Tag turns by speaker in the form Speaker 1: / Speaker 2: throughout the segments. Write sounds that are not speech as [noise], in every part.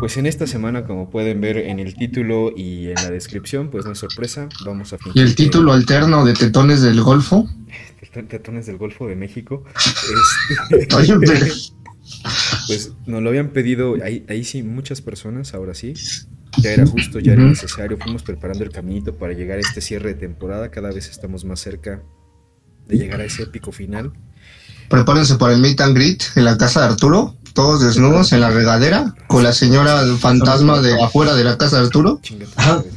Speaker 1: Pues en esta semana, como pueden ver en el título y en la descripción, pues no es sorpresa, vamos a
Speaker 2: Y el título alterno de Tetones del Golfo.
Speaker 1: Tetones del Golfo de México. [laughs] Este, pues nos lo habían pedido, ahí, ahí sí, muchas personas, ahora sí. Ya era justo, ya era necesario. Fuimos preparando el caminito para llegar a este cierre de temporada. Cada vez estamos más cerca de llegar a ese épico final.
Speaker 2: Prepárense para el meet and greet en la casa de Arturo, todos desnudos en la regadera, con la señora fantasma de afuera de la casa de Arturo.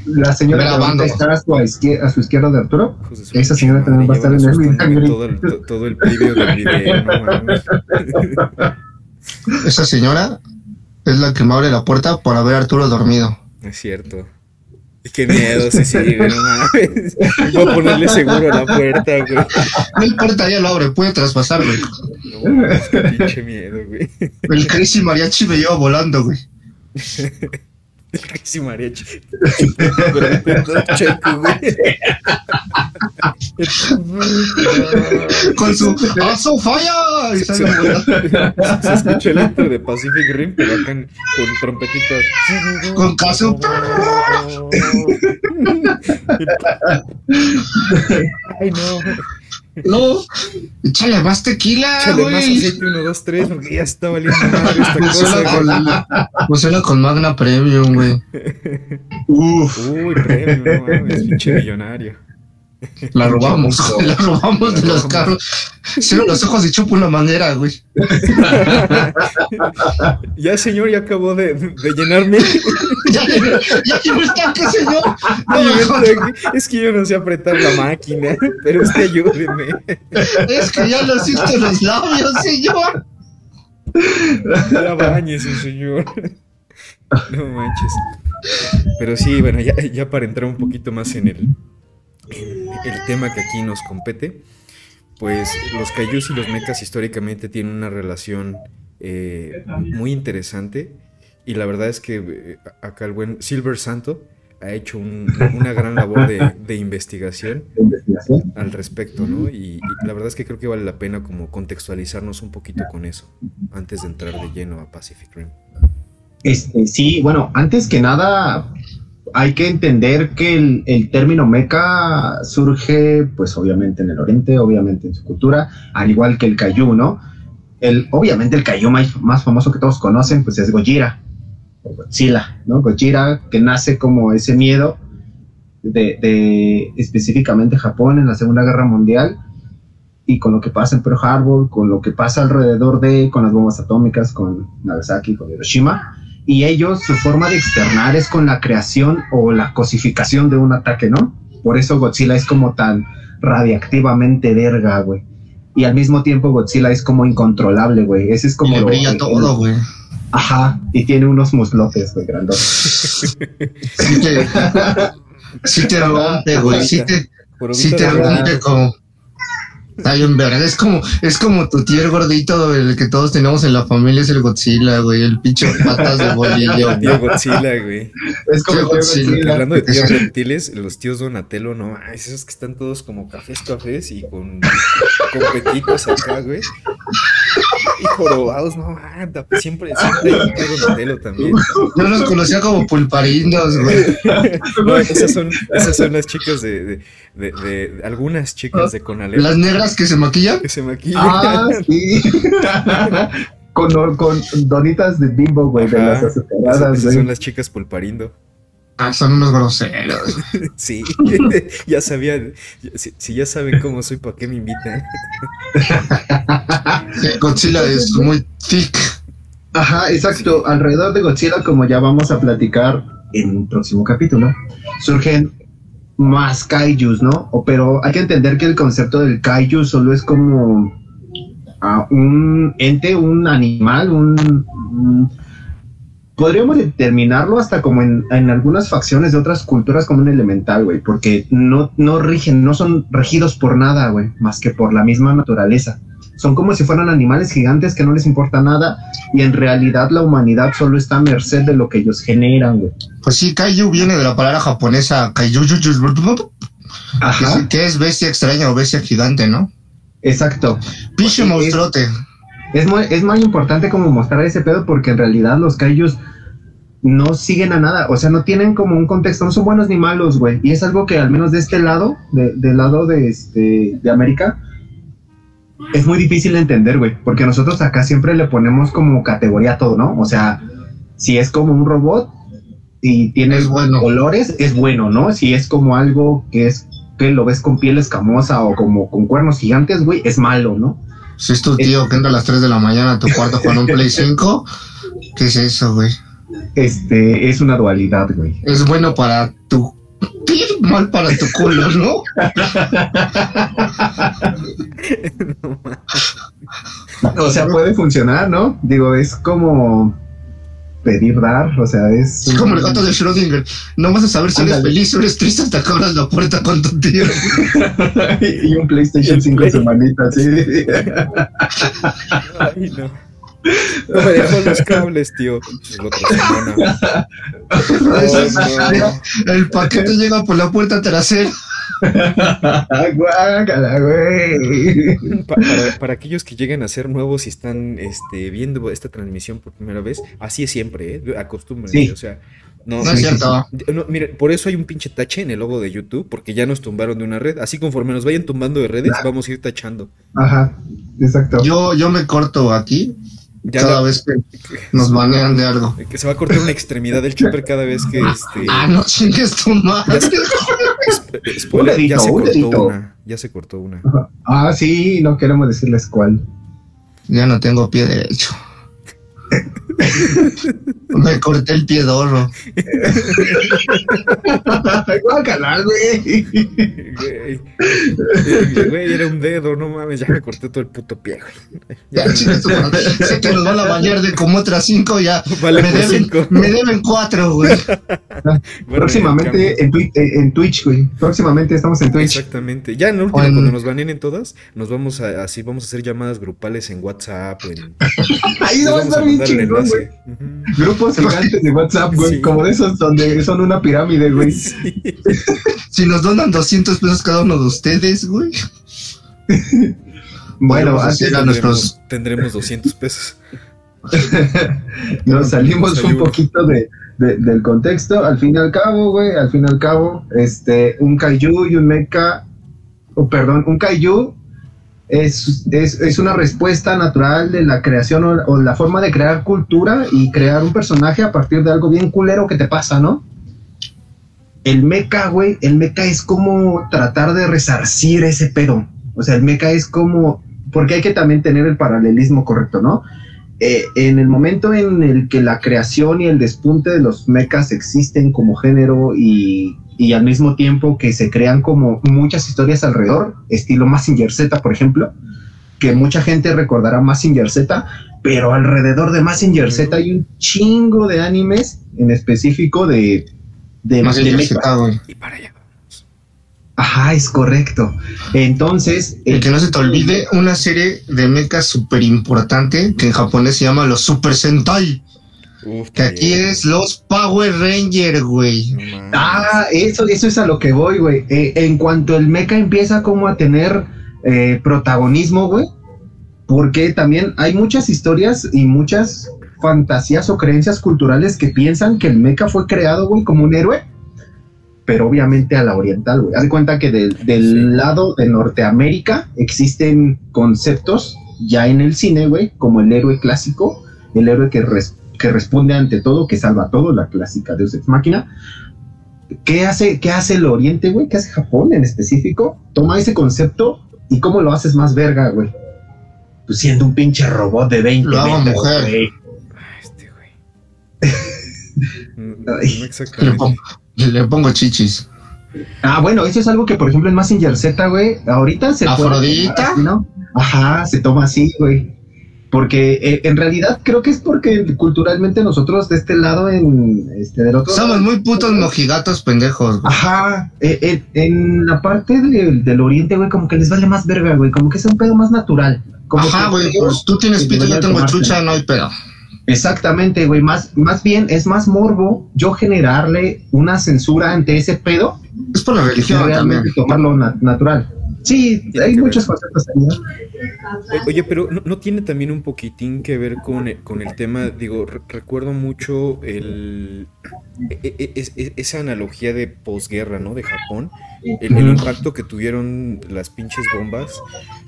Speaker 3: la señora que está a su, izquierda, a su izquierda de Arturo. Esa señora también va a estar en el meet and greet.
Speaker 1: Todo el, todo el preview del video,
Speaker 2: Esa señora es la que me abre la puerta para ver a Arturo dormido.
Speaker 1: Es cierto. Qué miedo, sí, sí, güey, no mames. [laughs] Voy a ponerle seguro a la puerta, güey.
Speaker 2: No importa, ya lo abre, puede traspasar, güey.
Speaker 1: No, qué pinche miedo, güey.
Speaker 2: El Crazy Mariachi me lleva volando, güey. [laughs]
Speaker 1: El Crazy Mariachi. [laughs]
Speaker 2: Con su ¡Aso falla! Y sale [laughs]
Speaker 1: Se escucha el intro de Pacific Rim, pero acá con trompetita.
Speaker 2: Con caso. [laughs]
Speaker 1: Ay, no.
Speaker 2: No, échale más tequila,
Speaker 1: Échale más aceite 1, 2, 3, porque ya está valiendo [laughs] madre esta cosa.
Speaker 2: Con, Pusela con Magna Premium, güey.
Speaker 1: Uf. [laughs] Uy, premium, no mames, pinche millonario.
Speaker 2: La robamos, [laughs] la robamos de los carros. Cierro los ojos y chupo una manera, güey. [laughs]
Speaker 1: ya, señor, ya acabó de, de llenarme. [laughs]
Speaker 2: ya, ya llenó el tanque, señor.
Speaker 1: No, es que yo no sé apretar la máquina, pero usted ayúdeme.
Speaker 2: es que ya lo hiciste los labios, señor.
Speaker 1: Ya bañese, señor. No manches. Pero sí, bueno, ya, ya para entrar un poquito más en el, el tema que aquí nos compete, pues los Kaijus y los mechas históricamente tienen una relación eh, muy interesante y la verdad es que eh, acá el buen Silver Santo ha hecho un, una gran labor de, de [laughs] investigación, al respecto, ¿no? Y, y, la verdad es que creo que vale la pena como contextualizarnos un poquito con eso antes de entrar de lleno a Pacific Rim.
Speaker 3: Este, sí, bueno, antes que nada, hay que entender que el, término mecha surge, pues obviamente en el Oriente, obviamente en su cultura, al igual que el Kaiju, ¿no? El, obviamente el más, más famoso que todos conocen, pues es Gojira, o Godzilla, ¿no? Gojira, que nace como ese miedo de, de específicamente Japón en la Segunda Guerra Mundial, y con lo que pasa en Pearl Harbor, con lo que pasa alrededor de, con las bombas atómicas, con Nagasaki, con Hiroshima, y ellos su forma de externar es con la creación o la cosificación de un ataque, ¿no? Por eso Godzilla es como tan radiactivamente verga, güey. Y al mismo tiempo Godzilla es como incontrolable, güey. Ese es como...
Speaker 2: Y le brilla lo, todo, güey.
Speaker 3: Ajá, y tiene unos muslotes, güey, grandotes.
Speaker 2: sí te, sí te [laughs] rompe, güey. Sí te, sí te rompe como... Está bien verga, es como, es como tu tío gordito, el que todos tenemos en la familia es el Godzilla, güey, el pinche patas de bolillo. [laughs]
Speaker 1: Tío Godzilla, güey.
Speaker 3: Es como
Speaker 1: Godzilla. Godzilla. Hablando de tíos reptiles, los tíos Donatello, no, esos que están todos como cafés, cafés y con, con acá, güey. Y jorobados, no, anda, siempre, siempre hay un Donatello también.
Speaker 2: Yo los conocía como pulparindos, güey. [laughs]
Speaker 1: No, esas son, esas son las chicas de, de, de, de algunas chicas de Conalep.
Speaker 2: Las negras que se maquillan.
Speaker 1: Que se maquillan.
Speaker 3: Ah, sí. [laughs] con, con donitas de bimbo, güey, de las azucaradas,
Speaker 1: esas, esas son las chicas pulparindo.
Speaker 2: Ah, son unos groseros. [laughs]
Speaker 1: sí, [laughs] ya sabía. Si, si, ya saben cómo soy, ¿para qué me invitan?
Speaker 2: Godzilla es muy thick.
Speaker 3: Ajá, exacto. Sí. Alrededor de Godzilla, como ya vamos a platicar en un próximo capítulo, surgen más kaijus, ¿no? O, pero hay que entender que el concepto del kaiju solo es como uh, un ente, un animal, un, un podríamos determinarlo hasta como en, en, algunas facciones de otras culturas como un elemental, güey, porque no, no rigen, no son regidos por nada, güey, más que por la misma naturaleza. Son como si fueran animales gigantes que no les importa nada y en realidad la humanidad solo está a merced de lo que ellos generan, güey.
Speaker 2: Pues sí, kaiju viene de la palabra japonesa kaiju, que, es bestia extraña o bestia gigante, ¿no?
Speaker 3: Exacto.
Speaker 2: Pinche monstruote.
Speaker 3: Es muy, es muy importante como mostrar ese pedo porque en realidad los kaijus no siguen a nada, o sea, no tienen como un contexto, no son buenos ni malos, güey. Y es algo que al menos de este lado, de, del lado de, este, de América, es muy difícil de entender, güey, porque nosotros acá siempre le ponemos como categoría a todo, ¿no? O sea, si es como un robot y tiene colores, es bueno, ¿no? Si es como algo que es que lo ves con piel escamosa o como con cuernos gigantes, güey, es malo, ¿no?
Speaker 2: Si es tu tío que entra a las 3 de la mañana a tu cuarto con un Play 5, ¿qué es eso, güey?
Speaker 3: Este, es una dualidad, güey.
Speaker 2: Es bueno para tu mal para tu culo, ¿no? [laughs] [laughs]
Speaker 3: o sea, puede funcionar, ¿no? Digo, es como pedir dar, o sea, es...
Speaker 2: Es [laughs] como el gato de Schrödinger, no vas a saber si eres feliz o eres triste hasta que abras la puerta con tu tío. [laughs]
Speaker 3: y un PlayStation 5 semanitas, sí.
Speaker 1: Ay, no. No me dejó los cables, tío.
Speaker 2: El paquete llega por la puerta trasera.
Speaker 3: Guácala, güey.
Speaker 1: Para, para, aquellos que lleguen a ser nuevos y están este, viendo esta transmisión por primera vez, así es siempre, ¿eh? Acostúmbrense, o sea.
Speaker 2: No, no es cierto.
Speaker 1: No, miren, por eso hay un pinche tache en el logo de YouTube, porque ya nos tumbaron de una red. Así conforme nos vayan tumbando de redes, vamos a ir tachando.
Speaker 3: Ajá, exacto.
Speaker 2: Yo, yo me corto aquí cada vez que nos banean de algo.
Speaker 1: Que se va a cortar una extremidad del chopper cada vez que este. [laughs]
Speaker 2: Ah, no chingues tu madre.
Speaker 1: ya se cortó una. Ya se cortó una.
Speaker 3: Ah, sí, no queremos decirles cuál.
Speaker 2: Ya no tengo pie derecho. Me corté el pie dorro. [laughs]
Speaker 3: calar, güey.
Speaker 1: Güey, era un dedo, no mames, ya me corté todo el puto pie, güey.
Speaker 2: Ya, [laughs] sé que nos van a bañar de como otras cinco, ya. Vale, me, deben, cinco. me deben cuatro, güey. [laughs]
Speaker 3: Próximamente en, eh, en, Twitch, güey. Próximamente estamos en Twitch.
Speaker 1: Exactamente. Ya en último, cuando nos baneen en todas, nos vamos a, así vamos a hacer llamadas grupales en WhatsApp. En,
Speaker 3: Ahí no va a estar bien chingón, güey. Grupos gigantes de WhatsApp, güey, como de esos donde son una pirámide, güey. [laughs]
Speaker 2: si nos donan 200 pesos cada uno de ustedes, güey. [laughs]
Speaker 1: bueno, así tendremos, nuestros... tendremos 200 pesos. [laughs]
Speaker 3: nos salimos un poquito de, del contexto. Al fin y al cabo, güey, al fin y al cabo, este, un kaiju y un mecha, o perdón, un kaiju es, es, es, una respuesta natural de la creación o, la forma de crear cultura y crear un personaje a partir de algo bien culero que te pasa, ¿no? El mecha, güey, el mecha es como tratar de resarcir ese pedo. O sea, el mecha es como, porque hay que también tener el paralelismo correcto, ¿no? Eh, en el momento en el que la creación y el despunte de los mechas existen como género y y al mismo tiempo que se crean como muchas historias alrededor, estilo Massinger Z, por ejemplo, que mucha gente recordará Massinger Z, pero alrededor de Massinger Z hay un chingo de animes en específico de de,
Speaker 1: Y para allá
Speaker 3: Ajá, es correcto. Entonces.
Speaker 2: El que no se te olvide, una serie de mechas súper importante que en japonés se llama los Super Sentai que aquí es los Power Rangers, güey.
Speaker 3: ah, eso, eso es a lo que voy, güey. Eh, en cuanto el mecha empieza como a tener eh, protagonismo, güey, porque también hay muchas historias y muchas fantasías o creencias culturales que piensan que el mecha fue creado, güey, como un héroe, pero obviamente a la oriental, güey. Haz de cuenta que del, lado de Norteamérica existen conceptos ya en el cine, güey, como el héroe clásico, el héroe que responde que responde ante todo, que salva todo, la clásica Deus Ex Máquina. ¿Qué hace, qué hace el Oriente, güey? ¿Qué hace Japón en específico? Toma ese concepto y cómo lo haces más verga, güey. Pues siendo un pinche robot de 20
Speaker 2: lo hago mujer. Güey. Este, güey. [laughs] le, pongo, chichis.
Speaker 3: Ah, bueno, eso es algo que, por ejemplo, en Massinger Z, güey, ahorita se...
Speaker 2: Afrodita.
Speaker 3: ¿no? Ajá, se toma así, güey. Porque eh, en realidad creo que es porque culturalmente nosotros de este lado, en este del otro
Speaker 2: Somos muy putos mojigatos pendejos.
Speaker 3: Ajá, eh, eh, en la parte del oriente, güey, como que les vale más verga, güey, como que es un pedo más natural.
Speaker 2: Ajá, güey, pues tú tienes pito, yo tengo chucha, no hay pedo.
Speaker 3: Exactamente, güey, más, más bien es más morbo yo generarle una censura ante ese pedo.
Speaker 2: Es por la religión
Speaker 3: realmente tomarlo natural. Sí, hay muchos conceptos ahí.
Speaker 1: Oye, pero ¿no, tiene también un poquitín que ver con, el, con el tema? Digo, recuerdo mucho el, e, e, esa analogía de posguerra, ¿no? De Japón, el, impacto que tuvieron las pinches bombas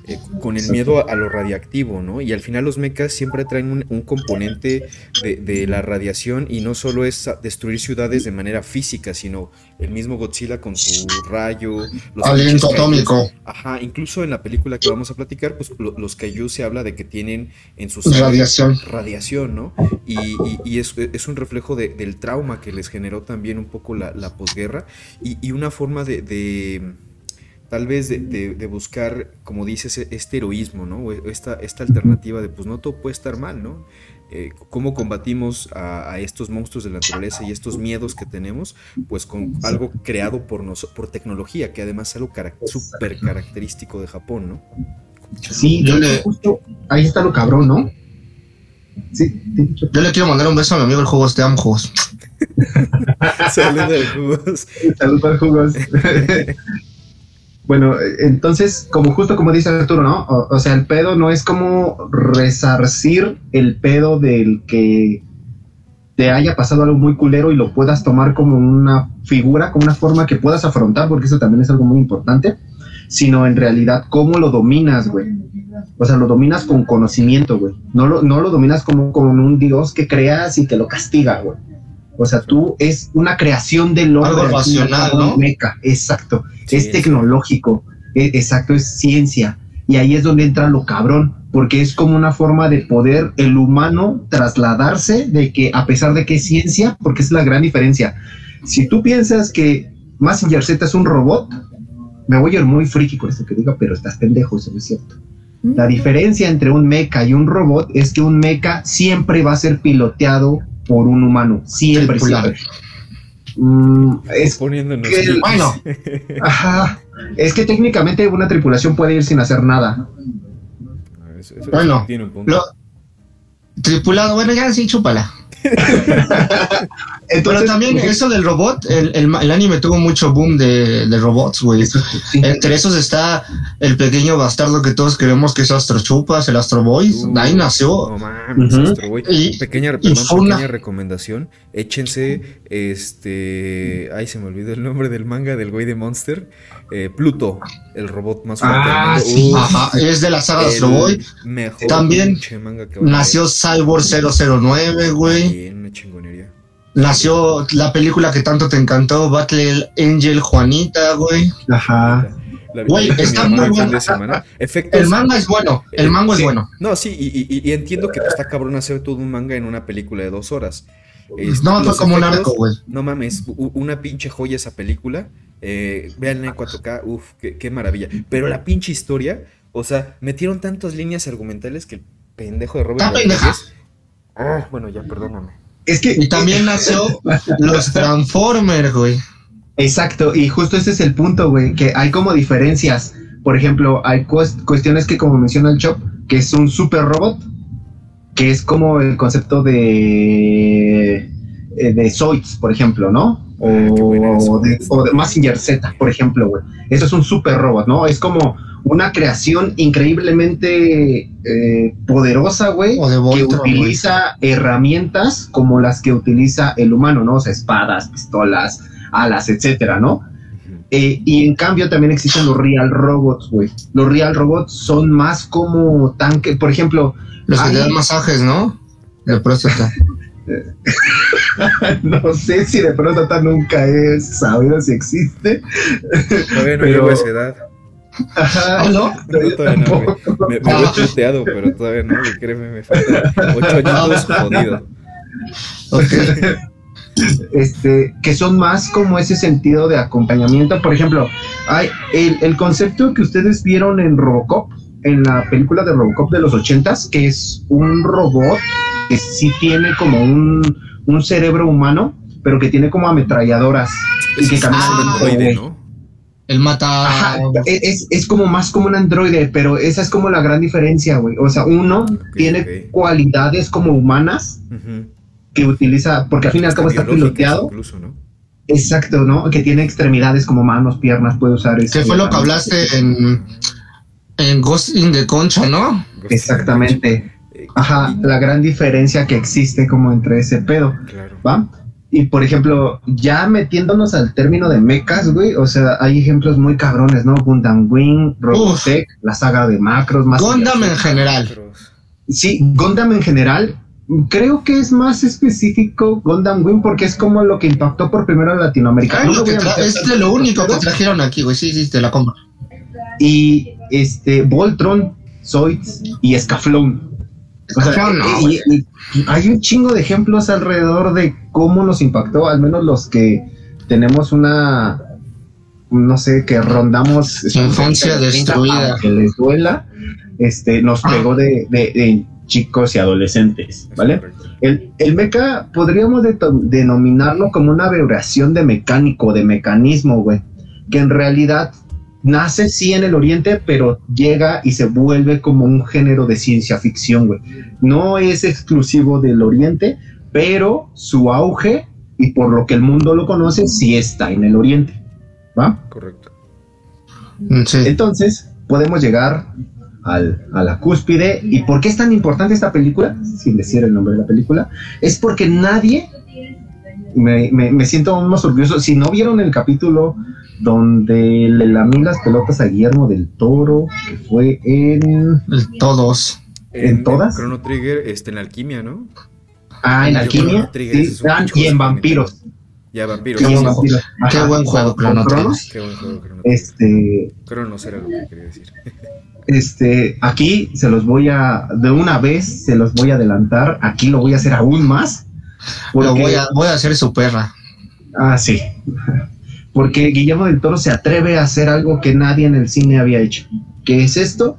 Speaker 1: eh, con el miedo a, lo radiactivo, ¿no? Y al final los mechas siempre traen un, componente de, la radiación y no solo es destruir ciudades de manera física, sino el mismo Godzilla con su rayo.
Speaker 2: Los Aliento atómico.
Speaker 1: Ajá, incluso en la película que vamos a platicar, pues los Kaiju se habla de que tienen en sus
Speaker 2: radiación.
Speaker 1: radiación, ¿no? Y, es, un reflejo del trauma que les generó también un poco la, posguerra y, una forma de tal vez de, buscar, como dices, e, este heroísmo, ¿no? Esta, esta alternativa de, pues no todo puede estar mal, ¿no? Eh, ¿Cómo combatimos a, estos monstruos de la naturaleza y estos miedos que tenemos? Pues con algo creado por, nos, por tecnología, que además es algo súper característico de Japón, ¿no?
Speaker 3: Sí, yo le... justo ahí está lo cabrón, ¿no?
Speaker 2: Sí, yo le quiero mandar un beso a mi amigo el Jugos, te amo Jugos. [laughs]
Speaker 1: Saludos al Jugos.
Speaker 3: Saludos al Jugos. [laughs] Bueno, entonces, como justo como dice Arturo, ¿no? O, sea, el pedo no es como resarcir el pedo del que te haya pasado algo muy culero y lo puedas tomar como una figura, como una forma que puedas afrontar, porque eso también es algo muy importante, sino en realidad cómo lo dominas, güey. O sea, lo dominas con conocimiento, güey. No lo, no lo dominas como con un dios que creas y te lo castiga, güey. O sea, tú es una creación del
Speaker 2: hombre. Algo racional, ¿no?
Speaker 3: Meca, exacto. es tecnológico, e, exacto, es ciencia. Y ahí es donde entra lo cabrón, porque es como una forma de poder el humano trasladarse de que, a pesar de que es ciencia, porque es la gran diferencia. Si tú piensas que Massinger Z es un robot, me voy a ir muy friki con esto que diga, pero estás pendejo, eso no es cierto. La diferencia entre un mecha y un robot es que un mecha siempre va a ser piloteado por un humano, siempre, siempre.
Speaker 1: Mm, es Poniéndonos
Speaker 3: que, bueno, [laughs] ajá, es que técnicamente una tripulación puede ir sin hacer nada.
Speaker 2: bueno, tripulado, bueno, ya sí, chúpala. Pero también eso del robot, el, anime tuvo mucho boom de, robots, güey. Entre esos está el pequeño bastardo que todos queremos que es Astro Chupas, el Astro Boys. Uh, ahí nació.
Speaker 1: No mames, Astro Boy. pequeña, pequeña recomendación. Échense este. Ay, se me olvidó el nombre del manga del güey de Monster. Eh, Pluto, el robot más
Speaker 2: fuerte ah, Sí. Ajá, es de la saga de Astro Boy. También nació Cyborg 009, güey.
Speaker 1: Una chingonería.
Speaker 2: Nació la película que tanto te encantó, Battle Angel Juanita, güey.
Speaker 3: Ajá.
Speaker 2: Güey, está muy bueno. el manga es bueno, el manga es bueno.
Speaker 1: No, sí, y, entiendo que está cabrón hacer todo un manga en una película de dos horas.
Speaker 2: no, fue como un arco, güey.
Speaker 1: No mames, una pinche joya esa película. Eh, vean en 4K, uff, qué, maravilla. Pero la pinche historia, o sea, metieron tantas líneas argumentales que el pendejo de Robert
Speaker 2: Rodríguez.
Speaker 1: Ah, bueno, ya, perdóname.
Speaker 2: Es que y también [laughs] nació los Transformers, güey.
Speaker 3: Exacto, y justo ese es el punto, güey, que hay como diferencias. Por ejemplo, hay cuestiones que, como menciona el Chop, que es un super robot, que es como el concepto de, eh, de Zoids, por ejemplo, ¿no? O, ah, de, o de Massinger Z, por ejemplo, güey. Eso es un super robot, ¿no? Es como una creación increíblemente eh, poderosa, güey, que utiliza herramientas como las que utiliza el humano, ¿no? O sea, espadas, pistolas, alas, etcétera, ¿no? Eh, y en cambio también existen los real robots, güey. Los real robots son más como tanque, por ejemplo.
Speaker 2: Los que dan masajes, ¿no? De próstata. [laughs] [laughs]
Speaker 3: no sé si de próstata nunca he sabido si existe.
Speaker 1: Todavía no pero... esa edad.
Speaker 3: Ajá,
Speaker 1: ¿no? todavía no, me, me, he chuteado, pero todavía no, créeme, me falta ocho años jodido.
Speaker 3: Este, que son más como ese sentido de acompañamiento. Por ejemplo, hay el, el, concepto que ustedes vieron en Robocop, en la película de Robocop de los ochentas, que es un robot que sí tiene como un, un cerebro humano, pero que tiene como ametralladoras y que
Speaker 2: ah, el mata.
Speaker 3: Es, es, como más como un androide, pero esa es como la gran diferencia, güey. O sea, uno tiene cualidades como humanas que utiliza, porque al fin y al cabo está piloteado.
Speaker 1: Incluso, ¿no?
Speaker 3: Exacto, ¿no? Que tiene extremidades como manos, piernas, puede usar.
Speaker 2: ¿Qué fue lo que hablaste en, en Ghost in the Concha, no?
Speaker 3: Exactamente. Ajá, la gran diferencia que existe como entre ese pedo. Claro. ¿Va? Y por ejemplo, ya metiéndonos al término de mechas, güey, o sea, hay ejemplos muy cabrones, ¿no? Gundam Wing, Robotech, la saga de Macros,
Speaker 2: más. Gundam en general.
Speaker 3: Sí, Gundam en general. Creo que es más específico Gundam Wing porque es como lo que impactó por primero a Latinoamérica.
Speaker 2: es de lo único que trajeron aquí, güey. Sí, sí, te la compro.
Speaker 3: Y este, Voltron, Zoids y Scaflón hay un chingo de ejemplos alrededor de cómo nos impactó, al menos los que tenemos una, no sé, que rondamos
Speaker 2: infancia destruida,
Speaker 3: que les duela, este, nos ah. pegó de, chicos y adolescentes, ¿vale? El, el meca podríamos denominarlo como una vibración de mecánico, de mecanismo, güey, que en realidad nace sí en el Oriente, pero llega y se vuelve como un género de ciencia ficción, güey. No es exclusivo del Oriente, pero su auge y por lo que el mundo lo conoce, sí está en el Oriente. ¿Va?
Speaker 1: Correcto.
Speaker 3: Mm, Entonces, podemos llegar al, a la cúspide. ¿Y por qué es tan importante esta película? Sin decir el nombre de la película. Es porque nadie, me, me siento aún más orgulloso, si no vieron el capítulo donde le lamí las pelotas a Guillermo del Toro, que fue en...
Speaker 2: Todos.
Speaker 3: ¿En, todas?
Speaker 1: Chrono Trigger, este, en Alquimia, ¿no?
Speaker 3: Ah, en Alquimia. Sí, ah, y en Vampiros.
Speaker 1: Ya, Vampiros.
Speaker 2: Qué, buen, Qué buen juego, Chrono Trigger. Qué buen
Speaker 1: juego, Chrono
Speaker 3: Trigger. Este...
Speaker 1: Cronos era lo que quería decir.
Speaker 3: Este, aquí se los voy a, de una vez se los voy a adelantar, aquí lo voy a hacer aún más.
Speaker 2: Lo voy a, voy a hacer su perra.
Speaker 3: Ah, sí porque Guillermo del Toro se atreve a hacer algo que nadie en el cine había hecho. ¿Qué es esto?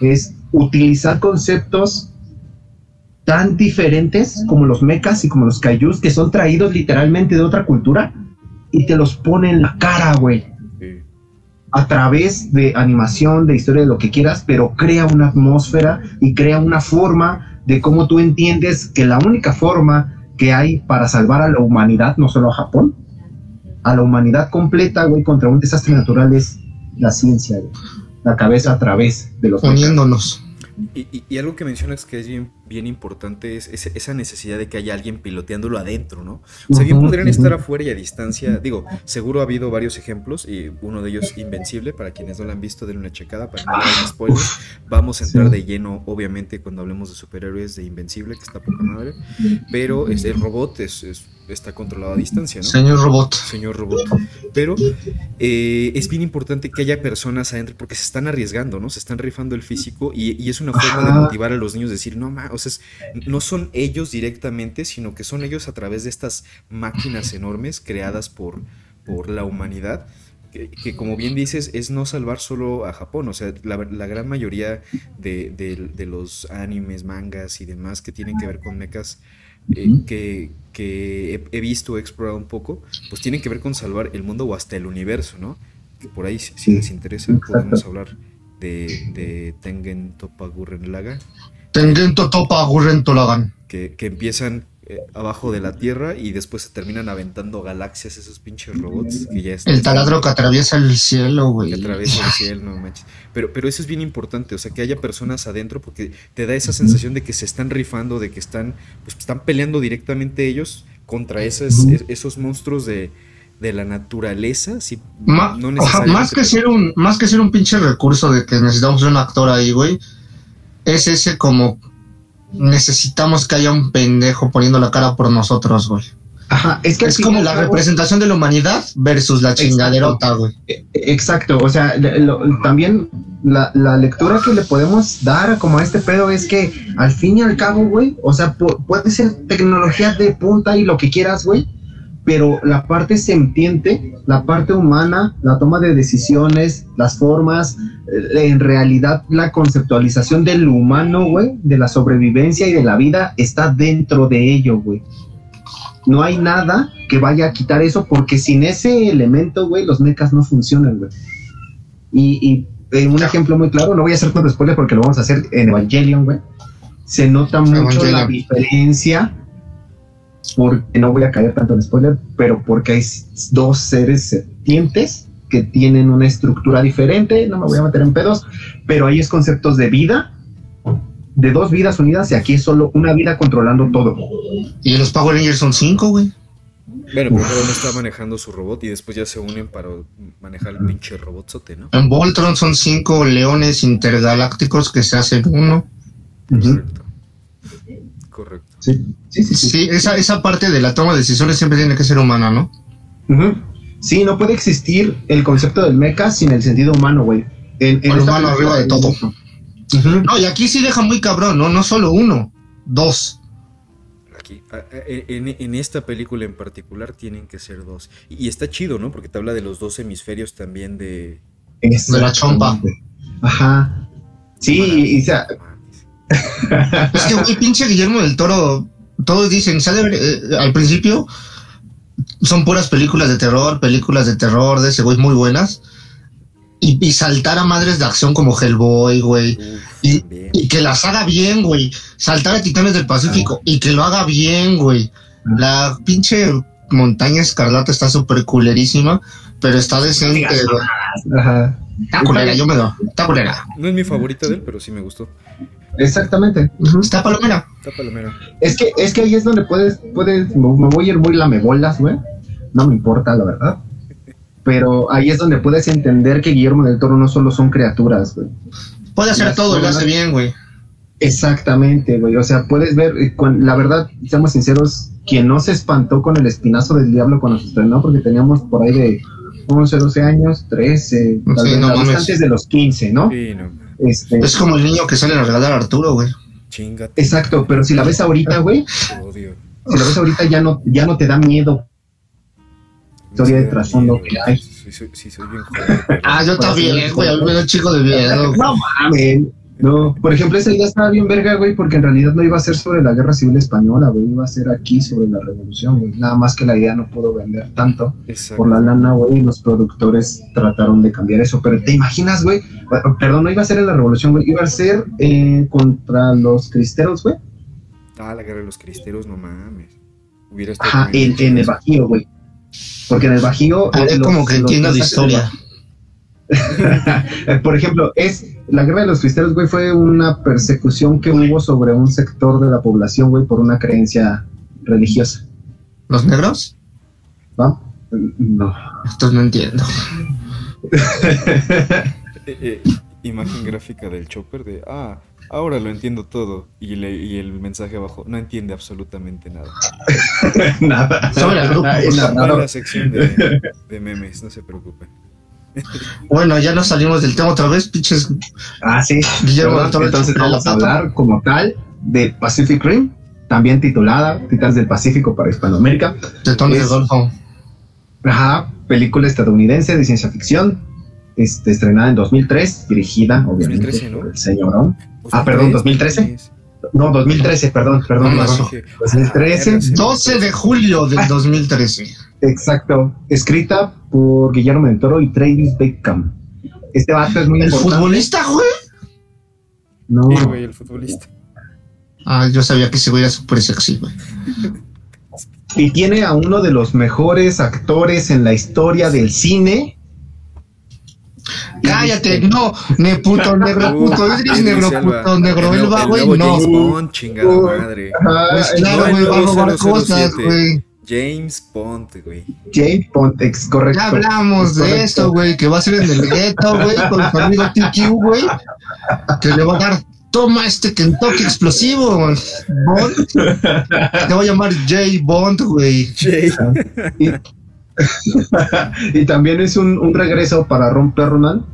Speaker 3: Es utilizar conceptos tan diferentes como los mechas y como los kaijus, que son traídos literalmente de otra cultura, y te los pone en la cara, güey. A través de animación, de historia, de lo que quieras, pero crea una atmósfera y crea una forma de cómo tú entiendes que la única forma que hay para salvar a la humanidad, no solo a Japón, a la humanidad completa, güey, contra un desastre natural es la ciencia, güey. La cabeza a través de los...
Speaker 2: Poniéndonos.
Speaker 1: Y, algo que mencionas que es bien, bien importante es, esa necesidad de que haya alguien piloteándolo adentro, ¿no? O sea, bien podrían estar afuera y a distancia. Digo, seguro ha habido varios ejemplos y uno de ellos Invencible, para quienes no lo han visto, denle una checada para no dar spoilers. Vamos a entrar de lleno, obviamente, cuando hablemos de superhéroes de Invencible, que está poca madre. Pero es, el robot es está controlado a distancia, ¿no?
Speaker 2: Señor robot.
Speaker 1: Señor robot. Pero eh, es bien importante que haya personas adentro porque se están arriesgando, ¿no? Se están rifando el físico y, es una forma de motivar a los niños, decir, no, ma, o sea, no son ellos directamente, sino que son ellos a través de estas máquinas enormes creadas por, por la humanidad. Que, como bien dices, es no salvar solo a Japón, o sea, la, gran mayoría de, de, los animes, mangas y demás que tienen que ver con mechas eh, que, he, visto, he explorado un poco, pues tienen que ver con salvar el mundo o hasta el universo, ¿no? Que por ahí, si les interesa, podemos hablar de, de Tengen Topa Gurren Laga.
Speaker 2: Tengen Topa Gurren Tolagan.
Speaker 1: Que, que empiezan eh, abajo de la Tierra y después se terminan aventando galaxias esos pinches robots que ya
Speaker 2: El taladro que atraviesa el cielo, güey.
Speaker 1: Que atraviesa el [laughs] cielo, no manches. Pero, pero eso es bien importante, o sea, que haya personas adentro porque te da esa sensación de que se están rifando, de que están, pues, están peleando directamente ellos contra esos, esos monstruos de, la naturaleza, si
Speaker 2: no más que ser un más que ser un pinche recurso de que necesitamos un actor ahí, güey, es ese como necesitamos que haya un pendejo poniendo la cara por nosotros, güey.
Speaker 3: Ajá, es que
Speaker 2: es como la representación de la humanidad versus la chingaderota, güey.
Speaker 3: E, exacto, o sea, también la, la, lectura que le podemos dar como a este pedo es que al fin y al cabo, güey, o sea, puede ser tecnología de punta y lo que quieras, güey, pero la parte sentiente, la parte humana, la toma de decisiones, las formas, en realidad la conceptualización del humano, güey, de la sobrevivencia y de la vida está dentro de ello, güey. No hay nada que vaya a quitar eso porque sin ese elemento, güey, los mechas no funcionan, güey. Y, eh, un ejemplo muy claro, no voy a hacer tanto spoiler porque lo vamos a hacer en Evangelion, güey. Se nota mucho la diferencia porque no voy a caer tanto en spoiler, pero porque hay dos seres serpientes que tienen una estructura diferente, no me voy a meter en pedos, pero ahí es conceptos de vida, de dos vidas unidas y aquí es solo una vida controlando todo.
Speaker 2: Y los Power Rangers son cinco, güey.
Speaker 1: Bueno, pero uno está manejando su robot y después ya se unen para manejar el pinche robotzote, ¿no?
Speaker 2: En Voltron son cinco leones intergalácticos que se hacen uno.
Speaker 1: Correcto. Correcto.
Speaker 2: Sí, sí, sí. sí. esa, esa parte de la toma de decisiones siempre tiene que ser humana, ¿no?
Speaker 3: Sí, no puede existir el concepto del mecha sin el sentido humano, güey.
Speaker 2: En, el humano arriba de todo. No, y aquí sí deja muy cabrón, ¿no? No solo uno, dos.
Speaker 1: Aquí, en, esta película en particular tienen que ser dos. Y, está chido, ¿no? Porque te habla de los dos hemisferios también de...
Speaker 2: De la chompa.
Speaker 3: Ajá. Sí, y, sea... [laughs]
Speaker 2: es que, güey, pinche Guillermo del Toro, todos dicen, sale eh, al principio son puras películas de terror, películas de terror de ese güey muy buenas. Y, saltar a madres de acción como Hellboy, güey. Y, que las haga bien, güey. Saltar a Titanes del Pacífico y que lo haga bien, güey. La pinche montaña escarlata está súper culerísima, pero está decente, Ajá. Está culera, yo me doy. Está culera.
Speaker 1: No es mi favorita de él, pero sí me gustó.
Speaker 3: Exactamente.
Speaker 2: Está palomera.
Speaker 1: Está palomera.
Speaker 3: Es que, es que ahí es donde puedes, puedes, me voy a ir muy lamebolas, güey. No me importa, la verdad. Pero ahí es donde puedes entender que Guillermo del Toro no solo son criaturas, güey.
Speaker 2: Puede hacer todo, lo hace bien, güey.
Speaker 3: Exactamente, güey. O sea, puedes ver, eh, la verdad, seamos sinceros, quien no se espantó con el espinazo del diablo cuando se estrenó, porque teníamos por ahí de 11, 12 años, 13, antes de los 15, ¿no? Sí, no.
Speaker 2: Este, es como el niño que sale a regalar a Arturo, güey.
Speaker 3: Chingate. Exacto, pero si la ves ahorita, güey. Si la ves ahorita ya no, ya no te da miedo. Historia de trasfondo que hay. Sí, sí, soy bien
Speaker 2: joven, [laughs] Ah, yo también, güey. A mí me da chico de miedo.
Speaker 3: No mames. No, por ejemplo, esa idea estaba bien verga, güey, porque en realidad no iba a ser sobre la guerra civil española, güey, iba a ser aquí sobre la revolución, güey. Nada más que la idea no pudo vender tanto por la lana, güey, y los productores trataron de cambiar eso. Pero te imaginas, güey, perdón, no iba a ser en la revolución, güey, iba a ser eh, contra los cristeros, güey.
Speaker 1: Ah, la guerra de los cristeros, no mames.
Speaker 3: Hubiera estado Ajá, en, el Bajío, güey. Porque en el Bajío.
Speaker 2: Ah, es como que entiendo la historia. [laughs]
Speaker 3: Por ejemplo, es la guerra de los cristeros, güey, fue una persecución que hubo sobre un sector de la población, güey, por una creencia religiosa.
Speaker 2: ¿Los negros?
Speaker 3: ¿No? No.
Speaker 2: Esto no entiendo.
Speaker 1: Eh, eh, imagen gráfica del chopper de, ah, ahora lo entiendo todo. Y, el mensaje abajo, no entiende absolutamente nada. [laughs]
Speaker 3: nada.
Speaker 2: Sobre el grupo.
Speaker 1: la sección de, de memes, no se preocupen. [laughs]
Speaker 2: Bueno, ya nos salimos del tema otra vez, pinches.
Speaker 3: Ah, sí. entonces vamos a hablar como tal de Pacific Rim, también titulada Titanes del Pacífico para Hispanoamérica.
Speaker 2: De Golfo.
Speaker 3: Ajá, película estadounidense de ciencia ficción, este, estrenada en 2003, dirigida, obviamente, 2013, ¿no? por el señor. Ah, perdón, 2013. No, 2013, perdón, perdón.
Speaker 2: 2013. 12 de julio del 2013.
Speaker 3: Exacto. Escrita por Guillermo del Toro y Travis Beckham. Este vato es muy
Speaker 2: ¿El futbolista, güey?
Speaker 3: No.
Speaker 1: Sí, güey, el futbolista.
Speaker 2: Ah, yo sabía que se veía súper sexy, güey.
Speaker 3: Y tiene a uno de los mejores actores en la historia del cine.
Speaker 2: Cállate, no, ne [laughs] puto negro, puto, eres negro, puto negro,
Speaker 1: el
Speaker 2: va, güey, no.
Speaker 1: chingada madre.
Speaker 2: Pues claro, güey, va a robar cosas, güey.
Speaker 1: James Bond, güey.
Speaker 3: James Bond, ex, correcto.
Speaker 2: Ya hablamos de esto, güey, que va a ser en el gueto, güey, con su amigo TQ, güey, que le va a dar, toma este Kentucky explosivo, Bond. Te va a llamar J Bond, güey.
Speaker 3: Y, [laughs] y, también es un, un regreso para Ron Perlman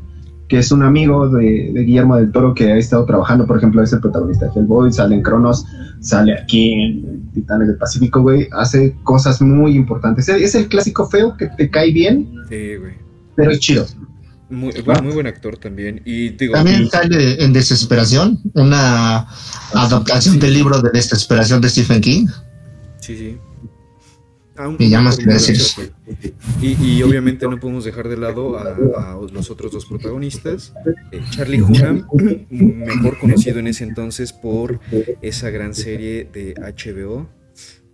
Speaker 3: que es un amigo de, Guillermo del Toro que ha estado trabajando, por ejemplo, es el protagonista de Hellboy, sale en Cronos, sale aquí en Titanes del Pacífico, güey, hace cosas muy importantes. Es el clásico feo que te cae bien,
Speaker 1: sí, güey.
Speaker 3: pero es chido.
Speaker 1: Muy, muy, buen actor también. Y
Speaker 2: también sale en Desesperación, una adaptación del libro de Desesperación de Stephen King.
Speaker 1: Sí, sí.
Speaker 2: Y ya más que decir.
Speaker 1: Y, obviamente no podemos dejar de lado a, los otros dos protagonistas. Eh, Charlie Hunnam, mejor conocido en ese entonces por esa gran serie de HBO,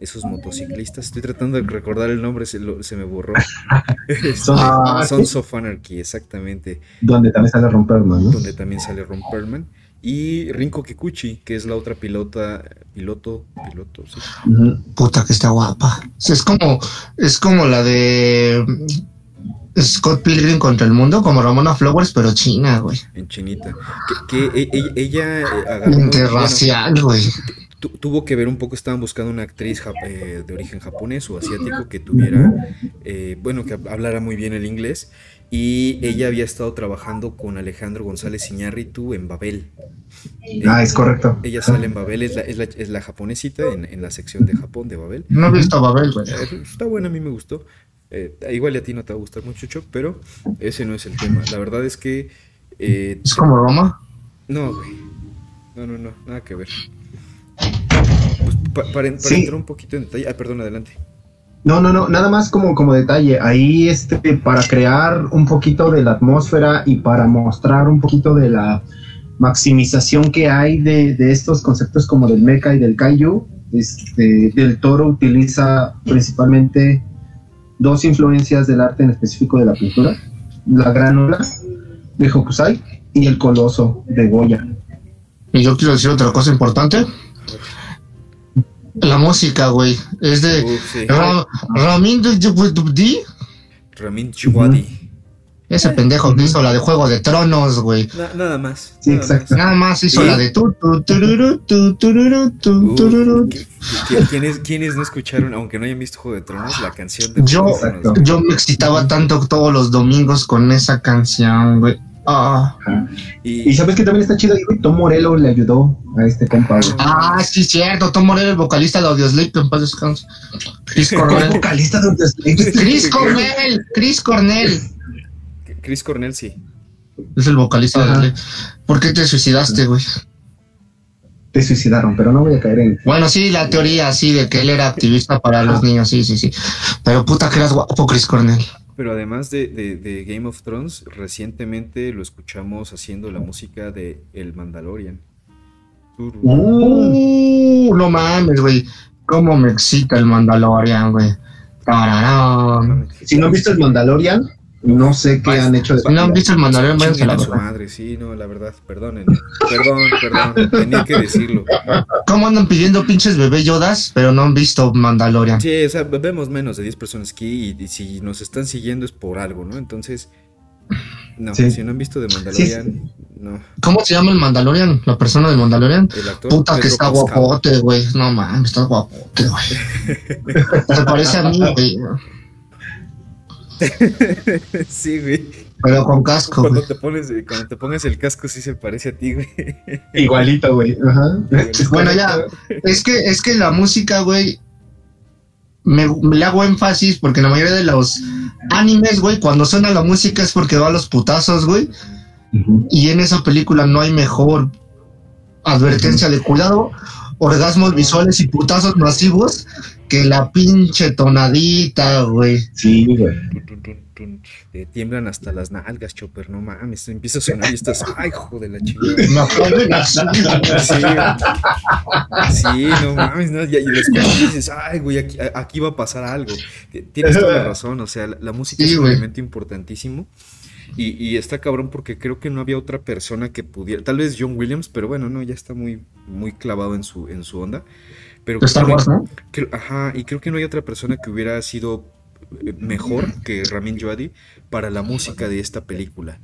Speaker 1: esos motociclistas. Estoy tratando de recordar el nombre, se, me borró. [laughs] Sons of Anarchy, exactamente.
Speaker 3: Donde también sale Ron Perlman, ¿no?
Speaker 1: Donde también sale Ron Perlman. Y Rinko Kikuchi, que es la otra pilota, piloto, piloto, sí.
Speaker 2: Puta que está guapa. Es como, es como la de Scott Pilgrim contra el mundo, como Ramona Flowers, pero china, güey.
Speaker 1: En chinita. Que, e, e, ella,
Speaker 2: eh, Interracial, güey.
Speaker 1: Tuvo que ver un poco, estaban buscando una actriz eh, de origen japonés o asiático que tuviera, eh, bueno, que hablara muy bien el inglés. Y ella había estado trabajando con Alejandro González Iñárritu en Babel.
Speaker 3: Ah, es correcto.
Speaker 1: Ella sale en Babel, es la, es la, es la japonesita en, la sección de Japón de Babel.
Speaker 2: No he visto Babel, güey.
Speaker 1: Está buena, a mí me gustó. Eh, igual a ti no te va a gustar mucho, pero ese no es el tema. La verdad es que...
Speaker 2: Eh, ¿Es como Roma?
Speaker 1: No, güey. No, no, no, nada que ver. Para, entrar un poquito en detalle... Ah, perdón, adelante.
Speaker 3: No, no, no, nada más como, como detalle. Ahí, este, para crear un poquito de la atmósfera y para mostrar un poquito de la maximización que hay de, de estos conceptos como del mecha y del kaiju, este, del toro utiliza principalmente dos influencias del arte en específico de la pintura, la gran de Hokusai y el coloso de Goya.
Speaker 2: Y yo quiero decir otra cosa importante. La música, güey, es de Ramin Djibouti.
Speaker 1: Ramin Djibouti.
Speaker 2: Ese pendejo que hizo la de Juego de Tronos, güey.
Speaker 1: nada más.
Speaker 3: Sí, exacto.
Speaker 2: Nada más hizo la de tu, tu,
Speaker 1: ¿quiénes, no escucharon, aunque no hayan visto Juego de Tronos, la canción de
Speaker 2: Yo, yo me excitaba tanto todos los domingos con esa canción, güey. Ah.
Speaker 3: Y, sabes que también está chido, Tom Morello le ayudó a este compa.
Speaker 2: Ah, sí, cierto. Tom Morello, el vocalista de Audioslave, en paz descanse.
Speaker 3: Chris Cornell. vocalista de
Speaker 2: Audioslave. Chris Cornell, Chris Cornell.
Speaker 1: Chris Cornell, sí.
Speaker 2: Es el vocalista de ¿Por qué te suicidaste, güey?
Speaker 3: Te suicidaron, pero no voy a caer en.
Speaker 2: Bueno, sí, la teoría, sí, de que él era activista para los niños, sí, sí, sí. Pero puta que eras guapo, Chris Cornell.
Speaker 1: Pero además de, Game of Thrones, recientemente lo escuchamos haciendo la música de El Mandalorian.
Speaker 2: Uh, no mames, güey. ¿Cómo me excita el Mandalorian, güey?
Speaker 3: Si no han visto el Mandalorian, no sé qué han hecho.
Speaker 2: De no han visto el Mandalorian,
Speaker 1: váyanse a la su madre, sí, no, la verdad, perdonen. Perdón, perdón, tenía que decirlo.
Speaker 2: ¿Cómo andan pidiendo pinches bebé yodas, pero no han visto Mandalorian?
Speaker 1: Sí, o sea, vemos menos de 10 personas aquí y, si nos están siguiendo es por algo, ¿no? Entonces, no, si no han visto de Mandalorian, no.
Speaker 2: ¿Cómo se llama el Mandalorian? ¿La persona del Mandalorian? El actor. Puta que está guapote, güey. No mames, está guapote, güey. [laughs] Se parece a mí, güey. [laughs]
Speaker 1: sí, güey.
Speaker 2: Pero con casco.
Speaker 1: Cuando te pones, cuando te pones el casco sí se parece a ti, güey.
Speaker 3: Igualito, güey.
Speaker 2: Bueno, ya. Es que, es que la música, güey. Me, le hago énfasis porque la mayoría de los animes, güey, cuando suena la música es porque va a los putazos, güey. Y en esa película no hay mejor advertencia de cuidado, orgasmos visuales y putazos masivos que la pinche tonadita, güey.
Speaker 3: Sí, güey.
Speaker 1: Te tiemblan hasta las nalgas, Chopper, no mames. Empieza a sonar y estás, [laughs] ay, hijo de la chingada. sí, sí, no mames, ¿no? Y, y dices, ay, güey, aquí, aquí, va a pasar algo. Tienes toda la razón, o sea, la, música es un elemento importantísimo. Y, y, está cabrón porque creo que no había otra persona que pudiera, tal vez John Williams, pero bueno, no, ya está muy, muy clavado en su, en su onda. Pero ajá, y creo que no hay otra persona que hubiera sido eh, mejor que Ramin Djawadi para la música de esta película.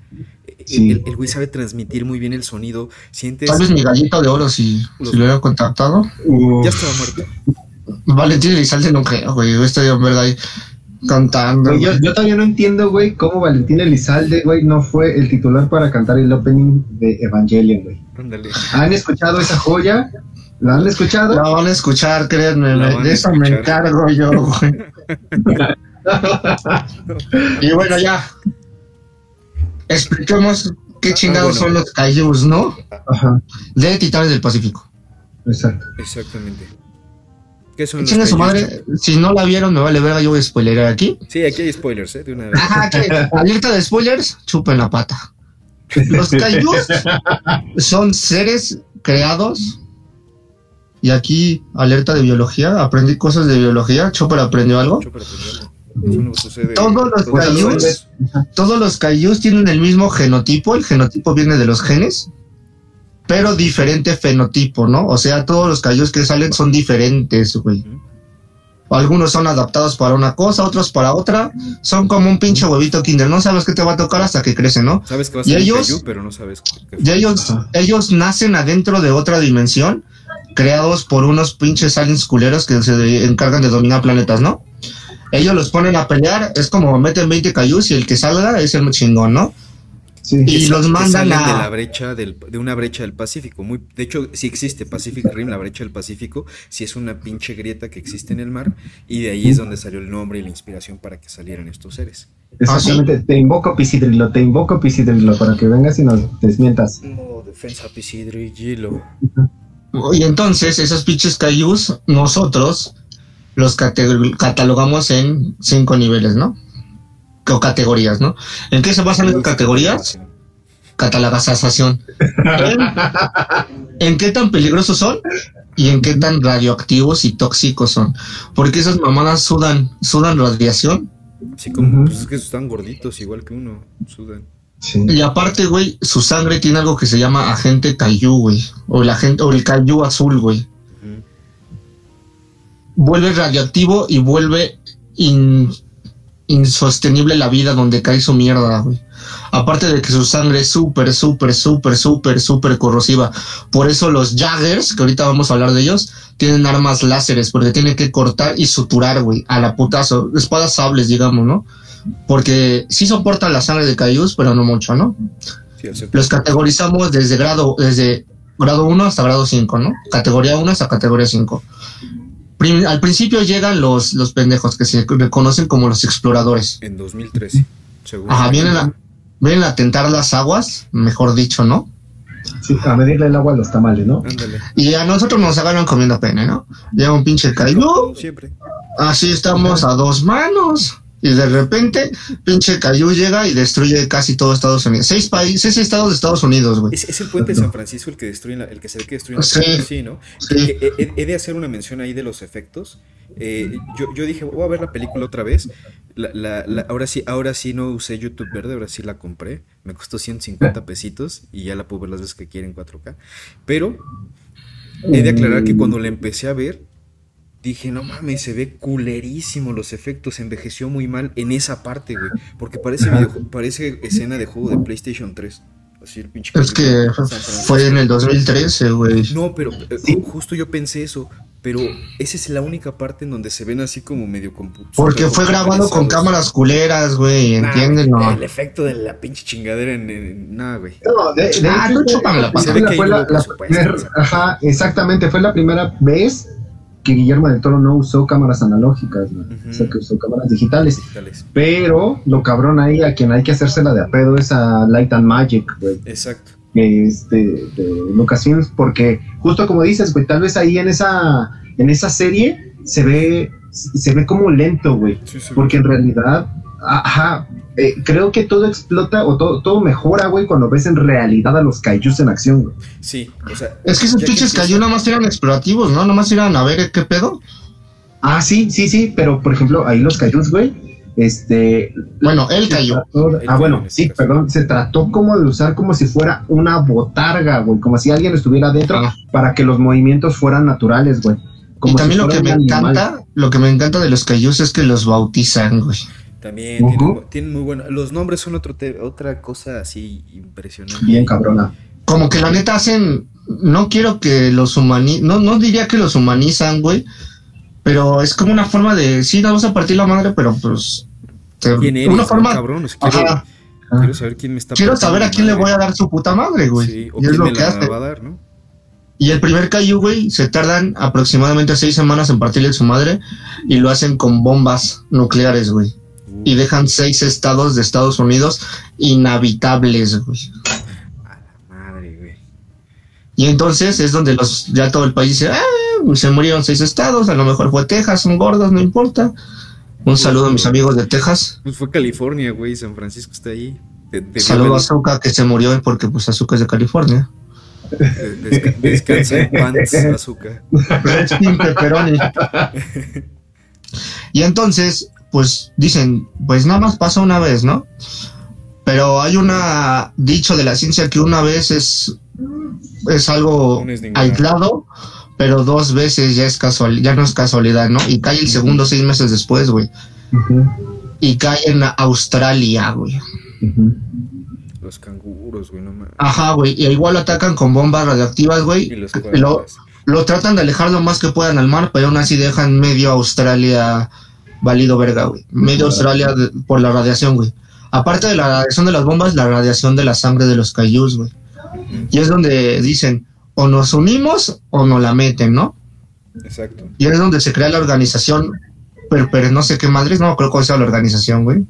Speaker 1: El, güey sabe transmitir muy bien el sonido. Sientes.
Speaker 2: Tal vez mi gallito de oro si, lo hubiera contactado.
Speaker 1: Ya estaba muerto.
Speaker 2: Valentín Elizalde no creo, güey. Yo estoy en verdad ahí cantando.
Speaker 3: Yo, yo, todavía no entiendo, güey, cómo Valentín Elizalde, güey, no fue el titular para cantar el opening de Evangelion, güey. ¿Han escuchado esa joya? ¿La han escuchado?
Speaker 2: La van a escuchar, créanme, de eso me encargo yo, [laughs] güey. y bueno, ya. Expliquemos qué ah, chingados son los Kaijus, ¿no? Ajá. De Titanes del Pacífico.
Speaker 3: Exacto.
Speaker 1: Exactamente.
Speaker 2: ¿Qué son los su madre, si no la vieron, me vale verga, yo voy a spoilerar aquí.
Speaker 1: Sí, aquí hay spoilers, ¿eh? De una vez.
Speaker 2: Ajá, alerta de spoilers, chupen la pata. Los Kaijus [laughs] son seres creados Y aquí, alerta de biología, aprendí cosas de biología. Chopper aprendió algo. Chopper aprendió algo. todos los cayús, todos los cayús tienen el mismo genotipo. El genotipo viene de los genes, pero diferente fenotipo, ¿no? O sea, todos los cayús que salen son diferentes, güey. Algunos son adaptados para una cosa, otros para otra. Son como un pinche huevito Kinder. No sabes qué te va a tocar hasta que crece, ¿no?
Speaker 1: Sabes que va a ser y ellos, pero no sabes
Speaker 2: y ellos, ellos nacen adentro de otra dimensión creados por unos pinches aliens culeros que se encargan de dominar planetas, ¿no? Ellos los ponen a pelear, es como meten 20 cayús y el que salga es el chingón, ¿no?
Speaker 1: Y los mandan a... de la brecha del, de una brecha del Pacífico. Muy, de hecho, sí existe Pacific Rim, la brecha del Pacífico, sí es una pinche grieta que existe en el mar, y de ahí es donde salió el nombre y la inspiración para que salieran estos seres.
Speaker 3: Exactamente, te invoco Pisidrilo, te invoco Pisidrilo para que vengas y nos desmientas.
Speaker 1: No, defensa Pisidrilo.
Speaker 2: Y entonces, esos pinches cayús, nosotros los catalogamos en cinco niveles, ¿no? O categorías, ¿no? ¿En qué se basan las categorías? Catalogación. ¿En, ¿En qué tan peligrosos son? y en qué tan radioactivos y tóxicos son. Porque esas mamadas sudan, sudan radiación.
Speaker 1: Sí, como pues es que están gorditos, igual que uno, sudan.
Speaker 2: Y aparte, güey, su sangre tiene algo que se llama agente Cayu, güey. O el agente, o el Cayu azul, güey. Vuelve radioactivo y vuelve insostenible la vida donde cae su mierda, güey. Aparte de que su sangre es súper, súper, súper, súper, súper corrosiva. Por eso los Jaggers, que ahorita vamos a hablar de ellos, tienen armas láseres, porque tienen que cortar y suturar, güey, a la putazo. Espadas sables, digamos, ¿no? Porque sí soportan la sangre de Cayús, pero no mucho, ¿no? Los categorizamos desde grado, desde grado 1 hasta grado 5, ¿no? Categoría 1 hasta categoría 5. al principio llegan los, los pendejos que se reconocen como los exploradores.
Speaker 1: En 2013,
Speaker 2: seguro. Ajá, vienen a, vienen a tentar las aguas, mejor dicho, ¿no?
Speaker 3: Sí, a medirle el agua a los tamales, ¿no?
Speaker 2: Y a nosotros nos agarran comiendo pene, ¿no? Llega un pinche Cayú. Siempre. Así estamos a dos manos. Y de repente, pinche Cayú llega y destruye casi todo Estados Unidos. Seis países, seis estados de Estados Unidos, güey.
Speaker 1: Es, el puente de San Francisco el que destruye, el que se ve que destruye. Sí, sí, ¿no? Sí. He, de hacer una mención ahí de los efectos. Eh, yo, yo, dije, voy a ver la película otra vez. La, la, ahora sí, ahora sí no usé YouTube verde, ahora sí la compré. Me costó 150 pesitos y ya la puedo ver las veces que quieren en 4K. Pero he de aclarar que cuando la empecé a ver, dije, no mames, se ve culerísimo los efectos, envejeció muy mal en esa parte, güey. Porque parece, parece escena de juego de PlayStation 3. Así el pinche.
Speaker 2: Es que fue en el 2013, güey.
Speaker 1: No, pero eh, justo yo pensé eso. Pero esa es la única parte en donde se ven así como medio
Speaker 2: Porque fue grabado con cámaras culeras, güey, ¿entiendes?
Speaker 1: No. El efecto de la pinche chingadera en. nada, güey.
Speaker 3: No, de, de ah, hecho, fue, la, Ajá, exactamente. Fue la primera vez que Guillermo del Toro no usó cámaras analógicas, o sea, que usó cámaras digitales. Pero lo cabrón ahí a quien hay que hacérsela de a pedo es a Light and Magic, güey.
Speaker 1: Exacto.
Speaker 3: Este, de Lucasfilms, porque justo como dices, güey, tal vez ahí en esa, en esa serie se ve, se ve como lento, güey. porque en realidad, ajá, eh, creo que todo explota o todo, todo mejora, güey, cuando ves en realidad a los kaijus en acción, güey.
Speaker 1: Sí, o sea.
Speaker 2: Es que esos pinches kaiju nada más eran explorativos, ¿no? Nada más eran a ver qué pedo.
Speaker 3: Ah, sí, sí, sí, pero por ejemplo, ahí los kaijus, güey, este.
Speaker 2: Bueno, el cayó.
Speaker 3: ah, bueno, sí, perdón. Se trató como de usar como si fuera una botarga, güey. Como si alguien estuviera dentro ah. para que los movimientos fueran naturales, güey.
Speaker 2: y también lo que me encanta, lo que me encanta de los cayús es que los bautizan, güey.
Speaker 1: También tienen, muy buenos. Los nombres son otro otra cosa así impresionante.
Speaker 3: Bien cabrona.
Speaker 2: Como que la neta hacen. No quiero que los humanizan. No, no diría que los humanizan, güey. Pero es como una forma de. Sí, vamos a partir la madre, pero pues.
Speaker 1: ¿Quién eres, una forma. Cabrón, quiero, quiero, saber quién me está
Speaker 2: Quiero saber a quién le voy a dar su puta madre, güey. Sí,
Speaker 1: o y es lo que hace. Va a dar, ¿no?
Speaker 2: Y el primer Caillou, güey, se tardan aproximadamente seis semanas en partirle su madre y lo hacen con bombas nucleares, güey y dejan seis estados de Estados Unidos inhabitables, güey. A la madre, güey. Y entonces es donde los ya todo el país dice, ah, se murieron seis estados, a lo mejor fue Texas, son gordos, no importa. Un saludo a mis amigos de Texas.
Speaker 1: Pues fue California, güey, San Francisco está ahí.
Speaker 2: Saludo a Azuka que se murió porque pues Azuka es de California.
Speaker 1: descansa en pants, azúcar. [laughs]
Speaker 2: pepperoni. [laughs] y entonces, pues dicen, pues nada más pasa una vez, ¿no? Pero hay una dicho de la ciencia que una vez es, es algo aislado, pero dos veces ya es casual, ya no es casualidad, ¿no? Y cae el segundo seis meses después, güey. Y cae en Australia, güey.
Speaker 1: Los canguros, güey, no mames.
Speaker 2: Ajá, güey. Y igual lo atacan con bombas radioactivas, güey. Y lo, lo tratan de alejar lo más que puedan al mar, pero aún así dejan medio Australia valido verga, güey. Medio Australia por la radiación, güey. Aparte de la radiación de las bombas, la radiación de la sangre de los cayús, güey. Y es donde dicen, o nos unimos o nos la meten, ¿no?
Speaker 1: Exacto.
Speaker 2: Y es donde se crea la organización, pero, pero no sé qué madres, no creo cuál sea la organización, güey.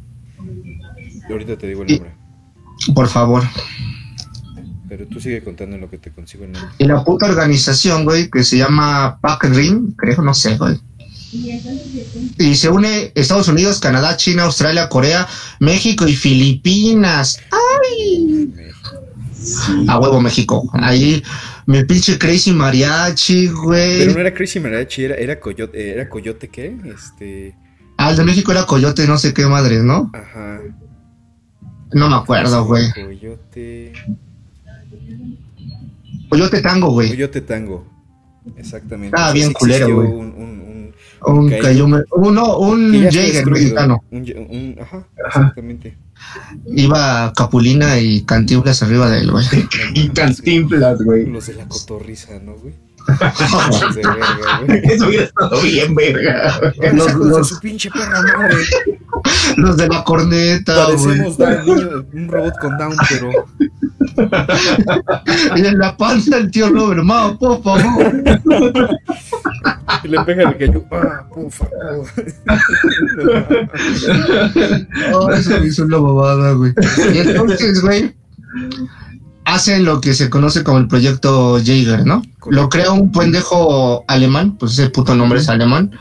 Speaker 1: Ahorita te digo el nombre.
Speaker 2: por favor.
Speaker 1: Pero tú sigue contando lo que te consigo el nombre.
Speaker 2: Y la puta organización, güey, que se llama Pack Ring, creo, no sé, güey y se une Estados Unidos, Canadá, China, Australia, Corea, México y Filipinas. ¡Ay! A huevo México. Ahí mi pinche Crazy Mariachi, güey.
Speaker 1: Pero no era Crazy Mariachi, era, era Coyote, ¿era Coyote qué? Este.
Speaker 2: Ah, el de México era Coyote, no sé qué madre, ¿no?
Speaker 1: Ajá.
Speaker 2: No me acuerdo, güey.
Speaker 1: Coyote.
Speaker 2: Coyote Tango, güey.
Speaker 1: Coyote Tango. Exactamente.
Speaker 2: Ah, bien culero, güey. Un, un, un, un uno, un Jaeger mexicano.
Speaker 1: Un, ajá, exactamente.
Speaker 2: Iba Capulina y Cantinflas arriba de él, güey. [laughs]
Speaker 3: y Cantinflas, güey.
Speaker 1: Los de la cotorriza, ¿no, güey? [laughs] [laughs]
Speaker 3: Eso hubiera estado bien, verga.
Speaker 1: Los, los, de su pinche perra madre.
Speaker 2: Los de la corneta,
Speaker 1: Parecemos güey. un robot con Down, pero [laughs]
Speaker 2: en la panza el tío Robert, ma, por favor.
Speaker 1: Y le pega el que ah, por favor. [laughs]
Speaker 2: oh, eso me hizo una bobada, güey. Y entonces, güey, hacen lo que se conoce como el proyecto Jaeger, ¿no? Lo crea un pendejo alemán, pues ese puto nombre es alemán,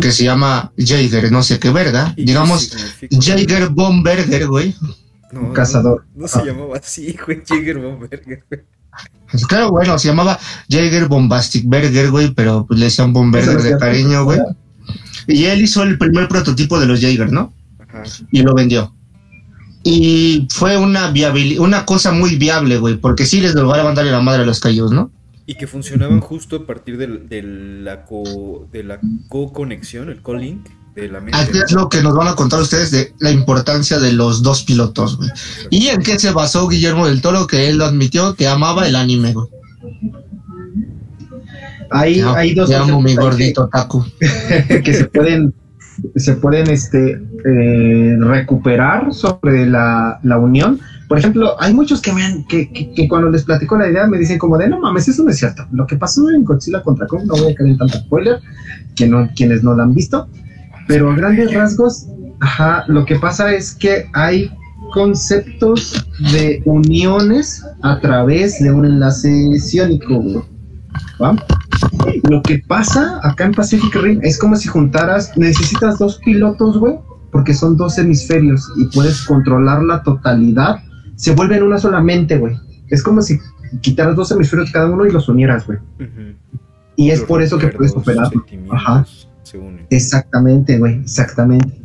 Speaker 2: que se llama Jaeger, no sé qué verga. Digamos, Jaeger Bomberger, güey
Speaker 3: un cazador.
Speaker 1: No, se ah. llamaba así, [laughs] güey, Jäger Bomberger, güey.
Speaker 2: Claro, bueno, se llamaba Jäger Bombastic Burger, güey, pero pues le decían Bomberger de cariño, güey. Y él hizo el primer prototipo de los Jaeger, ¿no? Ajá. Y lo vendió. Y fue una una cosa muy viable, güey, porque sí les a mandarle la madre a los cayos, ¿no?
Speaker 1: Y que funcionaban justo a partir de, de la co, de la co-conexión, el co-link
Speaker 2: Aquí es lo que nos van a contar ustedes de la importancia de los dos pilotos, güey. Y en qué se basó Guillermo del Toro, que él lo admitió, que amaba el anime, güey.
Speaker 3: Hay, hay dos
Speaker 2: amo mi gordito Taku. [laughs]
Speaker 3: que se pueden se pueden este eh, recuperar sobre la, la, unión. Por ejemplo, hay muchos que me que, que, cuando les platico la idea me dicen como de no mames, eso no es cierto. Lo que pasó en Godzilla contra Kong, no voy a caer en tanto spoiler, que no, quienes no lo han visto, pero a grandes rasgos, ajá, lo que pasa es que hay conceptos de uniones a través de un enlace ciónico. Lo que pasa acá en Pacific Rim es como si juntaras, necesitas dos pilotos, güey, porque son dos hemisferios y puedes controlar la totalidad. Se vuelven una solamente, güey. Es como si quitaras dos hemisferios cada uno y los unieras, güey. Y es por eso que puedes operar. Ajá. Exactamente, güey, exactamente.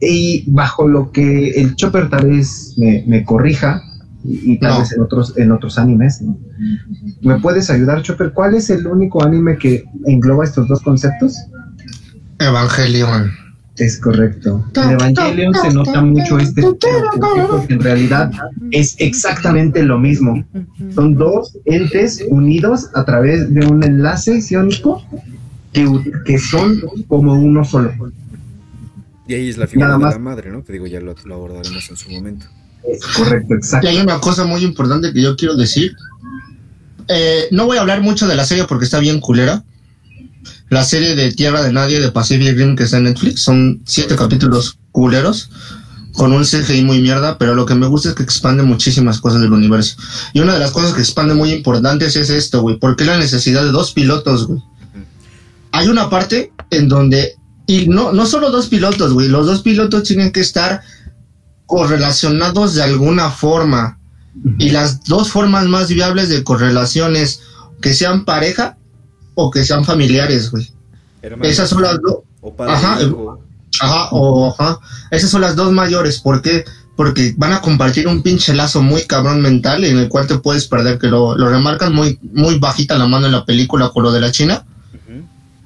Speaker 3: Y bajo lo que el Chopper tal vez me, corrija, y, tal vez en otros, en otros animes, ¿me puedes ayudar, Chopper? ¿Cuál es el único anime que engloba estos dos conceptos?
Speaker 2: Evangelion.
Speaker 3: Es correcto. En Evangelion se nota mucho este porque en realidad es exactamente lo mismo. Son dos entes unidos a través de un enlace sionista que, son como uno solo.
Speaker 1: Y ahí es la figura de la madre, ¿no? Que digo, ya lo, abordaremos en su momento.
Speaker 3: correcto, exacto.
Speaker 2: Y hay una cosa muy importante que yo quiero decir. Eh, no voy a hablar mucho de la serie porque está bien culera. La serie de Tierra de Nadie de Pacific Rim que está en Netflix son siete capítulos culeros con un CGI muy mierda, pero lo que me gusta es que expande muchísimas cosas del universo. Y una de las cosas que expande muy importantes es esto, güey. ¿Por qué la necesidad de dos pilotos, güey? Hay una parte en donde, y no, no solo dos pilotos, güey, los dos pilotos tienen que estar correlacionados de alguna forma. Y las dos formas más viables de correlación es que sean pareja o que sean familiares, güey. Esas son las dos. Ajá, ajá, o ajá. Esas son las dos mayores. ¿Por qué? Porque van a compartir un pinche lazo muy cabrón mental en el cual te puedes perder, que lo, lo remarcan muy, muy bajita la mano en la película con lo de la China.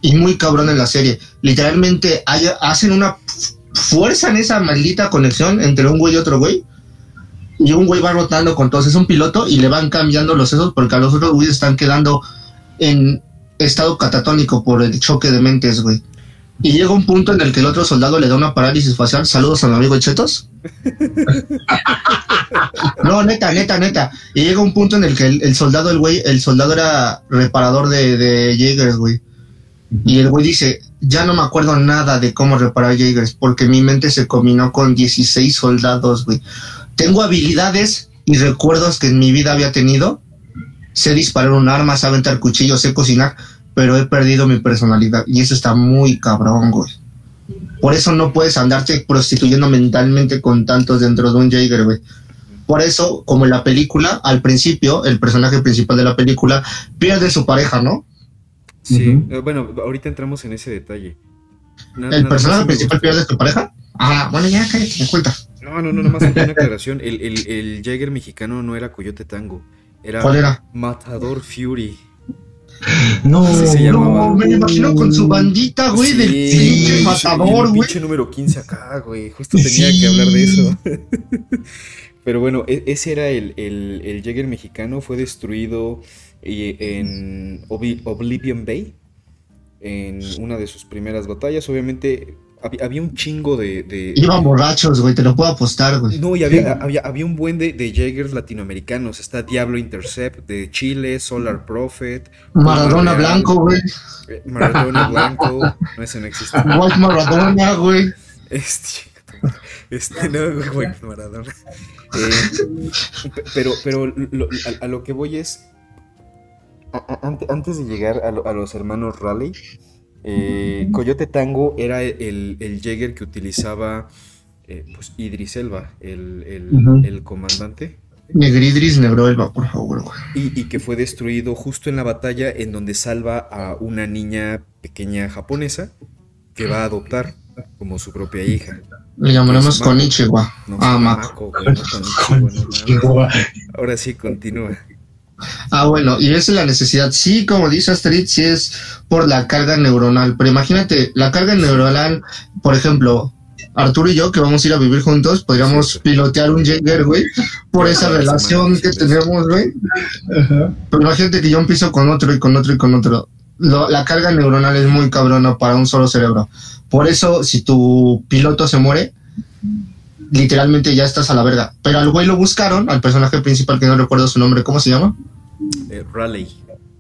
Speaker 2: Y muy cabrón en la serie. Literalmente hacen una fuerza en esa maldita conexión entre un güey y otro güey. Y un güey va rotando con todos. Es un piloto y le van cambiando los sesos porque a los otros güeyes están quedando en estado catatónico por el choque de mentes, güey. Y llega un punto en el que el otro soldado le da una parálisis facial. Saludos a mi amigo Chetos. [laughs] no, neta, neta, neta. Y llega un punto en el que el, soldado, el güey, el soldado era reparador de, de Jaegers, güey. Y el güey dice, ya no me acuerdo nada de cómo reparar Jaegers, porque mi mente se combinó con 16 soldados, güey. Tengo habilidades y recuerdos que en mi vida había tenido. Sé disparar un arma, sé aventar cuchillos, sé cocinar, pero he perdido mi personalidad y eso está muy cabrón, güey. Por eso no puedes andarte prostituyendo mentalmente con tantos dentro de un Jaeger, güey. Por eso, como en la película, al principio, el personaje principal de la película pierde su pareja, ¿no?
Speaker 1: Sí, eh, bueno, ahorita entramos en ese detalle.
Speaker 2: ¿El personaje principal pierde su pareja? Ah, bueno, ya cállate, me cuenta.
Speaker 1: No, no, no, nada más una aclaración. El, el, el Jäger mexicano no era Coyote Tango. Era
Speaker 2: ¿Cuál era?
Speaker 1: Matador Fury.
Speaker 2: No, no, me imagino con su bandita, güey, del pinche matador, güey.
Speaker 1: Pinche número 15 acá, güey. Justo tenía que hablar de eso. [laughs] Pero bueno, e, ese era el, el, el Jäger mexicano. Fue destruido en Oblivion Bay, en una de sus primeras batallas. Obviamente había, un chingo de,
Speaker 2: Iban borrachos, güey, te lo puedo apostar, güey.
Speaker 1: No, y había, había, un buen de, de Jaegers latinoamericanos. Está Diablo Intercept de Chile, Solar Prophet.
Speaker 2: Maradona Blanco, güey.
Speaker 1: Eh, Maradona Blanco. No, ese no existe. [laughs]
Speaker 2: White Maradona, güey.
Speaker 1: Este, este no, güey, Maradona. Eh, pero pero a, lo que voy es antes de llegar a, los hermanos Raleigh, eh, Coyote Tango era el, el Jäger que utilizaba eh, pues, Idris Elba, el, comandante.
Speaker 2: Negridris Nebroelba, por favor.
Speaker 1: Y, y, que fue destruido justo en la batalla en donde salva a una niña pequeña japonesa que va a adoptar como su propia hija.
Speaker 2: Le llamaremos Konichiwa. ah, Mako.
Speaker 1: Ahora sí, continúa.
Speaker 2: Ah, bueno, y esa es la necesidad. Sí, como dice Astrid, sí es por la carga neuronal. Pero imagínate, la carga neuronal, por ejemplo, Arturo y yo, que vamos a ir a vivir juntos, podríamos pilotear un Jaeger, güey, por esa relación que tenemos, güey. Pero imagínate que yo empiezo con otro y con otro y con otro. la carga neuronal es muy cabrona para un solo cerebro. Por eso, si tu piloto se muere, literalmente ya estás a la verga. Pero al güey lo buscaron, al personaje principal que no recuerdo su nombre, ¿cómo se llama?
Speaker 1: Eh, Raleigh.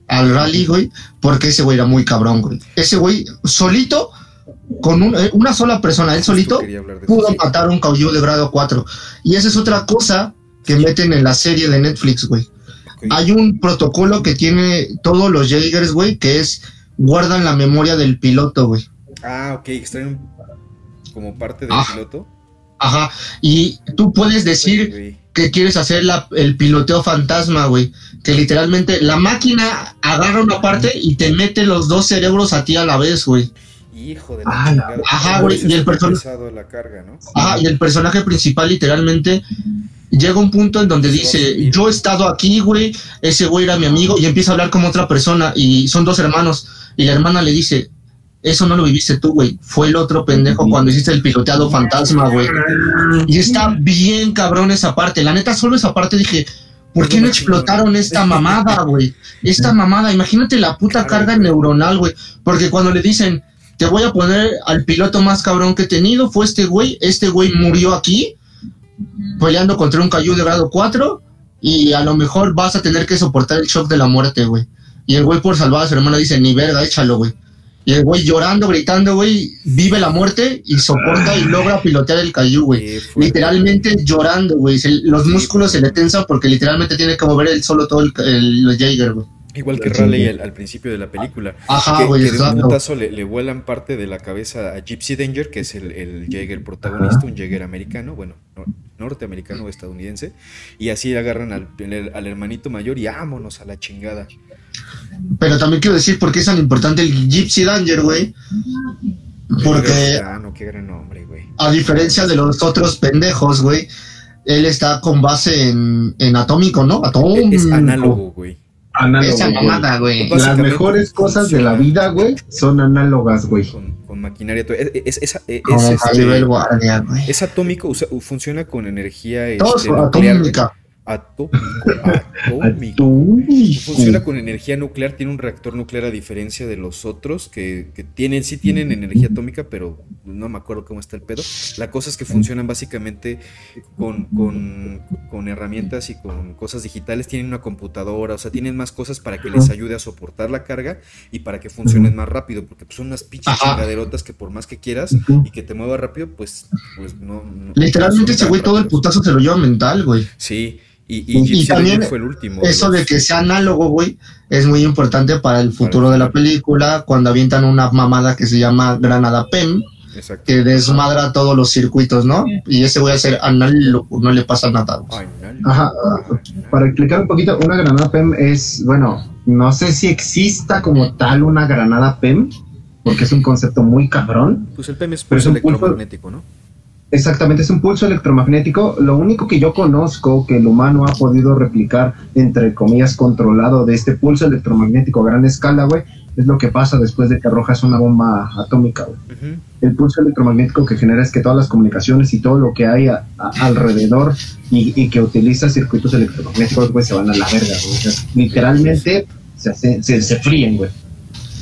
Speaker 2: Al Raleigh, güey, porque ese güey era muy cabrón, güey. Ese güey solito, con eh, una sola persona, él solito, pudo matar un caballo de grado 4. Y esa es otra cosa que meten en la serie de Netflix, güey. Hay un protocolo que tiene todos los Jaegers, güey, que es guardan la memoria del piloto, güey.
Speaker 1: Ah, ok, extraen como parte del ah. piloto.
Speaker 2: Ajá, y tú puedes decir que quieres hacer el piloteo fantasma, güey. Que literalmente la máquina agarra una parte y te mete los dos cerebros a ti a la vez, güey.
Speaker 1: Hijo de la ah,
Speaker 2: Ajá, güey. Y el personaje. Ajá, y el personaje principal literalmente llega un punto en donde dice, yo he estado aquí, güey, ese güey era mi amigo, y empieza a hablar como otra persona, y son dos hermanos, y la hermana le dice, eso no lo viviste tú, güey. Fue el otro pendejo cuando hiciste el piloteado fantasma, güey. Y está bien cabrón esa parte. La neta, solo esa parte dije, ¿por qué no explotaron esta mamada, güey? Esta mamada, imagínate la puta carga neuronal, güey. Porque cuando le dicen, te voy a poner al piloto más cabrón que he tenido, fue este güey. Este güey murió aquí, peleando contra un cayú de grado 4. Y a lo mejor vas a tener que soportar el shock de la muerte, güey. Y el güey por salvar a su hermana dice, ni verga, échalo, güey. Y el güey llorando, gritando, güey, vive la muerte y soporta y logra pilotear el Caillou, güey. Literalmente llorando, güey. los músculos se le tensan porque literalmente tiene que mover él solo todo el, el, Jaeger, güey.
Speaker 1: Igual que Raleigh al, principio de la película.
Speaker 2: Ajá,
Speaker 1: que,
Speaker 2: güey,
Speaker 1: que de un putazo le, le, vuelan parte de la cabeza a Gypsy Danger, que es el, el Jäger protagonista, Ajá. un Jäger americano, bueno, no, norteamericano o estadounidense, y así agarran al, al, hermanito mayor y vámonos a la chingada.
Speaker 2: Pero también quiero decir por qué es tan importante el Gypsy Danger, güey. Porque.
Speaker 1: No, qué gran nombre, güey.
Speaker 2: A diferencia de los otros pendejos, güey, él está con base en, en atómico, ¿no? Atómico.
Speaker 1: Es análogo, güey.
Speaker 3: Análogo,
Speaker 2: Esa mamada, güey.
Speaker 3: Las mejores cosas de la vida, güey, son análogas, güey.
Speaker 1: Con, con, maquinaria. Es, es, es, es
Speaker 2: Como este, guardia, güey.
Speaker 1: es atómico, o sea, funciona con energía
Speaker 2: Todo
Speaker 1: este, nuclear.
Speaker 2: atómica.
Speaker 1: Atómico. [laughs] Atómico. Funciona con energía nuclear, tiene un reactor nuclear a diferencia de los otros que, que tienen, sí tienen energía atómica, pero no me acuerdo cómo está el pedo. La cosa es que funcionan básicamente con, con, con herramientas y con cosas digitales, tienen una computadora, o sea, tienen más cosas para que les ayude a soportar la carga y para que funcionen más rápido, porque pues, son unas pinches chingaderotas que por más que quieras y que te mueva rápido, pues, pues no, no-
Speaker 2: Literalmente ese güey todo el putazo se lo lleva mental, güey.
Speaker 1: Sí, y,
Speaker 2: Y-
Speaker 1: y,
Speaker 2: y
Speaker 1: Gypsy
Speaker 2: también
Speaker 1: fue el último.
Speaker 2: Eso de que sea análogo, güey, es muy importante para el futuro de la película. Cuando avientan una mamada que se llama Granada PEM,
Speaker 1: Exacto.
Speaker 2: que desmadra todos los circuitos, ¿no? Y ese voy a ser análogo, no le pasa nada.
Speaker 3: Ajá, para explicar un poquito, una granada PEM es, bueno, no sé si exista como tal una granada PEM, porque es un concepto muy cabrón.
Speaker 1: Pues el PM es
Speaker 3: Pero es un
Speaker 1: electromagnético, ¿no?
Speaker 3: Exactamente, es un pulso electromagnético. Lo único que yo conozco que el humano ha podido replicar, entre comillas, controlado de este pulso electromagnético a gran escala, güey, es lo que pasa después de que arrojas una bomba atómica, güey. El pulso electromagnético que genera es que todas las comunicaciones y todo lo que hay a- a- alrededor y, y que utiliza circuitos electromagnéticos, güey, se van a la verga, güey. O sea, literalmente se, hace- se, se fríen, güey.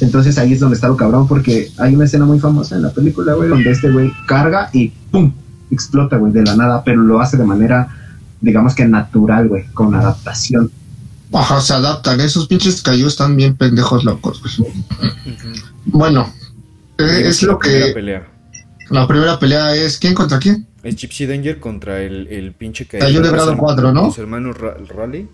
Speaker 3: Entonces ahí es donde está lo cabrón, porque hay una escena muy famosa en la película, güey, donde este güey carga y ¡pum! Explota, güey, de la nada, pero lo hace de manera, digamos que natural, güey, con adaptación.
Speaker 2: Ajá, se adaptan. Esos pinches cayos están bien pendejos locos, güey. Bueno, eh, es
Speaker 1: La
Speaker 2: lo
Speaker 1: primera
Speaker 2: que.
Speaker 1: pelea.
Speaker 2: La primera pelea es. ¿Quién contra quién?
Speaker 1: Es Gypsy Danger contra el, el pinche. Caillou
Speaker 2: de grado
Speaker 1: Los herma-
Speaker 2: cuatro, ¿no?
Speaker 1: Los hermanos Ra- Raleigh.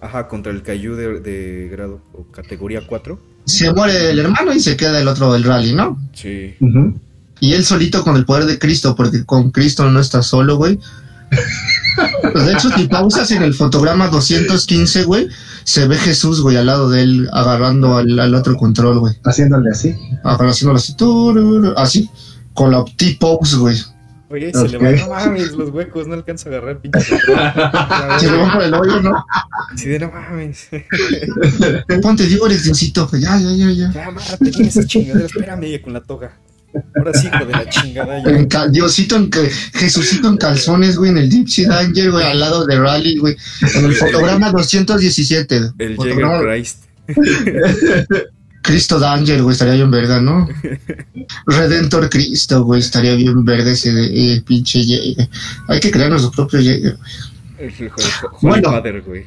Speaker 1: Ajá, contra el Caillou de, de grado o categoría 4.
Speaker 2: Se muere el hermano y se queda el otro del rally, ¿no?
Speaker 1: Sí.
Speaker 3: Ujú.
Speaker 2: Y él solito con el poder de Cristo, porque con Cristo no está solo, güey. Pues de hecho, si pausas en el fotograma 215, güey, se ve Jesús, güey, al lado de él, agarrando al, al otro control, güey.
Speaker 3: Haciéndole así.
Speaker 2: Haciéndolo así, turururu, así, con la T-pose, güey.
Speaker 1: Oye,
Speaker 3: Ok.
Speaker 1: se le van, no mames, los huecos, no alcanza a agarrar pinche. [laughs]
Speaker 2: Se le va por el hoyo, ¿no?
Speaker 1: Sí, de no mames.
Speaker 2: Ponte, digo, eres Diosito, güey, ya, ya, ya, ya.
Speaker 1: Ya, amárrate con esas chingaderas. Espérame con la toga. Ahora sí, hijo de la chingada.
Speaker 2: En Diosito en que Jesucito en calzones, güey, en el Gypsy Danger, güey, al lado de Rally, güey. En el fotograma 217.
Speaker 1: El
Speaker 2: fotograma-
Speaker 1: Jäger Christ. [laughs]
Speaker 2: Cristo Danger, güey, estaría bien verga, ¿no? Redentor Cristo, güey, estaría bien verga ese de, eh, pinche Jäger. Hay que crear nuestro propio
Speaker 1: el Holy
Speaker 2: Bueno.
Speaker 1: Father, güey.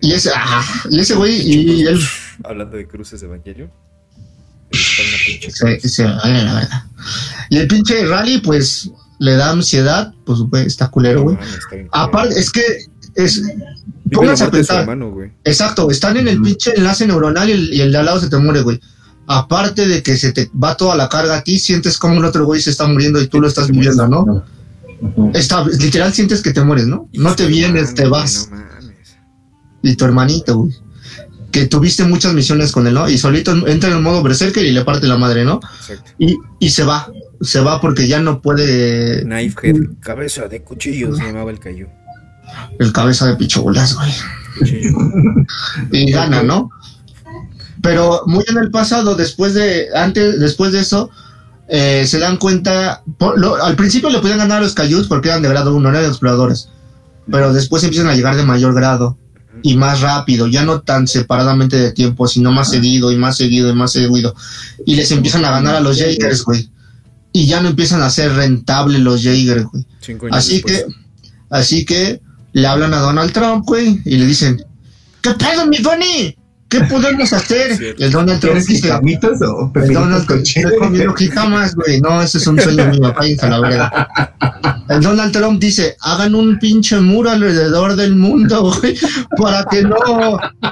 Speaker 2: Y ese, ah, y ese güey, y él
Speaker 1: Hablando de cruces de Evangelio.
Speaker 2: Se, se vale la verdad. Y el pinche Rally, pues, le da ansiedad, pues, güey, está culero, güey.
Speaker 1: No.
Speaker 2: Aparte, es que, es, pónganse a pensar,
Speaker 1: hermano,
Speaker 2: exacto, están en el pinche enlace neuronal y el, y el de al lado se te muere, güey. Aparte de que se te va toda la carga a ti, sientes como el otro güey se está muriendo y tú lo estás viviendo, ¿no? Está, literal sientes que te mueres, ¿no? No te vienes, te vas. Y tu hermanito, güey. Que tuviste muchas misiones con él, ¿no? Y solito entra en el modo berserker y le parte la madre, ¿no?
Speaker 1: Exacto.
Speaker 2: Y, y se va. Se va porque ya no puede
Speaker 1: Knife Head, cabeza de cuchillo, se llamaba el Caillou.
Speaker 2: el cabeza de picholas, güey.
Speaker 1: Cuchillo.
Speaker 2: Y gana, ¿no? Pero muy en el pasado, después de, antes, después de eso, eh, se dan cuenta, por- lo- al principio le podían ganar a los Cayús porque eran de grado 1, eran exploradores. Pero después empiezan a llegar de mayor grado y más rápido, ya no tan separadamente de tiempo, sino más seguido y más seguido y más seguido. Y les empiezan a ganar a los Jaegers, güey. Y ya no empiezan a ser rentables los Jaegers, güey. Así
Speaker 1: después.
Speaker 2: que, así que le hablan a Donald Trump, güey, y le dicen, ¿qué pedo, mi Donny? ¿Qué podemos hacer? El Donald Trump
Speaker 3: ¿Quieres
Speaker 2: dice,
Speaker 3: jicamitas o
Speaker 2: el Donald
Speaker 3: con
Speaker 2: Trump comiendo jicamas, güey. No, ese es un sueño mío, cállense a la verga. [laughs] Donald Trump dice, hagan un pinche muro alrededor del mundo, güey, para que no...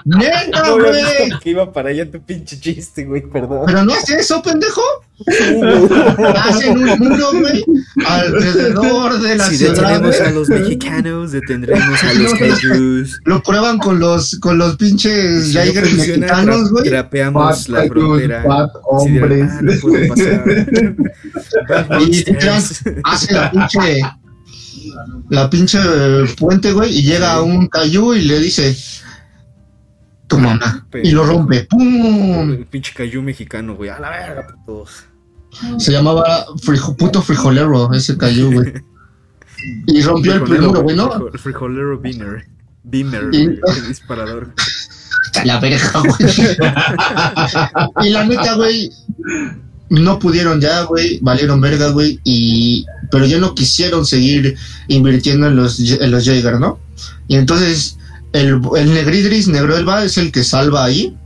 Speaker 2: ¡Neta, güey!
Speaker 1: que iba para allá tu pinche chiste, güey, perdón.
Speaker 2: Pero no hace eso, pendejo. Hacen un muro, güey, alrededor de la
Speaker 1: Si
Speaker 2: ciudad.
Speaker 1: detenemos
Speaker 2: güey.
Speaker 1: a los mexicanos, detendremos a los cayús.
Speaker 2: Lo prueban con los, con los pinches
Speaker 1: Si no
Speaker 2: Jaegers
Speaker 1: funciona,
Speaker 2: mexicanos,
Speaker 1: tra-
Speaker 2: güey.
Speaker 1: Trapeamos la frontera.
Speaker 3: fat
Speaker 1: Si de-
Speaker 3: hombres.
Speaker 1: ah, no puedo pasar. [laughs] Bad
Speaker 2: Y
Speaker 1: monsters.
Speaker 2: hace la pinche la pinche puente, güey, y llega a un cayú y le dice tu mamá y lo rompe. ¡Pum!
Speaker 1: El pinche cayú mexicano, güey. A la verga, putos.
Speaker 2: Se llamaba frijo- puto frijolero ese cayú, güey. [laughs] Y rompió el primero, güey, ¿no?
Speaker 1: frijo- Frijolero Beamer. Beamer,
Speaker 2: Y-
Speaker 1: el disparador. [laughs]
Speaker 2: La verga, güey. [laughs] y la neta, güey, no pudieron ya, güey, valieron verga, güey, y pero ya no quisieron seguir invirtiendo en los en los Jaeger, ¿no? Y entonces el, el Negridris Negroelva es el que salva ahí,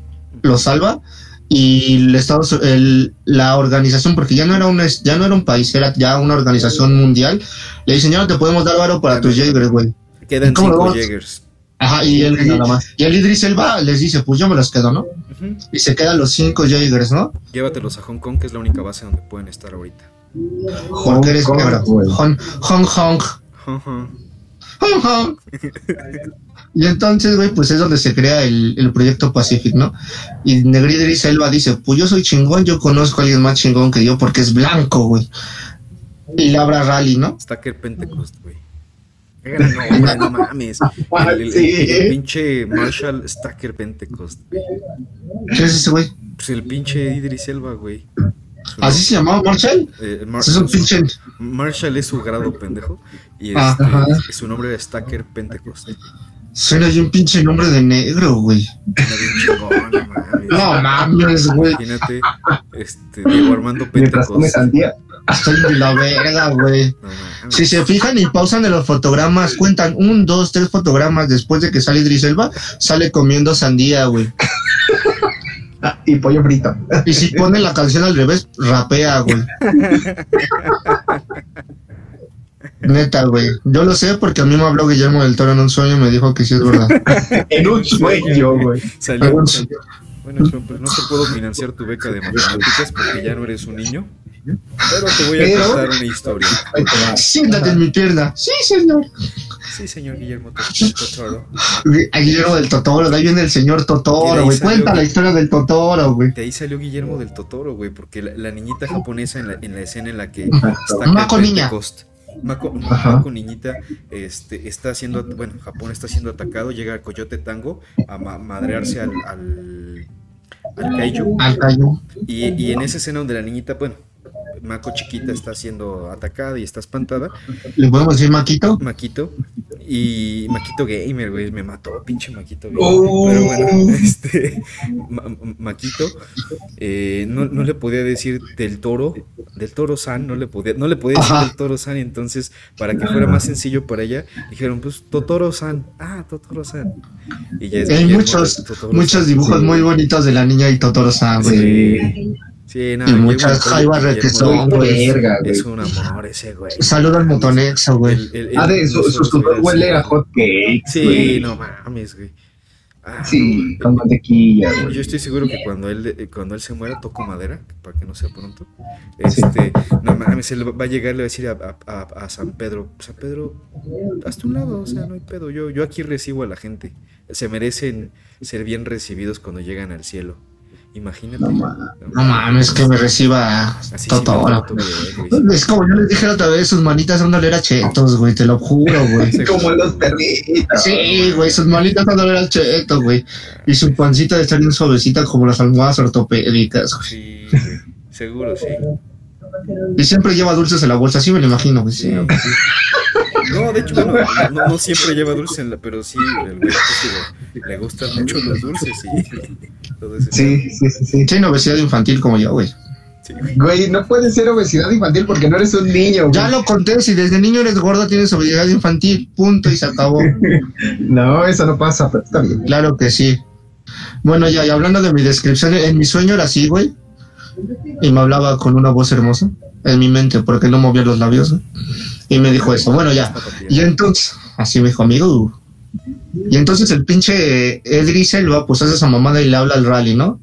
Speaker 2: lo salva y el Estados el, la organización porque ya no era un ya no era un país, era ya una organización mundial. Le dicen, "Ya no te podemos dar varo para tus Jaeger, güey."
Speaker 1: Quedan
Speaker 2: ¿Cómo lo
Speaker 1: cinco? Jaegers.
Speaker 2: Ajá, y el,
Speaker 3: Nada más.
Speaker 2: y el Idris Elba les dice, "Pues yo me los quedo, ¿no?" Y se quedan los cinco Jaegers, ¿no?
Speaker 1: Llévatelos a Hong Kong, que es la única base donde pueden estar ahorita.
Speaker 2: Porque eres
Speaker 3: Kong,
Speaker 2: negro.
Speaker 3: güey.
Speaker 2: Hong Hong Hong.
Speaker 1: Ajá.
Speaker 2: Hong Hong. [laughs] Y entonces, güey, pues es donde se crea el, el proyecto Pacific, ¿no? Y Negridri Selva dice, pues yo soy chingón, yo conozco a alguien más chingón que yo porque es blanco, güey. Y Labra Rally, ¿no?
Speaker 1: Stacker Pentecost, güey. No mames. [laughs] El, el- pinche Marshall Stacker Pentecost, güey.
Speaker 2: ¿Qué es ese, güey?
Speaker 1: Pues el pinche Idris Elba, güey. Su
Speaker 2: ¿Así se llamaba Marshall?
Speaker 1: Eh, Mar-
Speaker 2: Es un pinche...
Speaker 1: Marshall es su grado pendejo y
Speaker 2: Ah,
Speaker 1: este, su nombre era Stacker Pentecost.
Speaker 2: Suena yo un pinche nombre de negro, güey.
Speaker 1: No mames.
Speaker 2: Güey.
Speaker 1: Imagínate, este, Diego Armando
Speaker 3: Mientras come
Speaker 1: Pentecost.
Speaker 3: sandía.
Speaker 2: Estoy de la verga, güey.
Speaker 1: No.
Speaker 2: Si se fijan y pausan en los fotogramas, cuentan un, dos, tres fotogramas después de que sale Idris Elba, sale comiendo sandía, güey.
Speaker 3: Ah, [laughs] y pollo frito.
Speaker 2: Y si pone la canción al revés, rapea, güey. [laughs] Neta, güey. Yo lo sé porque a mí me habló Guillermo del Toro en un sueño y me dijo que sí es verdad. [laughs]
Speaker 3: en un sueño, güey.
Speaker 1: Salió. Bueno, pero, pues no te puedo financiar tu beca de matemáticas porque ya no eres un niño. Pero te voy a
Speaker 3: Pero-
Speaker 1: contar una historia.
Speaker 2: Siéntate en mi pierna. Sí, señor.
Speaker 1: Sí, señor Guillermo Totoro.
Speaker 2: A Guillermo del Totoro, de ahí viene el señor Totoro, güey. Cuenta la historia del Totoro, güey.
Speaker 1: De ahí salió Guillermo del Totoro, güey, porque la, la niñita japonesa en la, en la escena en la que está
Speaker 2: Mako niña.
Speaker 1: Pentecost, Mako, niñita, este, está siendo, bueno, Japón está siendo atacado, llega el Coyote Tango a ma- madrearse al, al, al kaiju,
Speaker 2: Al
Speaker 1: y, y en esa escena donde la niñita, bueno, Mako chiquita está siendo atacada y está espantada,
Speaker 2: ¿Le podemos decir Maquito?
Speaker 1: Maquito, y Maquito Gamer, güey, me mató, pinche Maquito Gamer.
Speaker 3: Oh.
Speaker 1: Pero bueno, [laughs] este, Ma- Maquito, eh, no, no le podía decir del toro, del toro san, no le podía, no le podía decir
Speaker 2: Ajá.
Speaker 1: del toro san, y entonces, para que fuera más sencillo para ella, dijeron, pues, Totoro san, ah, Totoro san. Y ya es
Speaker 2: Hay muchos,
Speaker 1: Totoro
Speaker 2: muchos
Speaker 1: san.
Speaker 2: dibujos
Speaker 3: Sí.
Speaker 2: muy bonitos de la niña y Totoro-san, güey.
Speaker 1: Sí, sí, no,
Speaker 2: Y muchas jaivas que son,
Speaker 1: Toro
Speaker 2: güey.
Speaker 1: es-
Speaker 3: Verga, güey.
Speaker 1: Es un amor ese, güey.
Speaker 2: Saludo al motonexo, güey.
Speaker 3: Ah, de su, su sudor huele a hot cakes.
Speaker 1: Sí, no mames, güey. Ah,
Speaker 3: Sí, con mantequilla, güey.
Speaker 1: Yo estoy seguro que cuando él eh, cuando él se muera toco madera, para que no sea pronto. Este, no mames, él va a llegar y le va a decir a, a- a- a San Pedro, San Pedro, hazte un lado, o sea, no hay pedo. Yo, yo aquí recibo a la gente. Se merecen ser bien recibidos cuando llegan al cielo. Imagínate.
Speaker 3: No mames.
Speaker 2: No mames, que me reciba
Speaker 1: Así sí bien, güey.
Speaker 2: Es como yo les dije la otra vez, sus manitas son de oler a chetos, güey, te lo juro, güey.
Speaker 1: Sí. [laughs]
Speaker 3: Como los perritos.
Speaker 2: Sí, güey, sus manitas son de oler a cheto, güey. Y su pancita de estar bien suavecita como las almohadas ortopédicas, güey.
Speaker 1: Sí. Seguro, sí.
Speaker 2: Y siempre lleva dulces en la bolsa, así me lo imagino, güey. Sí.
Speaker 1: No, de hecho, bueno, no, no siempre lleva dulce, en la, pero sí, el güey pues, le, le gustan mucho los dulces y todo ese
Speaker 3: Sí, sí, sí, sí.
Speaker 2: Tiene obesidad infantil como yo, güey.
Speaker 1: Sí, güey.
Speaker 3: Güey, no puede ser obesidad infantil porque no eres un niño. güey.
Speaker 2: Ya lo conté, si desde niño eres gordo tienes obesidad infantil, punto y se acabó. [laughs]
Speaker 3: No, eso no pasa, pero está bien.
Speaker 2: Claro que sí. Bueno, ya, y hablando de mi descripción, en mi sueño era así, güey. Y me hablaba con una voz hermosa en mi mente, porque no movía los labios. Y me dijo eso, bueno, ya. Y entonces, así me dijo, amigo. Y entonces el pinche Edrisel va, pues hace esa mamada y le habla al rally, ¿no?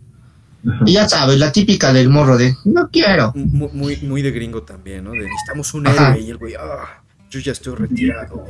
Speaker 2: Y ya sabes, la típica del morro de no quiero.
Speaker 1: Muy, muy de gringo también, ¿no? De necesitamos un héroe y el güey, ah, yo ya estoy retirado.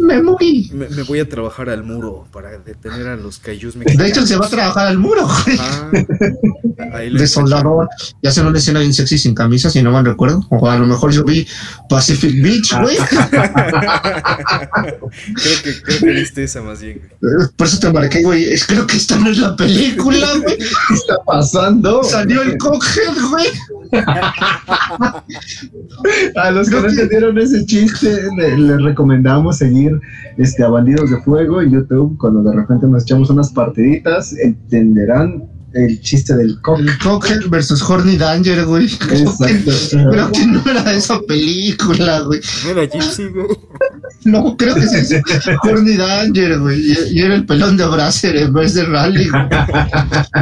Speaker 2: Me morí.
Speaker 1: Me, voy a trabajar al muro para detener a los cayús
Speaker 2: De hecho, se va a trabajar al muro. Ah, [laughs] de soldador. Ya se una escena bien sexy sin camisa, si no mal recuerdo. O a lo mejor yo vi Pacific Beach, güey. [laughs]
Speaker 1: creo, que, creo que viste esa más bien,
Speaker 2: güey. Por eso te marqué, güey. Creo que esta no es la película, [laughs] güey.
Speaker 3: ¿Qué está pasando?
Speaker 2: Salió el cockhead, güey. [laughs]
Speaker 3: a los que no entendieron ese chiste, les recomendamos seguir este, a Bandidos de Fuego en YouTube. Cuando de repente nos echamos unas partiditas, entenderán el chiste del
Speaker 2: Cockhead versus Horny Danger, güey. Exacto. [laughs] Creo que no era esa película, güey.
Speaker 1: No era Gypsy, güey.
Speaker 2: No, creo que sí es Horny Danger, güey. Y, era el pelón de Brasser en vez de Rally, güey.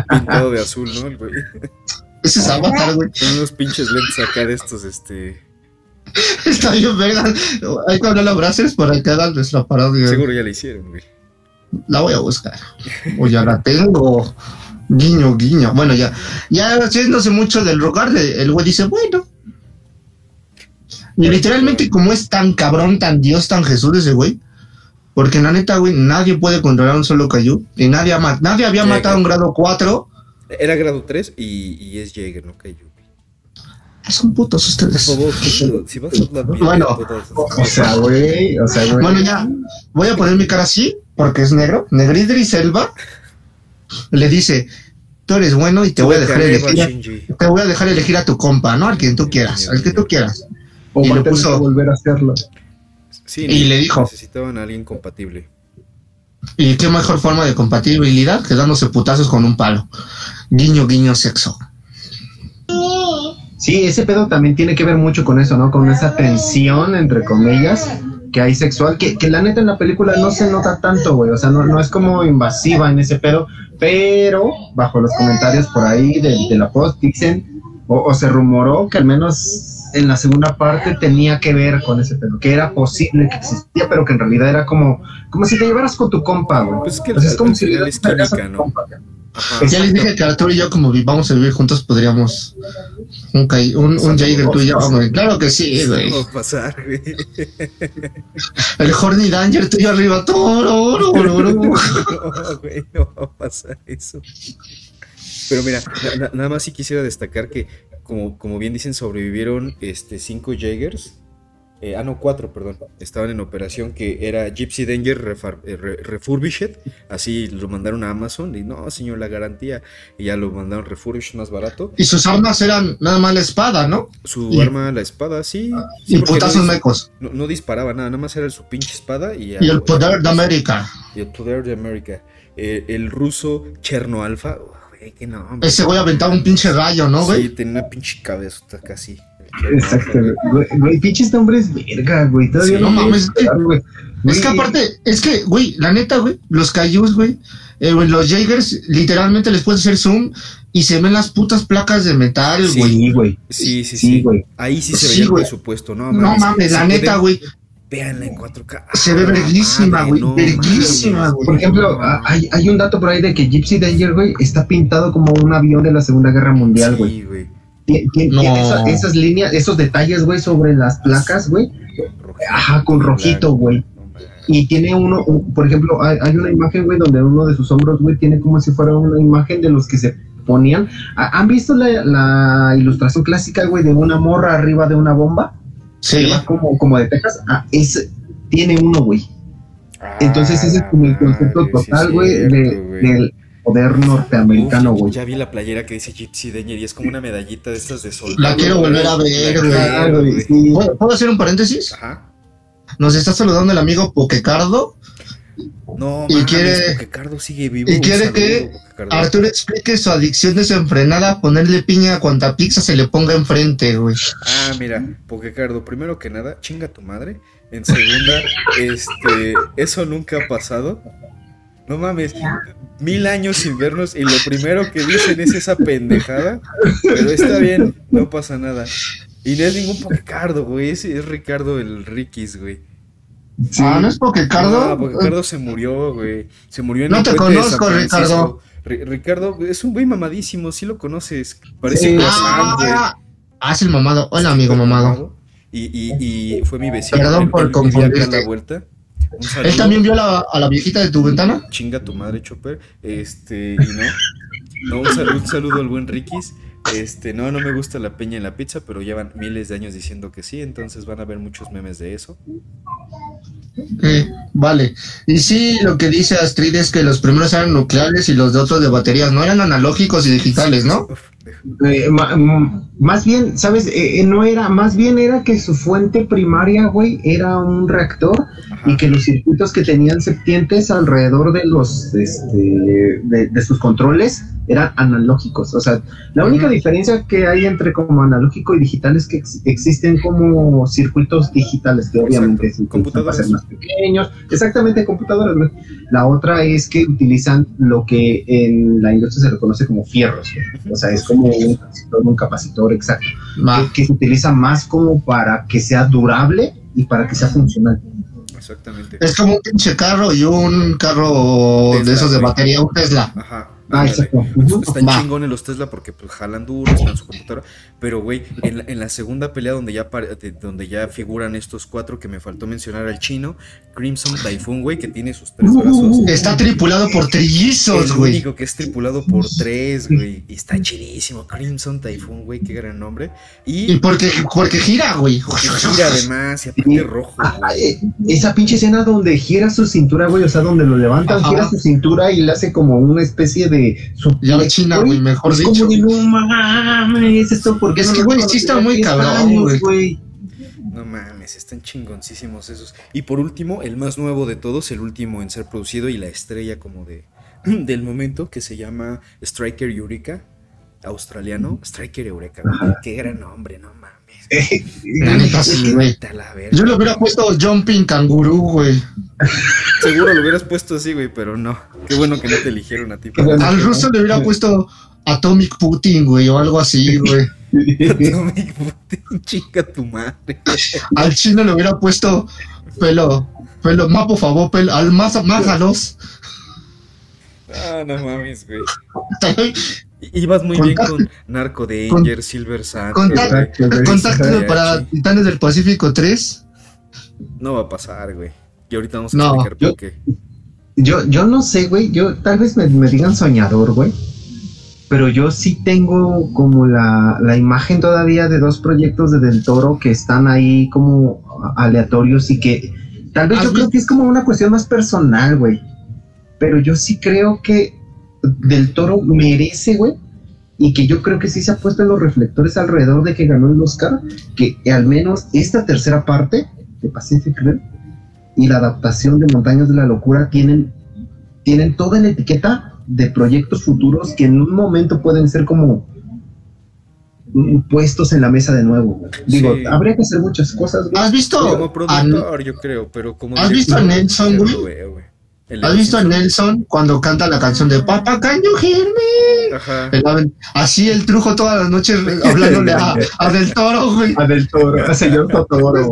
Speaker 1: Pintado de azul, ¿no? El güey.
Speaker 2: Ese es Avatar, güey.
Speaker 1: Son unos pinches lentes acá de estos, este.
Speaker 2: Está bien, verga. Hay que hablar a Brazzers para que hagan nuestra parodia.
Speaker 1: Seguro ya la hicieron, güey.
Speaker 2: La voy a buscar. O ya la tengo. Guiño, guiño. Bueno, ya. Ya haciéndose mucho del rogar, el güey dice, bueno. Y literalmente, como es tan cabrón, tan Dios, tan Jesús ese güey. Porque la neta, güey, nadie puede controlar un solo Cayu. Y nadie, nadie había matado un grado 4
Speaker 1: era grado 3 y, y es Jaeger, no Kaiju.
Speaker 2: Son putos ustedes.
Speaker 1: Por favor, si vas a hablar bien,
Speaker 2: bueno, o sea, güey, o sea, güey. Bueno, ya, voy a poner mi cara así, porque es negro. Negridri Selva le dice, tú eres bueno y te voy a dejar elegir a, te voy a dejar elegir a tu compa, ¿no? Al quien tú quieras, al que tú quieras.
Speaker 3: O y le puso volver a hacerlo.
Speaker 1: Sí, y le dijo, necesitaban a alguien compatible.
Speaker 2: Y qué mejor forma de compatibilidad que dándose putazos con un palo. Guiño, guiño, sexo.
Speaker 3: Sí, ese pedo también tiene que ver mucho con eso, ¿no? Con esa tensión, entre comillas, que hay sexual, que, que la neta en la película no se nota tanto, güey. O sea, no, no es como invasiva en ese pedo, pero bajo los comentarios por ahí de, de la post dicen, o, o se rumoró que al menos en la segunda parte tenía que ver con ese pedo, que era posible que existía, pero que en realidad era como, como si te llevaras con tu compa, güey.
Speaker 1: Pues es que es como si le química, ¿no? Compa,
Speaker 2: ya les dije que Arturo y yo, como vamos a vivir juntos, podríamos un, un, un Jaeger tú y yo. Claro que sí, güey.
Speaker 1: No va a pasar, güey.
Speaker 2: El Horny Danger tú y arriba, todo, [laughs]
Speaker 1: no, güey, no va a pasar eso. Pero mira, nada más sí quisiera destacar que como, como bien dicen, sobrevivieron este, cinco Jaegers. Eh, ah, no, cuatro, perdón. Estaban en operación que era Gypsy Danger eh, Refurbished. Así lo mandaron a Amazon. Y no, señor, la garantía. Y ya lo mandaron refurbished más barato.
Speaker 2: Y sus armas eran nada más la espada, ¿no?
Speaker 1: Su arma, la espada, sí.
Speaker 2: y putazos mecos.
Speaker 1: No, disparaba nada, nada más era su pinche espada. Y,
Speaker 2: y el poder de América.
Speaker 1: Y el poder de América. Eh, el ruso Cherno Alfa.
Speaker 2: Ese güey aventaba un pinche gallo, ¿no, güey?
Speaker 1: Sí, tenía una pinche cabeza casi.
Speaker 3: Exacto, güey. Güey, pinches nombres verga, güey. Todavía no mames.
Speaker 2: güey. Es que aparte, es que, güey, la neta, güey, los cayús, güey, eh, los Jaegers, literalmente les puedes hacer zoom y se ven las putas placas de metal, güey.
Speaker 3: Sí, güey.
Speaker 1: Sí, sí, sí. güey. Ahí sí se veía el presupuesto, ¿no?
Speaker 2: No mames, la neta, güey.
Speaker 1: Véanla en 4K.
Speaker 2: Se ve verguísima, güey. verguísima, güey.
Speaker 3: Por ejemplo, hay, hay, un dato por ahí de que Gypsy Danger, güey, está pintado como un avión de la Segunda Guerra Mundial, güey. Sí, güey. Tiene, esas líneas, esos detalles, güey, sobre las placas, güey. Ajá, con rojito, güey. Y tiene uno, por ejemplo, hay, hay una imagen, güey, donde uno de sus hombros, güey, tiene como si fuera una imagen de los que se ponían. ¿Han visto la, la ilustración clásica, güey, de una morra arriba de una bomba? Sí. como, como de Texas, ah, es, tiene uno, güey. Entonces ese es como el concepto ah, total, güey, del poder norteamericano, güey.
Speaker 1: Ya vi la playera que dice Gypsy Danger y es como una medallita de estas de sol.
Speaker 2: La quiero volver a ver, güey. ¿Puedo hacer un paréntesis? Ajá. Nos está saludando el amigo Pokecardo.
Speaker 1: No, y quiere, Pokecardo sigue vivo.
Speaker 2: Y quiere que Arturo explique su adicción desenfrenada a ponerle piña a cuanta pizza se le ponga enfrente, güey.
Speaker 1: Ah, mira, Pokecardo, primero que nada, chinga tu madre. En segunda, este, eso nunca ha pasado. No mames, mil años sin vernos y lo primero que dicen es esa pendejada. Pero está bien, no pasa nada. Y no es ningún Pokecardo, güey. Ese es Ricardo el Rikis, güey.
Speaker 2: Ah, ¿no es Pokecardo?
Speaker 1: No, Pokecardo se murió, güey. Se murió en
Speaker 2: No te conozco, Ricardo.
Speaker 1: Ricardo es un güey mamadísimo, sí lo conoces. Parece
Speaker 2: sí. ah, ah, es el mamado. Hola, amigo mamado.
Speaker 1: Y, y, y fue mi vecino.
Speaker 2: Perdón por confundirte.
Speaker 1: la vuelta.
Speaker 2: ¿Él también vio a la, a la, viejita de tu ventana?
Speaker 1: Chinga tu madre, Chopper. Este, y no. No, un saludo, un saludo al buen Rikis. Este, no, no me gusta la peña en la pizza, pero llevan miles de años diciendo que sí, entonces van a haber muchos memes de eso.
Speaker 2: Vale. Y sí, lo que dice Astrid es que los primeros eran nucleares y los de otros de baterías, no eran analógicos y digitales, ¿no?
Speaker 3: Eh, ma, más bien, ¿sabes? Eh, no era, más bien era que su fuente primaria, güey, era un reactor Ajá. y que los circuitos que tenían septientes alrededor de los, este, de, de sus controles eran analógicos. O sea, la única diferencia que hay entre como analógico y digital es que ex existen como circuitos digitales que obviamente se
Speaker 1: computadores
Speaker 3: ser más pequeños. Exactamente, computadoras. La otra es que utilizan lo que en la industria se reconoce como fierros. ¿no? O sea, es como un capacitor, un capacitor exacto. Que, que se utiliza más como para que sea durable y para que sea funcional.
Speaker 1: Exactamente.
Speaker 2: Es como un pinche carro y un carro Tesla, de esos de batería, un Tesla.
Speaker 1: Ajá. Ah, exacto. Uh -huh. Están chingones los Tesla porque pues, jalan duro, están en su computadora. Pero, güey, en, la, en la segunda pelea donde ya, donde ya figuran estos cuatro que me faltó mencionar al chino, Crimson Typhoon, güey, que tiene sus tres brazos.
Speaker 2: Está tripulado por trillizos, güey.
Speaker 1: Único que es tripulado por tres, güey. Y está chidísimo. Crimson Typhoon, güey, qué gran nombre. Y,
Speaker 2: y porque, porque gira, güey.
Speaker 1: Gira además, y aparte rojo,
Speaker 3: güey. Esa pinche escena donde gira su cintura, güey, o sea, donde lo levantan, Ajá. gira su cintura y le hace como una especie de su
Speaker 2: ya la China, güey, mejor
Speaker 3: es
Speaker 2: dicho.
Speaker 3: como de no mames, esto porque
Speaker 2: es que, güey, sí está muy cabrón, güey.
Speaker 1: No mames, están chingoncísimos esos. Y por último, el más nuevo de todos, el último en ser producido y la estrella como de [clears throat] del momento, que se llama Striker Eureka, australiano. Striker Eureka, güey. Qué gran nombre, no mames.
Speaker 2: La neta, sí, güey. Yo le hubiera puesto Jumping Kanguru, güey.
Speaker 1: Seguro lo hubieras puesto así, güey, pero no. Qué bueno que no te eligieron a ti.
Speaker 2: Al ruso le hubiera puesto Atomic Putin, güey, o algo así, güey.
Speaker 1: Atomic Putin, chica tu madre.
Speaker 2: Al chino le hubiera puesto pelo, pelo, más por favor, pelo, al más, más a los.
Speaker 1: Ah, no mames, güey. Ibas muy contacto, bien con Narco Danger, con, Silver Sun.
Speaker 2: Contacto, contacto para Titanes del Pacífico 3.
Speaker 1: No va a pasar, güey. Y ahorita vamos a no, explicar
Speaker 3: yo,
Speaker 1: por qué.
Speaker 3: Yo, yo no sé, güey. Yo tal vez me, me digan soñador, güey. Pero yo sí tengo como la, la, imagen todavía de dos proyectos de Del Toro que están ahí como aleatorios y que tal vez yo creo que es como una cuestión más personal, güey. Pero yo sí creo que Del Toro merece, güey, y que yo creo que sí se ha puesto en los reflectores alrededor de que ganó el Oscar, que al menos esta tercera parte de Pacific Rim y la adaptación de Montañas de la Locura tienen, tienen toda la etiqueta de proyectos futuros que en un momento pueden ser como puestos en la mesa de nuevo. Güey. Digo, sí. habría que hacer muchas cosas.
Speaker 2: Güey. ¿Has visto?
Speaker 1: Como productor, a, yo creo, pero como
Speaker 2: ¿Has visto a Nelson, güey? ¿Has visto a Nelson cuando canta la canción de Papa Can you hear me?
Speaker 1: Ajá.
Speaker 2: El, así el trujo todas las noches hablándole a, a, Del Toro, güey.
Speaker 3: A Del Toro, a señor [laughs] Totoro.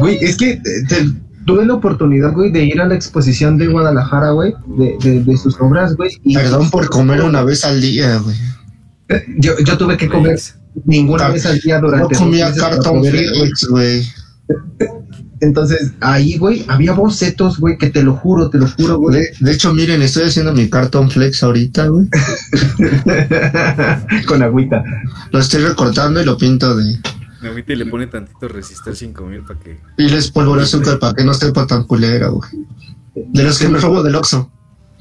Speaker 3: Güey, es que te, tuve la oportunidad, güey, de ir a la exposición de Guadalajara, güey, de, de, de, sus obras, güey.
Speaker 2: Perdón por comer una vez al día, güey.
Speaker 3: Yo, yo tuve que comer ninguna vez al día durante.
Speaker 2: No comía cartón Felix, güey. [laughs]
Speaker 3: Entonces, ahí, güey, había bocetos, güey, que te lo juro, te lo juro, güey.
Speaker 2: De, de, hecho, miren, estoy haciendo mi cartón flex ahorita, güey. [laughs]
Speaker 3: Con agüita.
Speaker 2: Lo estoy recortando y lo pinto de.
Speaker 1: Agüita y le pone tantito resistor 5000 para que.
Speaker 2: Y les polvo el azúcar para que no esté tan culera, güey. De los que me robo del Oxxo.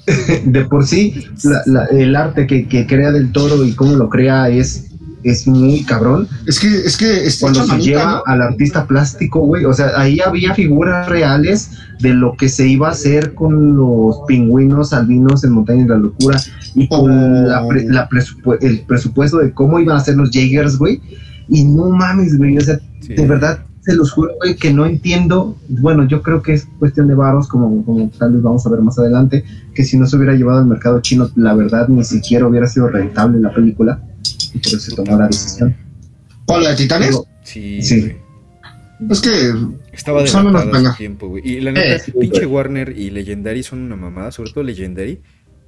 Speaker 2: [laughs]
Speaker 3: de por sí, la, la, el arte que, que, crea del toro y cómo lo crea es, es muy cabrón.
Speaker 2: Es que, es que
Speaker 3: es cuando se lleva ¿no? al artista plástico, güey, o sea, ahí había figuras reales de lo que se iba a hacer con los pingüinos albinos en Montaña de la Locura y con oh. la, la presupu el presupuesto de cómo iban a ser los Jaegers, güey. Y no mames, güey, o sea, sí. de verdad se los juro, güey, que no entiendo. Bueno, yo creo que es cuestión de varos, como, como tal vez vamos a ver más adelante, que si no se hubiera llevado al mercado chino, la verdad ni siquiera hubiera sido rentable la película. Y por eso se tomó la decisión.
Speaker 2: ¿Cuál, la de Titanes?
Speaker 1: Sí, sí.
Speaker 2: Es que
Speaker 1: estaba de hace tiempo, güey. Y la neta, eh, pinche Warner y Legendary son una mamada, sobre todo Legendary.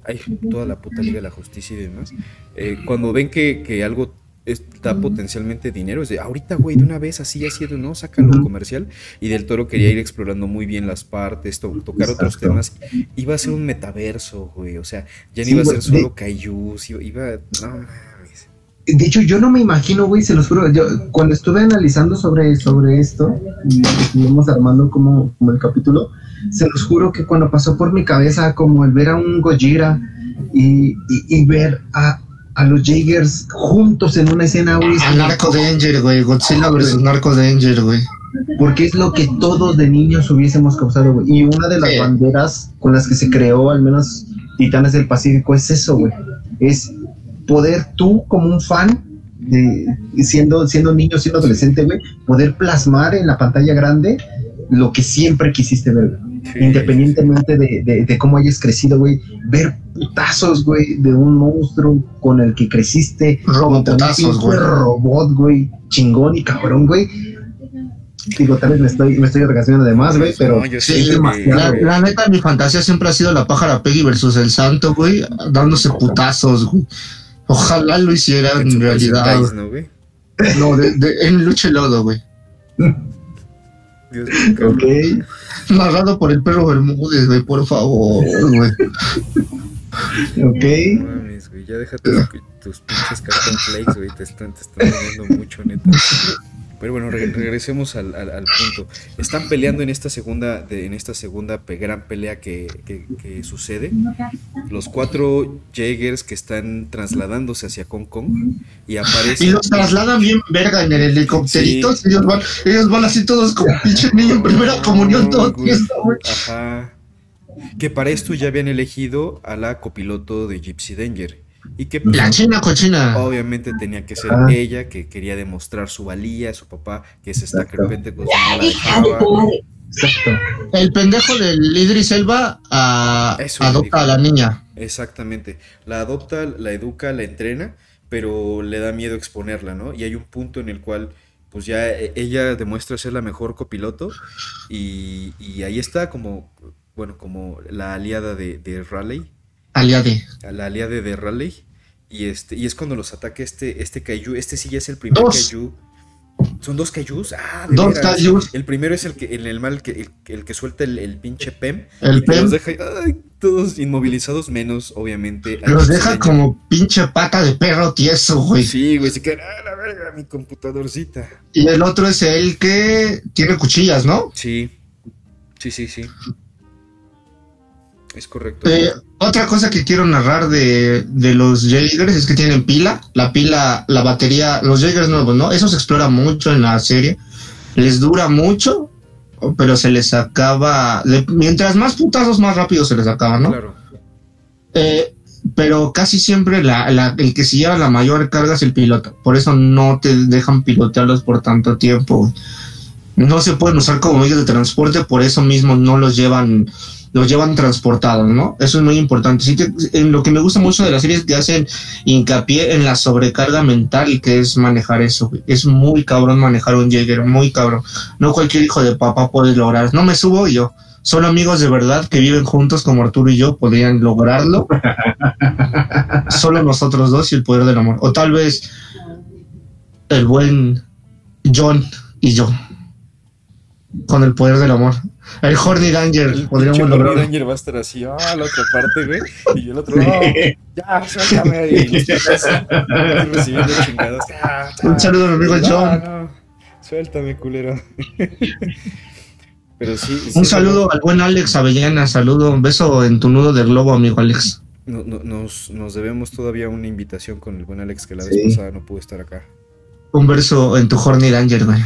Speaker 1: Hay toda la puta Liga de la Justicia y demás. Eh, cuando ven que, que algo está potencialmente dinero. Es de ahorita, güey, de una vez así, así, ¿no? Sácalo comercial. Y Del Toro quería ir explorando muy bien las partes, tocar otros temas. Iba a ser un metaverso, güey. O sea, ya no iba a ser solo Kaijus, iba. No,
Speaker 3: de hecho, yo no me imagino, güey, se los juro. Yo, cuando estuve analizando sobre, sobre esto y estuvimos armando como, como el capítulo, se los juro que cuando pasó por mi cabeza, como el ver a un Gojira y, y ver a, a los Jaegers juntos en una escena, güey.
Speaker 2: A Narco Danger, güey. Godzilla vs. Narco Danger, güey.
Speaker 3: Porque es lo que todos de niños hubiésemos causado, güey. Y una de las banderas con las que se creó, al menos Titanes del Pacífico, es eso, güey. Es poder tú, como un fan, de, siendo, siendo niño, siendo adolescente, güey, poder plasmar en la pantalla grande lo que siempre quisiste ver, Independientemente de, de, cómo hayas crecido, güey, ver putazos, güey, de un monstruo con el que creciste.
Speaker 2: Robotazos, güey.
Speaker 3: Robot, güey, chingón y cabrón, güey. Digo, tal vez me estoy, me estoy de más, güey, pero
Speaker 2: sí, la, neta, mi fantasía siempre ha sido la pájara Peggy versus el santo, güey, dándose putazos, güey. Ojalá lo hiciera en realidad. ¿no, de, en lucha lodo, güey.
Speaker 3: ok.
Speaker 2: Narrado por el perro Bermúdez, güey, por favor, güey.
Speaker 3: ok.
Speaker 1: No mames, güey, ya déjate tus pinches cartón flakes, güey, te están, te están mucho, neta. Pero bueno, regresemos al, punto. Están peleando en esta segunda, en esta segunda gran pelea que, sucede. Los cuatro Jaegers que están trasladándose hacia Hong Kong y aparecen.
Speaker 2: Y los trasladan bien verga en el helicópterito. Ellos, van, ellos van así todos como pinche niño en primera comunión, todo
Speaker 1: Ajá. Que para esto ya habían elegido a la copiloto de Gypsy Danger. Y que
Speaker 2: la china cochina.
Speaker 1: Obviamente tenía que ser ah. ella que quería demostrar su valía, a su papá, que se está crepente con su
Speaker 2: Exacto. El pendejo del Idris Elba a, adopta a la niña.
Speaker 1: Exactamente. La adopta, la educa, la entrena, pero le da miedo exponerla, ¿no? Y hay un punto en el cual pues ya e, ella demuestra ser la mejor copiloto y, y ahí está como, bueno, como la aliada de, de Raleigh
Speaker 2: Aliade.
Speaker 1: La aliade de Raleigh. Y, este, y es cuando los ataca este, este Kaiju. Este sí ya es el primer Kaiju. Son dos Kaijus. Ah,
Speaker 2: dos Kaijus.
Speaker 1: El primero es el que en el mal que el, que suelta el, pinche Pem.
Speaker 2: El Pem.
Speaker 1: Los deja todos inmovilizados, menos, obviamente.
Speaker 2: Los deja como pinche pata de perro tieso, güey.
Speaker 1: Sí, güey. Se queda, ah, la verga, mi computadorcita.
Speaker 2: Y el otro es el que tiene cuchillas, ¿no?
Speaker 1: Sí. Sí, sí, sí. Es correcto.
Speaker 2: Eh, otra cosa que quiero narrar de, los Jaegers es que tienen pila. La pila, la batería, los Jaegers nuevos, ¿no? Eso se explora mucho en la serie. Les dura mucho, pero se les acaba. mientras más putazos, más rápido se les acaba, ¿no? Claro. Eh, pero casi siempre la, el que se lleva la mayor carga es el piloto. Por eso no te dejan pilotearlos por tanto tiempo. No se pueden usar como medios de transporte, por eso mismo no los llevan los llevan transportados, ¿no? Eso es muy importante. Sí en lo que me gusta mucho de las series que hacen hincapié en la sobrecarga mental que es manejar eso. Es muy cabrón manejar un Jäger, muy cabrón. No cualquier hijo de papá puede lograr. No me subo yo. Solo amigos de verdad que viven juntos como Arturo y yo podrían lograrlo. [laughs] Solo nosotros dos y el poder del amor. O tal vez el buen John y yo. Con el poder del amor. El Horny Danger, podríamos lograr.
Speaker 1: El Horny Danger va a estar así, ah, la otra parte, güey. Y el otro, no, ya, suéltame. Y [laughs] recibiendo chingadas.
Speaker 2: Un saludo a mi amigo John. No,
Speaker 1: suéltame, culero. [laughs] Pero sí.
Speaker 2: Un saludo al buen Alex Avellana, saludo, un beso en tu nudo del globo, amigo Alex.
Speaker 1: No, no, nos, nos, debemos todavía una invitación con el buen Alex que la vez pasada no pudo estar acá.
Speaker 2: Un verso en tu Horny Danger, güey.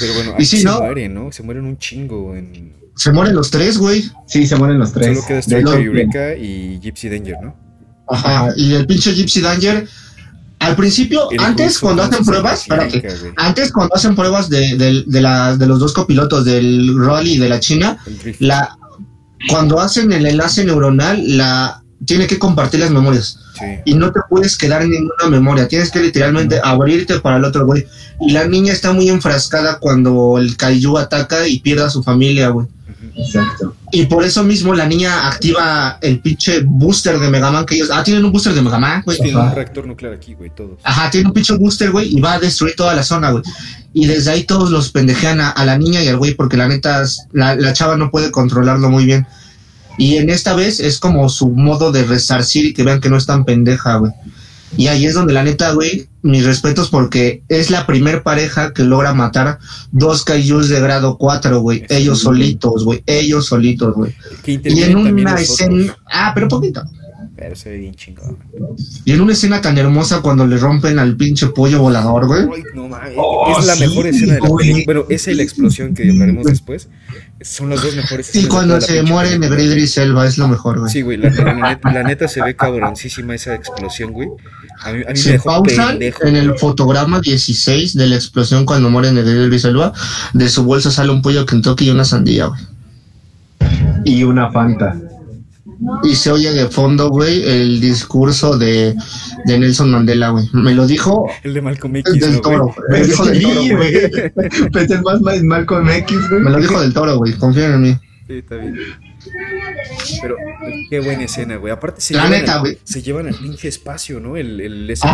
Speaker 1: Pero bueno, y se mueren, ¿no? Se mueren un chingo. En...
Speaker 2: Se mueren los tres, güey.
Speaker 3: Sí, se mueren los tres.
Speaker 1: Solo queda Striker, Eureka y Gypsy Danger, ¿no?
Speaker 2: Ajá, y el pinche Gypsy Danger. Al principio, antes cuando hacen pruebas, espérate, antes cuando hacen pruebas de, de, de, la, de los dos copilotos, del Rolly y de la China, la, cuando hacen el enlace neuronal, la, tiene que compartir las memorias. Y no te puedes quedar en ninguna memoria. Tienes que literalmente abrirte para el otro, güey. Y la niña está muy enfrascada cuando el Kaiju ataca y pierde a su familia, güey. Exacto. Y por eso mismo la niña activa el pinche booster de Megaman que ellos. Ah, tienen un booster de Megaman, güey.
Speaker 1: Tiene un reactor nuclear aquí, güey, todos.
Speaker 2: Ajá, tiene un pinche booster, güey, y va a destruir toda la zona, güey. Y desde ahí todos los pendejean a, la niña y al güey porque la neta, la, la chava no puede controlarlo muy bien. Y en esta vez es como su modo de resarcir y que vean que no es tan pendeja, güey. Y ahí es donde la neta, güey, mis respetos porque es la primer pareja que logra matar dos kaijus de grado 4, güey. Ellos solitos, güey. Ellos solitos, güey. Y en una escena... Ah, pero poquito.
Speaker 1: Pero se ve bien chingón.
Speaker 2: Y en una escena tan hermosa cuando le rompen al pinche pollo volador, güey.
Speaker 1: No, oh, es la mejor escena de la película. Bueno, esa y la explosión que hablaremos después. Son las dos mejores
Speaker 2: escenas. Y cuando se muere Negridri Selva es lo mejor, güey.
Speaker 1: Sí, güey. La, neta, se ve cabroncísima esa explosión, güey. A mí, a mí
Speaker 2: se me dejó pausan en el fotograma 16 de la explosión cuando muere Negridri Selva. De su bolsa sale un pollo Kentucky y una sandía, güey.
Speaker 3: Y una Fanta
Speaker 2: y se oye de fondo, güey, el discurso de, de Nelson Mandela, güey. Me lo dijo.
Speaker 1: El de Malcolm X.
Speaker 2: Del toro, Me lo dijo del toro,
Speaker 3: güey. [laughs] Pensé más Malcolm X, güey.
Speaker 2: Me lo dijo del toro, güey. Confía en mí.
Speaker 1: Sí, está bien. Pero qué buena escena, güey. Aparte se, llevan, neta, al, se llevan al pinche espacio, ¿no? El, el ese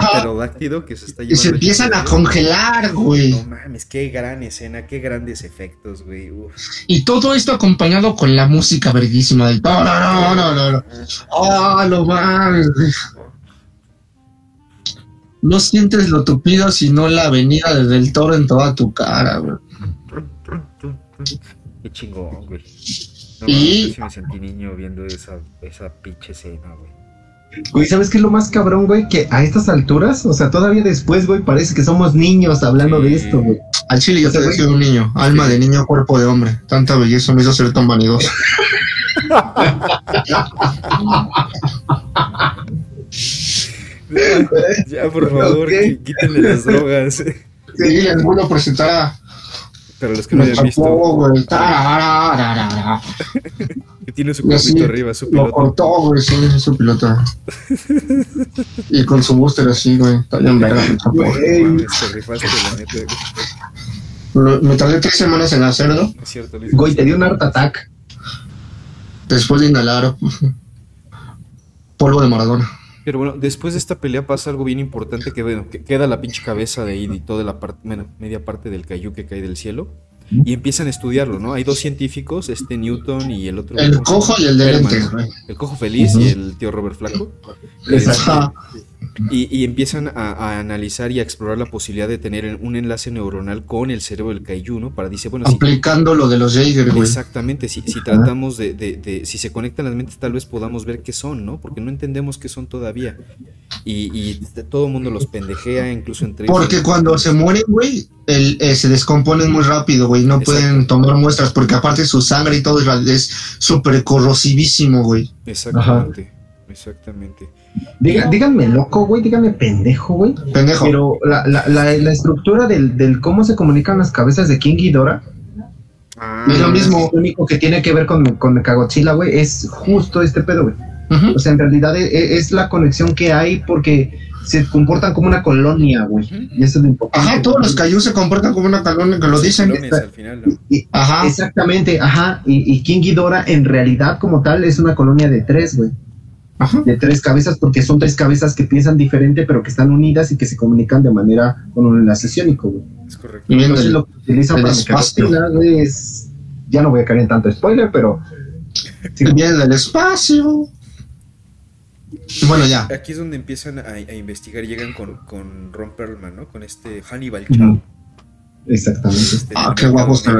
Speaker 1: que se está llevando.
Speaker 2: Y se empiezan a congelar, güey.
Speaker 1: No mames, qué gran escena, qué grandes efectos, güey.
Speaker 2: Y todo esto acompañado con la música verguísima del toro. No, no, no, no. Oh, lo mames, No sientes lo tupido, sino la avenida del toro en toda tu cara, güey.
Speaker 1: Qué chingón, güey y me sentí niño viendo esa, esa pinche escena, güey.
Speaker 3: Güey, ¿sabes qué es lo más cabrón, güey? Que a estas alturas, o sea, todavía después, güey, parece que somos niños hablando de esto, güey.
Speaker 2: Al chile yo te decía un niño, alma de niño, cuerpo de hombre. Tanta belleza me hizo ser tan vanidoso. [laughs]
Speaker 1: ya, por favor, quítenle las drogas. Sí,
Speaker 2: les vuelvo a presentar a
Speaker 1: para los que no hayan visto. [laughs] que tiene su cuerpito arriba, su piloto.
Speaker 2: Lo cortó, güey, sí, es su piloto. y con su booster así, güey. Está bien verga. Me tardé tres semanas en hacerlo.
Speaker 3: Güey, te dio un heart attack.
Speaker 2: Después de inhalar [laughs] polvo de Maradona.
Speaker 1: Pero bueno, después de esta pelea pasa algo bien importante que, bueno, que queda la pinche cabeza de Id y toda la parte, bueno, media parte del Caillou que cae del cielo. Y empiezan a estudiarlo, ¿no? Hay dos científicos, este Newton y el otro.
Speaker 2: El cojo y el de
Speaker 1: El cojo feliz y el tío Robert Flaco. Exacto. Y, empiezan a, analizar y a explorar la posibilidad de tener un enlace neuronal con el cerebro del Kaiju, ¿no? Para, dice, bueno,
Speaker 2: Aplicando lo de los Jaeger, güey.
Speaker 1: Exactamente, si, si tratamos de, de, si se conectan las mentes, tal vez podamos ver qué son, ¿no? Porque no entendemos qué son todavía. Y, todo el mundo los pendejea, incluso entre
Speaker 2: Porque cuando se mueren, güey, eh, se descomponen muy rápido, güey. No pueden tomar muestras, porque aparte su sangre y todo es súper corrosivísimo, güey.
Speaker 1: Exactamente, exactamente
Speaker 3: díganme loco, güey, díganme pendejo, güey.
Speaker 2: Pendejo.
Speaker 3: Pero la, la, la, estructura del, del, cómo se comunican las cabezas de King y Dora
Speaker 2: ah, es lo mismo.
Speaker 3: Lo único que tiene que ver con, con Mechagodzilla, güey, es justo este pedo, güey. O sea, en realidad e, e, es, la conexión que hay porque se comportan como una colonia, güey. Y eso es lo importante.
Speaker 2: Ajá, todos los Kaiju se comportan como una colonia, que lo dicen.
Speaker 3: ajá. Exactamente, ajá. Y, y King Ghidorah en realidad como tal es una colonia de tres, güey de tres cabezas, porque son tres cabezas que piensan diferente, pero que están unidas y que se comunican de manera con un enlace ciónico,
Speaker 1: Es correcto.
Speaker 3: Y entonces lo que utilizan para espacio. es. Ya no voy a caer en tanto spoiler, pero. [laughs]
Speaker 2: Viene del espacio. Bueno, ya.
Speaker 1: Aquí es donde empiezan a, investigar, llegan con, con Ron Perlman, ¿no? Con este Hannibal Chow.
Speaker 3: Exactamente. Este,
Speaker 2: ah, qué guapo está,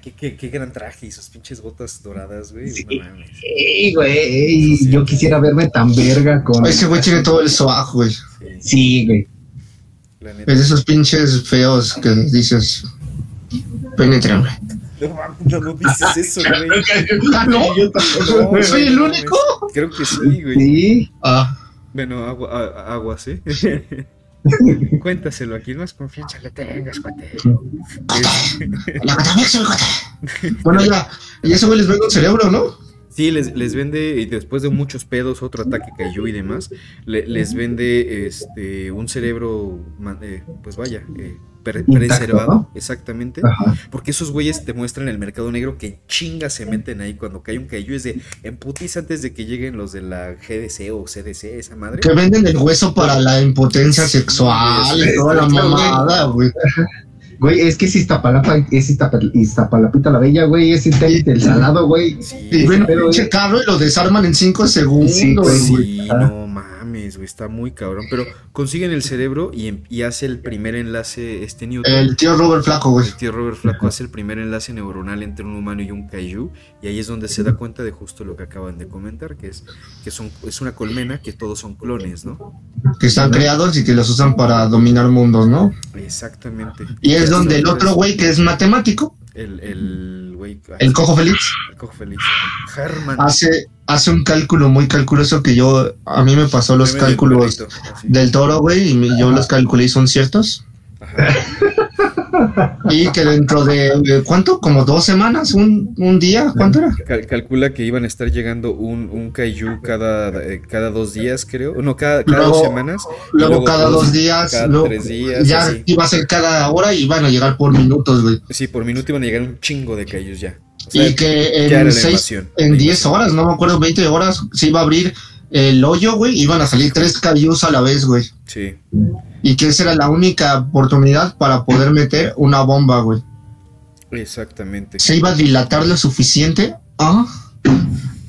Speaker 1: qué, qué, gran traje y sus pinches botas doradas, güey.
Speaker 3: Sí, güey. Yo quisiera verme tan verga con.
Speaker 2: Ese güey tiene todo el swag, güey.
Speaker 3: Sí, güey.
Speaker 2: Es de esos pinches feos que dices. Penétrame.
Speaker 1: No, no, dices eso, güey.
Speaker 2: ah, no. ¿Soy el único?
Speaker 1: Creo que sí, güey.
Speaker 3: Sí.
Speaker 2: Ah.
Speaker 1: Bueno, agua, agua sí. [laughs] Cuéntaselo, aquí más confianza le tengas, cuate. [laughs]
Speaker 2: bueno, ya. Y eso güey les vengo el cerebro, ¿no?
Speaker 1: Sí, les, les vende, y después de muchos pedos, otro ataque cayó y demás, les vende este un cerebro, eh, pues vaya, eh, preservado, exactamente. Porque esos güeyes te muestran el mercado negro que chingas se meten ahí cuando cae un cayú. Es de emputiza antes de que lleguen los de la GDC o CDC, esa madre.
Speaker 2: Que venden el hueso para la impotencia sexual y toda la mamada, güey.
Speaker 3: Güey, es que es Iztapalapa, es Iztapalapita la Bella, güey, es el salado, güey.
Speaker 2: y ven un pinche carro y lo desarman en cinco segundos, güey.
Speaker 1: Sí, no mames, güey, está muy cabrón. Pero consiguen el cerebro y, y hace el primer enlace este Newton.
Speaker 2: El tío Robert Flaco, güey. El
Speaker 1: tío Robert Flaco hace el primer enlace neuronal entre un humano y un kaiju. Y ahí es donde se da cuenta de justo lo que acaban de comentar, que es que son, es una colmena que todos son clones, ¿no?
Speaker 2: Que están creados y que los usan para dominar mundos, ¿no?
Speaker 1: Exactamente.
Speaker 2: Y es donde el otro güey que es matemático.
Speaker 1: El, el güey.
Speaker 2: El cojo feliz.
Speaker 1: El cojo feliz.
Speaker 2: Herman. Hace, hace un cálculo muy calculoso que yo. A mí me pasó los cálculos del toro, güey, y yo los calculé y son ciertos. Ajá. Y que dentro de, ¿cuánto? Como dos semanas, un, un día, ¿cuánto era?
Speaker 1: calcula que iban a estar llegando un, un kaiju cada, eh, cada dos días, creo. No, cada, cada dos semanas.
Speaker 2: Luego, cada dos días. Cada tres días. Ya iba a ser cada hora y iban a llegar por minutos, güey.
Speaker 1: Sí, por minuto iban a llegar un chingo de kaijus ya.
Speaker 2: y que en, seis, en diez horas, no me acuerdo, 20 horas, se iba a abrir el hoyo, güey, iban a salir tres kaijus a la vez, güey.
Speaker 1: Sí
Speaker 2: y que esa era la única oportunidad para poder meter una bomba, güey.
Speaker 1: Exactamente.
Speaker 2: Se iba a dilatar lo suficiente ¿ah?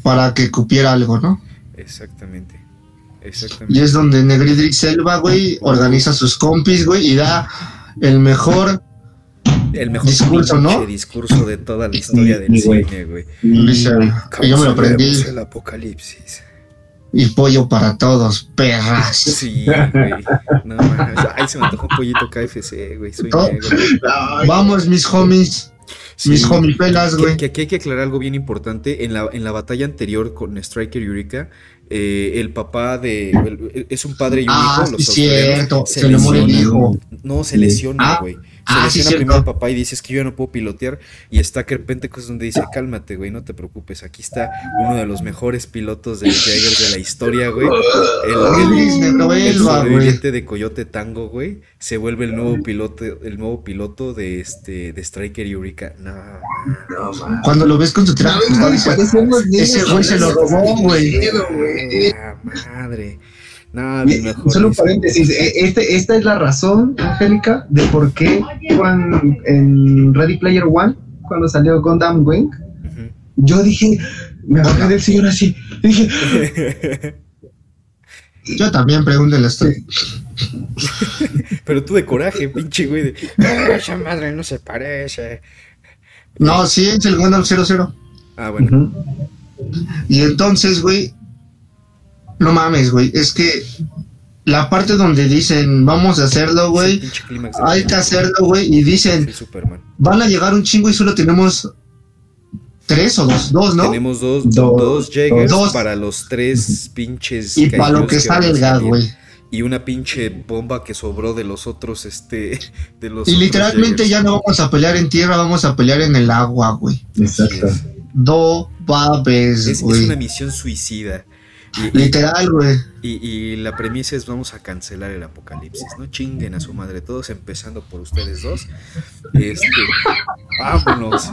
Speaker 2: para que cupiera algo, ¿no?
Speaker 1: Exactamente. Exactamente.
Speaker 2: Y es donde Negridri Selva, güey, organiza sus compis, güey, y da el mejor
Speaker 1: el mejor discurso, ¿no? discurso de toda la historia del cine, güey.
Speaker 2: yo me lo aprendí.
Speaker 1: El apocalipsis
Speaker 2: y pollo para todos, perras. [laughs]
Speaker 1: Sí, güey. No Ay, se me antojó un pollito KFC, güey. Soy negro.
Speaker 2: Vamos, mis homies. mis homipelas, güey.
Speaker 1: Que, aquí hay que aclarar algo bien importante. En la, en la batalla anterior con Striker Eureka, eh, el papá de. es un padre y un
Speaker 2: ah,
Speaker 1: hijo.
Speaker 2: Los sí, cierto. Se, le muere el hijo.
Speaker 1: No, se lesiona, ah, güey. Se ah, lesiona primero el papá y dice: Es que yo ya no puedo pilotear. Y está que repente cosas donde dice: Cálmate, güey, no te preocupes. Aquí está uno de los mejores pilotos de Jaegers de la historia, güey. El, el, sobreviviente de Coyote Tango, güey. Se vuelve el nuevo piloto, el nuevo piloto de este de Striker Eureka. No,
Speaker 2: no Cuando lo ves con su traje, ese güey se lo robó, güey.
Speaker 1: Madre.
Speaker 3: No, Solo un paréntesis. E, este, esta es la razón, Angélica, de por qué en Ready Player One, cuando salió Gundam Wing, yo dije, me bajé del señor así. dije. [laughs]
Speaker 2: yo también pregúntale esto. [laughs]
Speaker 1: Pero tú de coraje, pinche güey. De, esa madre no se parece.
Speaker 2: No, sí, es el Gundam 00.
Speaker 1: Ah, bueno.
Speaker 2: Y entonces, güey, no mames, güey, es que la parte donde dicen, vamos a hacerlo, güey, hay que hacerlo, güey, y dicen, van a llegar un chingo y solo tenemos tres o dos, dos, ¿no?
Speaker 1: Tenemos dos, dos, dos para los tres pinches.
Speaker 2: Y para lo que, sale el gas, güey.
Speaker 1: Y una pinche bomba que sobró de los otros, este, [laughs] de los.
Speaker 2: Y literalmente ya no vamos a pelear en tierra, vamos a pelear en el agua, güey.
Speaker 3: Exacto.
Speaker 2: Do babes, güey.
Speaker 1: Es una misión suicida.
Speaker 2: Literal, güey.
Speaker 1: Y, la premisa es vamos a cancelar el apocalipsis, ¿no? Chinguen a su madre todos, empezando por ustedes dos. Este, vámonos.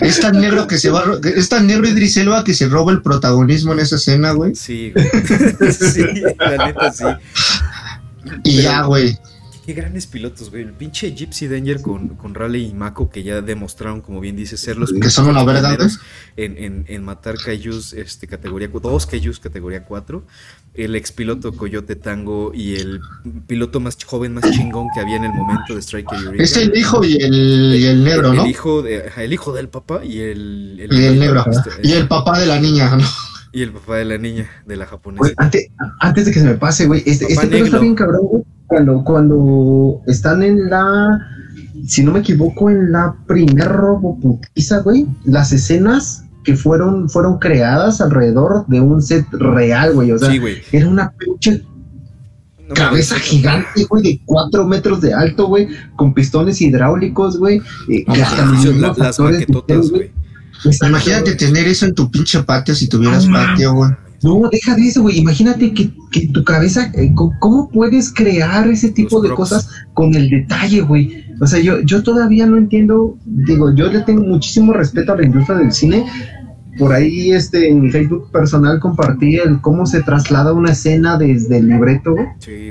Speaker 2: Es tan negro que se va, es tan negro Idris Elba que se roba el protagonismo en esa escena, güey.
Speaker 1: Sí, güey. [laughs] sí, la neta sí.
Speaker 2: Y ya, güey.
Speaker 1: Qué grandes pilotos, güey. El pinche Gypsy Danger con, con Raleigh y Mako, que ya demostraron, como bien dice, ser los
Speaker 2: que son una verdad
Speaker 1: en, en, en, matar Kaijus este, categoría dos Kaijus categoría 4. El ex piloto Coyote Tango y el piloto más joven, más chingón que había en el momento de Striker Eureka.
Speaker 2: Es el hijo y el, y el negro, ¿no?
Speaker 1: El hijo, de, el hijo del papá y el,
Speaker 2: el, y el negro. Este, y el papá de la niña, ¿no?
Speaker 1: Y el papá de la niña, de la japonesa.
Speaker 3: antes, antes, de que se me pase, güey, este, este está bien cabrón, güey cuando, cuando están en la, si no me equivoco, en la primer roboputiza, güey, las escenas que fueron, fueron creadas alrededor de un set real, güey. O sea, era una pinche cabeza gigante, güey, de cuatro metros de alto, güey, con pistones hidráulicos, güey.
Speaker 1: las, maquetotas, güey.
Speaker 2: Imagínate tener eso en tu pinche patio si tuvieras patio, güey.
Speaker 3: No, deja de eso, güey. Imagínate que, que tu cabeza, eh, ¿cómo puedes crear ese tipo de cosas con el detalle, güey? O sea, yo, yo todavía no entiendo, digo, yo le tengo muchísimo respeto a la industria del cine, por ahí este en mi Facebook personal compartí el cómo se traslada una escena desde el libreto,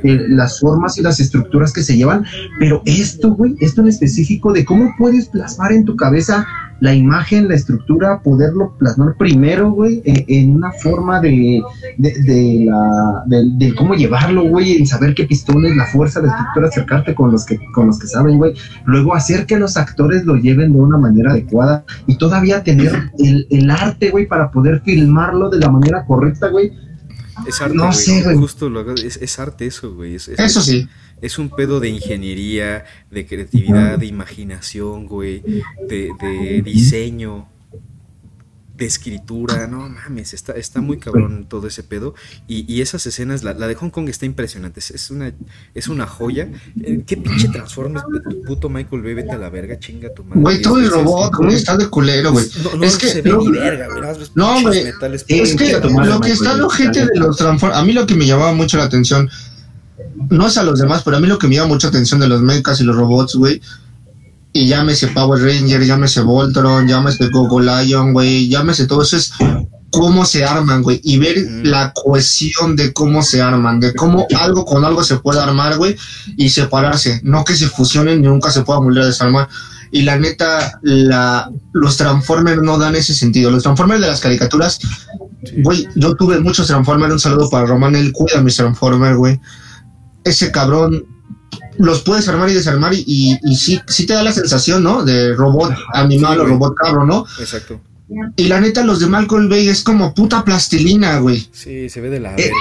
Speaker 3: las formas y las estructuras que se llevan, pero esto, güey, esto en específico de cómo puedes plasmar en tu cabeza la imagen, la estructura, poderlo plasmar primero, güey, en, una forma de, de, la, de, cómo llevarlo, güey, en saber qué pistones, la fuerza, la estructura, acercarte con los que, con los que saben, güey. Luego hacer que los actores lo lleven de una manera adecuada y todavía tener el, el arte, güey, para poder filmarlo de la manera correcta, güey.
Speaker 1: Es arte, no sé, güey. Justo lo es, es arte eso, güey.
Speaker 2: eso sí
Speaker 1: es un pedo de ingeniería, de creatividad, de imaginación, güey, de, de diseño, de escritura, no mames, está, está muy cabrón todo ese pedo. Y, y esas escenas, la, la, de Hong Kong está impresionante, es, una, es una joya. Eh, ¿Qué pinche transformes, tu puto Michael B, vete a la verga, chinga tu madre.
Speaker 2: Güey, todo el robot, ¿cómo está de culero, güey?
Speaker 1: No, no, es que, se ve ni verga, güey.
Speaker 2: No, güey, es que lo que está lo gente de los transformers, a mí lo que me llamaba mucho la atención no es a los demás, pero a mí lo que me llama mucha atención de los mechas y los robots, güey, y llámese Power Ranger, llámese Voltron, llámese Gogo Lion, güey, llámese todo eso, es cómo se arman, güey, y ver la cohesión de cómo se arman, de cómo algo con algo se puede armar, güey, y separarse, no que se fusionen y nunca se pueda volver a desarmar. Y la neta, la, los Transformers no dan ese sentido. Los Transformers de las caricaturas, güey, yo tuve muchos Transformers, un saludo para Román, él cuida mis Transformers, güey ese cabrón los puedes armar y desarmar y, y, sí, sí te da la sensación, ¿no? De robot animal o robot cabro, ¿no?
Speaker 1: Exacto.
Speaker 2: Y la neta, los de Malcolm Bay es como puta plastilina, güey.
Speaker 1: Sí, se ve de la eh,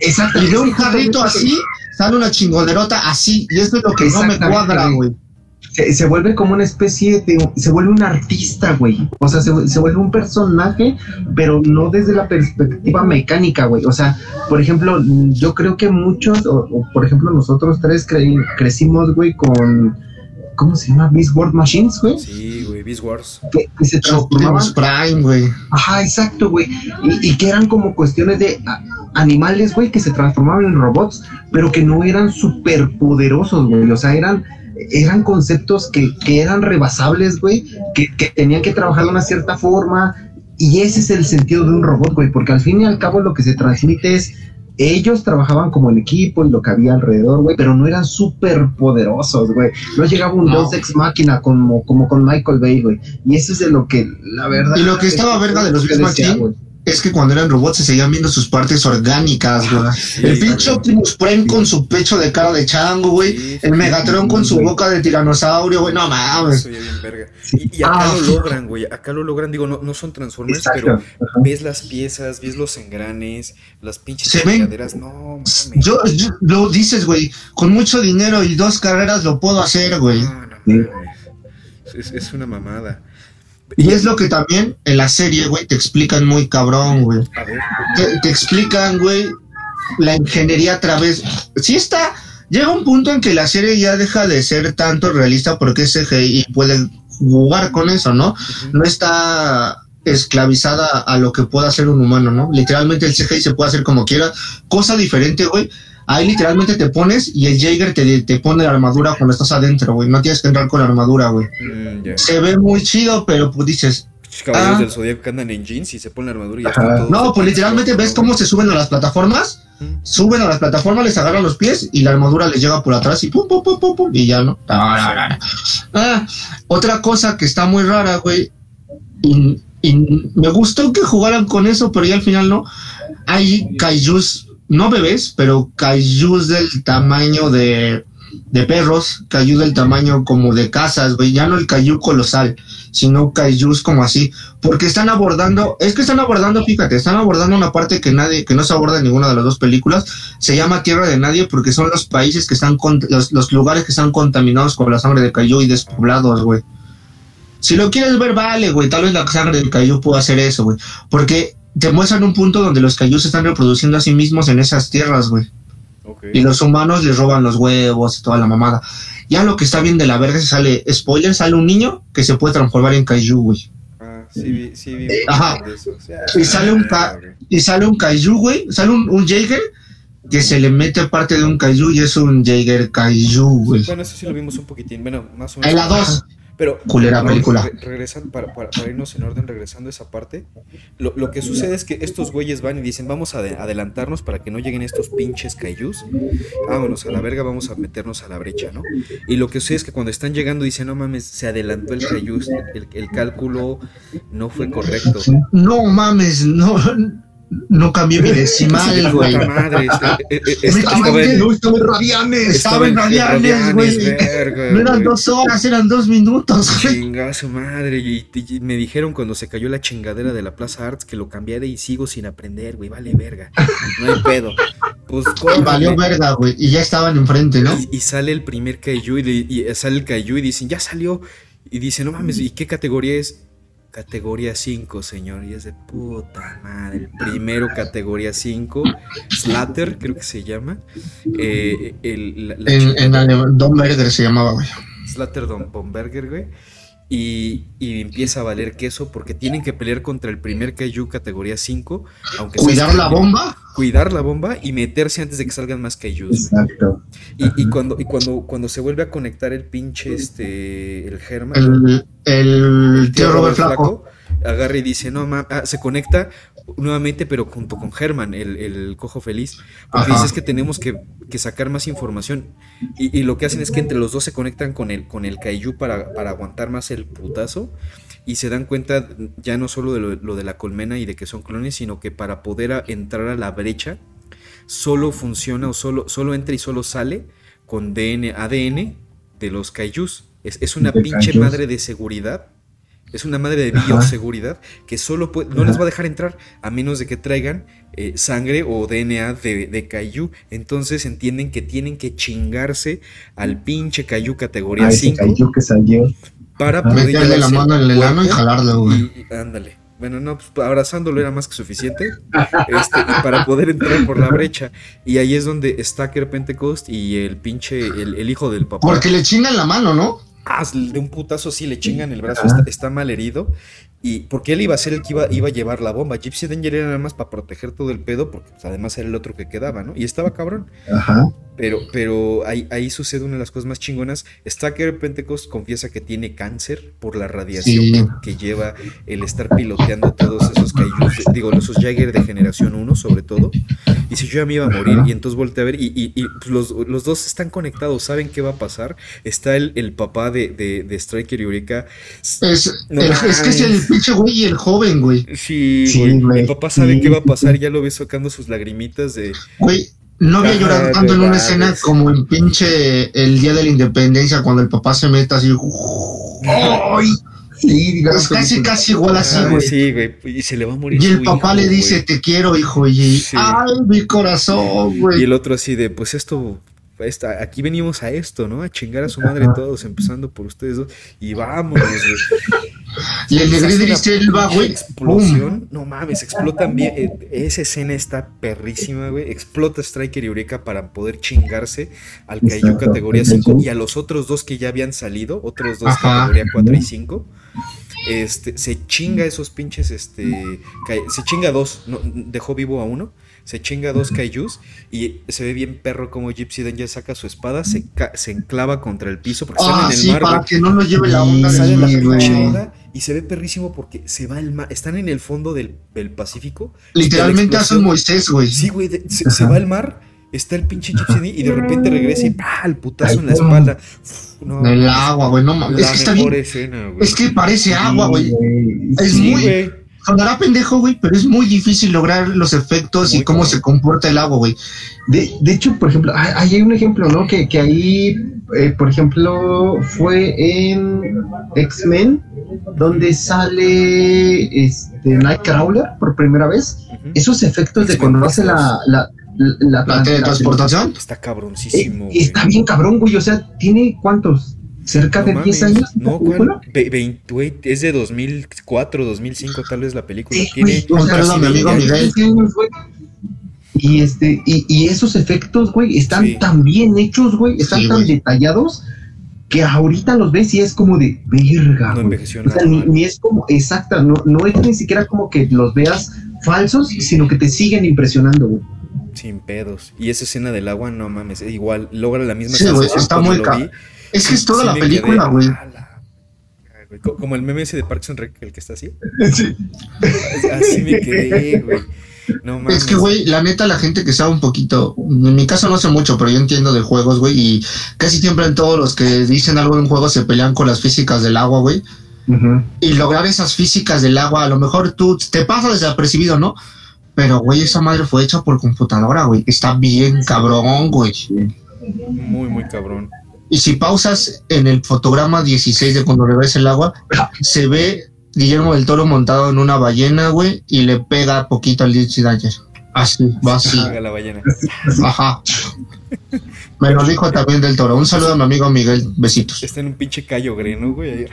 Speaker 2: Exacto. Y de un carrito así, sale una chingoderota así, y esto es lo que no me cuadra, güey
Speaker 3: se, vuelve como una especie de, se vuelve un artista, güey. O sea, se, vuelve un personaje, pero no desde la perspectiva mecánica, güey. O sea, por ejemplo, yo creo que muchos, o, por ejemplo, nosotros tres crecimos, güey, con, ¿cómo se llama? Beast Wars Machines, güey.
Speaker 1: Sí, güey, Beast Wars.
Speaker 3: Que, se transformaban. Prime, güey. Ajá, exacto, güey. Y, y, que eran como cuestiones de animales, güey, que se transformaban en robots, pero que no eran súper poderosos, güey. O sea, eran eran conceptos que, eran rebasables, güey, que, tenían que trabajar de una cierta forma. Y ese es el sentido de un robot, güey, porque al fin y al cabo lo que se transmite es ellos trabajaban como el equipo y lo que había alrededor, güey, pero no eran súper poderosos, güey. No llegaba un dos ex máquina como, como con Michael Bay, güey. Y eso es de lo que, la verdad.
Speaker 2: Y lo que estaba verga de los Ex es que cuando eran robots se seguían viendo sus partes orgánicas, güey. el pinche Optimus Prime con su pecho de cara de chango, güey. el Megatron con su boca de tiranosaurio, güey. No mames.
Speaker 1: Y, acá ah, lo logran, güey. Acá lo logran. Digo, no, no son Transformers, pero ves las piezas, ves los engranes, las pinches
Speaker 2: se No mames. Yo, lo dices, güey. Con mucho dinero y dos carreras lo puedo hacer, güey. No, no,
Speaker 1: es, es una mamada.
Speaker 2: Y es lo que también en la serie, güey, te explican muy cabrón, güey. Te, explican, güey, la ingeniería a través. Sí está. Llega un punto en que la serie ya deja de ser tanto realista porque es CGI y puede jugar con eso, ¿no? No está esclavizada a lo que pueda hacer un humano, ¿no? Literalmente el CGI se puede hacer como quiera. Cosa diferente, güey, Ahí literalmente te pones y el Jaeger te, te pone la armadura cuando estás adentro, güey. No tienes que entrar con la armadura, güey. Mm, se ve muy chido, pero pues dices.
Speaker 1: Caballeros ah". del Zodíaco que andan en jeans y se ponen la armadura y ya
Speaker 2: No, pues literalmente ves cómo se suben a las plataformas. Suben a las plataformas, les agarran los pies y la armadura les llega por atrás y pum, pum, pum, pum, pum y ya no. Ah, otra cosa que está muy rara, güey. Y, y, me gustó que jugaran con eso, pero ya al final no. Hay kaijus no bebés, pero cayús del tamaño de, de perros, cayú del tamaño como de casas, güey, ya no el cayú colosal, sino cayús como así, porque están abordando, es que están abordando, fíjate, están abordando una parte que nadie, que no se aborda en ninguna de las dos películas, se llama Tierra de Nadie porque son los países que están, los, los lugares que están contaminados con la sangre de cayú y despoblados, güey. Si lo quieres ver, vale, güey, tal vez la sangre del cayú pueda hacer eso, güey, porque te muestran un punto donde los cayús se están reproduciendo a sí mismos en esas tierras, güey. Y los humanos les roban los huevos y toda la mamada. Ya lo que está bien de la verga se sale, spoiler, sale un niño que se puede transformar en kaiju, güey.
Speaker 1: Ah, Sí, sí, vi
Speaker 2: eh, Ajá. y sale un y sale un kaiju, güey, sale un, un Jaeger que se le mete parte de un kaiju y es un Jaeger kaiju, güey.
Speaker 1: Bueno, eso sí lo vimos un poquitín, bueno, más o menos.
Speaker 2: En la 2.
Speaker 1: Pero,
Speaker 2: Culera película.
Speaker 1: regresan, para, para, irnos en orden, regresando a esa parte, lo, lo, que sucede es que estos güeyes van y dicen, vamos a adelantarnos para que no lleguen estos pinches kaijus, vámonos a la verga, vamos a meternos a la brecha, ¿no? Y lo que sucede es que cuando están llegando dicen, no mames, se adelantó el kaijus, el, el cálculo no fue correcto.
Speaker 2: No mames, no, no cambié mi [laughs] decimal, güey. madre. [laughs]
Speaker 3: Eh, eh, estaba, en, no, estaba en radianes.
Speaker 2: Estaba en radianes, güey. No eran dos horas, eran dos minutos,
Speaker 1: güey. Chinga su madre. Y, me dijeron cuando se cayó la chingadera de la Plaza Arts que lo cambiaré y sigo sin aprender, güey. Vale, verga. No hay pedo. Pues
Speaker 2: Valió verga, güey. Y ya estaban enfrente, ¿no?
Speaker 1: Y, sale el primer Kaiju y, y sale el Kaiju y dicen, ya salió. Y dice, no mames, ¿y qué categoría es? Categoría 5, señor. Y es de puta madre. El primero, categoría 5. Slater, creo que se llama. Eh, el,
Speaker 2: en, en Don Berger se llamaba, güey.
Speaker 1: Slater Don Berger, güey y, empieza a valer queso porque tienen que pelear contra el primer Kaiju categoría 5. Aunque
Speaker 2: ¿Cuidar la bomba?
Speaker 1: Cuidar la bomba y meterse antes de que salgan más Kaijus. Exacto. Y, cuando, y cuando, cuando se vuelve a conectar el pinche este el German.
Speaker 2: El, el, tío Robert Flaco
Speaker 1: agarra y dice, no, ma, ah, se conecta nuevamente, pero junto con Germán, el, cojo feliz, porque dice es que tenemos que, sacar más información. Y, lo que hacen es que entre los dos se conectan con el, con el Kaiju para, aguantar más el putazo. Y se dan cuenta ya no solo de lo, de la colmena y de que son clones, sino que para poder entrar a la brecha, solo funciona o solo, solo entra y solo sale con DNA, ADN de los Kaijus. Es, es una pinche madre de seguridad es una madre de bioseguridad que solo no les va a dejar entrar a menos de que traigan eh, sangre o DNA de, de Kaiju. Entonces entienden que tienen que chingarse al pinche Kaiju categoría 5.
Speaker 3: que salió.
Speaker 2: Para poder meterle la mano en el ano y jalarlo, güey.
Speaker 1: ándale. Bueno, no, pues abrazándolo era más que suficiente este, para poder entrar por la brecha. Y ahí es donde Stacker Pentecost y el pinche, el, hijo del papá.
Speaker 2: Porque le chingan la mano, ¿no?
Speaker 1: De un putazo sí le chingan el brazo, está, mal herido. Y porque él iba a ser el que iba, iba a llevar la bomba. Gypsy Danger era nada más para proteger todo el pedo, porque pues, además era el otro que quedaba, ¿no? Y estaba cabrón. Ajá. Pero, pero ahí, ahí sucede una de las cosas más chingonas. Stacker Pentecost confiesa que tiene cáncer por la radiación que, lleva el estar piloteando todos esos Kaijus, digo, esos Jagger de generación 1 sobre todo. Y si yo ya me iba a morir, y entonces volteé a ver, y, y, pues, los, los, dos están conectados, saben qué va a pasar. Está el, el papá de, de, de Striker y Eureka.
Speaker 2: Es, es que es el pinche güey y el joven, güey.
Speaker 1: Sí, güey. El papá sabe qué va a pasar, ya lo ve sacando sus lagrimitas de.
Speaker 2: Güey no había llorado tanto en una escena como en pinche el día de la independencia cuando el papá se mete así. [laughs] ¡Ay! Sí, es casi, casi igual así, güey.
Speaker 1: Sí, güey. Y se le va a morir.
Speaker 2: Y el papá le dice, te quiero, hijo. Y, ay, mi corazón, güey.
Speaker 1: Y el otro así de, pues esto aquí venimos a esto, ¿no? A chingar a su madre todos, empezando por ustedes dos. Y vámonos,
Speaker 2: Y el de Selva, güey.
Speaker 1: Explosión. No mames, explotan bien. Eh, esa escena está perrísima, güey. Explota Striker y Eureka para poder chingarse al Kaiju categoría 5 y a los otros dos que ya habían salido, otros dos categoría 4 y 5. Este, se chinga esos pinches, este, se chinga dos, dejó vivo a uno se chinga dos kaijus y se ve bien perro como Gypsy Danger saca su espada, se, se enclava contra el piso porque
Speaker 2: ah, en el mar. Para que no nos lleve la onda.
Speaker 1: Sale la y se ve perrísimo porque se va el mar. Están en el fondo del, Pacífico.
Speaker 2: Literalmente hace un Moisés, güey.
Speaker 1: Sí, güey. Se, va el mar está el pinche Gypsy y de repente regresa y ¡pah! el putazo en la espalda.
Speaker 2: no, el agua, güey, no mames. Es que está bien. Escena, es que parece agua, güey. Es muy sonará pendejo, güey, pero es muy difícil lograr los efectos y cómo se comporta el agua, güey.
Speaker 3: De, de, hecho, por ejemplo, ahí hay un ejemplo, ¿no? Que, que ahí, eh, por ejemplo, fue en X-Men, donde sale este Nightcrawler por primera vez. Esos efectos de cuando hace la, la,
Speaker 2: la, transportación.
Speaker 1: Está cabroncísimo.
Speaker 3: Eh, está bien cabrón, güey. O sea, ¿tiene cuántos? cerca de 10 años.
Speaker 1: No, ¿cuál? es de 2004, 2005 tal vez la película.
Speaker 2: Tiene mi amigo Miguel.
Speaker 3: Y, este, y, y, esos efectos, güey, están tan bien hechos, güey, están tan detallados que ahorita los ves y es como de verga. No envejeció ni, es como, exacta, no, no es ni siquiera como que los veas falsos, sino que te siguen impresionando, güey.
Speaker 1: Sin pedos. Y esa escena del agua, no mames, igual logra la misma
Speaker 2: sí, está muy Es que es toda la película, güey.
Speaker 1: Como el meme ese de Parks and Rec, el que está así. [laughs] Sí. Así me quedé, güey.
Speaker 2: Es que, güey, la neta, la gente que sabe un poquito, en mi caso no sé mucho, pero yo entiendo de juegos, güey, y casi siempre en todos los que dicen algo en un juego se pelean con las físicas del agua, güey. Y lograr esas físicas del agua, a lo mejor tú te pasa desapercibido, ¿no? Pero, güey, esa madre fue hecha por computadora, güey. Está bien cabrón, güey.
Speaker 1: Muy, muy cabrón.
Speaker 2: Y si pausas en el fotograma 16 de cuando ves el agua, se ve Guillermo del Toro montado en una ballena, güey, y le pega poquito al Dixie Danger. Así, va así.
Speaker 1: la ballena.
Speaker 2: Ajá. Me lo dijo también del Toro. Un saludo a mi amigo Miguel. Besitos.
Speaker 1: Está en un pinche callo greno, güey.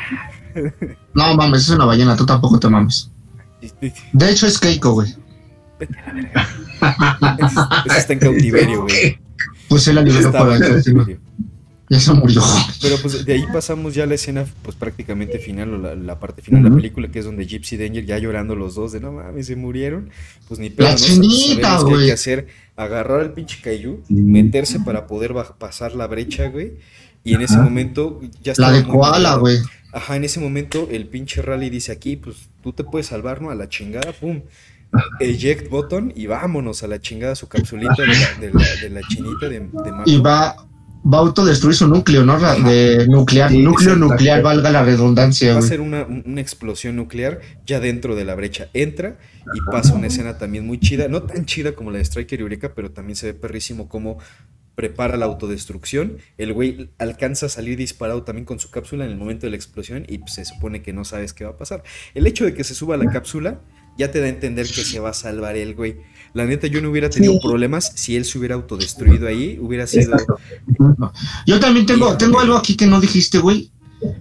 Speaker 2: No mames, es una ballena. Tú tampoco te mames. De hecho, es Keiko, güey.
Speaker 1: Vete a la verga. Ese está en cautiverio, güey.
Speaker 2: Pues él la liberó por el cautiverio. Ya se murió.
Speaker 1: Pero pues de ahí pasamos ya a la escena, pues prácticamente final, o la, parte final de la película, que es donde Gypsy Danger ya llorando los dos, de no mames, se murieron. Pues ni
Speaker 2: pedo, la chinita, güey.
Speaker 1: hay que hacer, agarrar al pinche Caillou, meterse para poder pasar la brecha, güey. Y en ese momento ya
Speaker 2: está. La de koala, güey.
Speaker 1: Ajá, en ese momento el pinche Rally dice aquí, pues tú te puedes salvar, ¿no? A la chingada, pum. Eject button y vámonos a la chingada su capsulita de la, de la, chinita de, de
Speaker 2: Y va va a autodestruir su núcleo, ¿no? De nuclear, núcleo nuclear, valga la redundancia.
Speaker 1: Va a ser una, explosión nuclear ya dentro de la brecha. Entra y pasa una escena también muy chida, no tan chida como la de Striker y Eureka, pero también se ve perrísimo cómo prepara la autodestrucción. El güey alcanza a salir disparado también con su cápsula en el momento de la explosión y se supone que no sabes qué va a pasar. El hecho de que se suba la cápsula ya te da a entender que se va a salvar el güey. La neta, yo no hubiera tenido problemas si él se hubiera autodestruido ahí, hubiera sido...
Speaker 2: Yo también tengo, tengo algo aquí que no dijiste, güey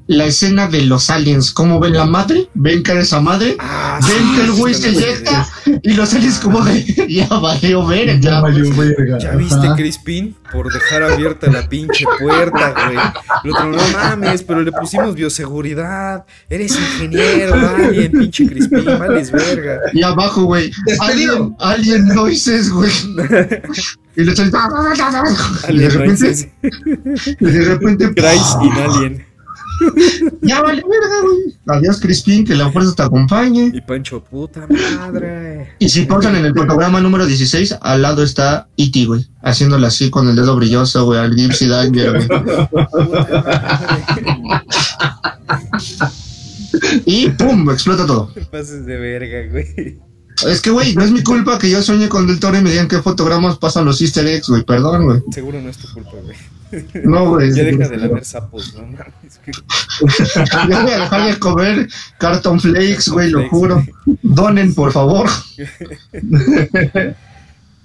Speaker 2: la escena de los aliens, cómo ven la madre, ven que esa madre, ah, ven que el güey se inyecta y los aliens como de ya valió ver,
Speaker 1: ya, valió verga. Ya viste Crispin por dejar abierta la pinche puerta, güey. El otro, no mames, pero le pusimos bioseguridad. Eres ingeniero, alien, pinche Crispin, vales verga.
Speaker 2: Y abajo, güey, alien, alien noises, güey. [laughs] Y le estoy...
Speaker 1: Y de repente,
Speaker 2: y de repente,
Speaker 1: Christ in Alien.
Speaker 2: Ya vale verga, güey. Adiós, Crispin, que la fuerza te acompañe.
Speaker 1: Y Pancho, puta madre.
Speaker 2: Y si pasan en el programa número 16, al lado está Iti, e güey. Haciéndole así con el dedo brilloso, güey, al Gypsy Danger, güey. y pum, explota todo.
Speaker 1: pases de verga, güey.
Speaker 2: Es que, güey, no es mi culpa que yo sueñe con Del Toro y me digan qué fotogramas pasan los easter eggs, güey. Perdón, güey.
Speaker 1: Seguro no es tu culpa, güey.
Speaker 2: No, [laughs] güey.
Speaker 1: Ya deja de lamer sapos, ¿no? [laughs] [laughs]
Speaker 2: ya voy a dejar de comer carton flakes, güey, lo juro. Donen, por favor.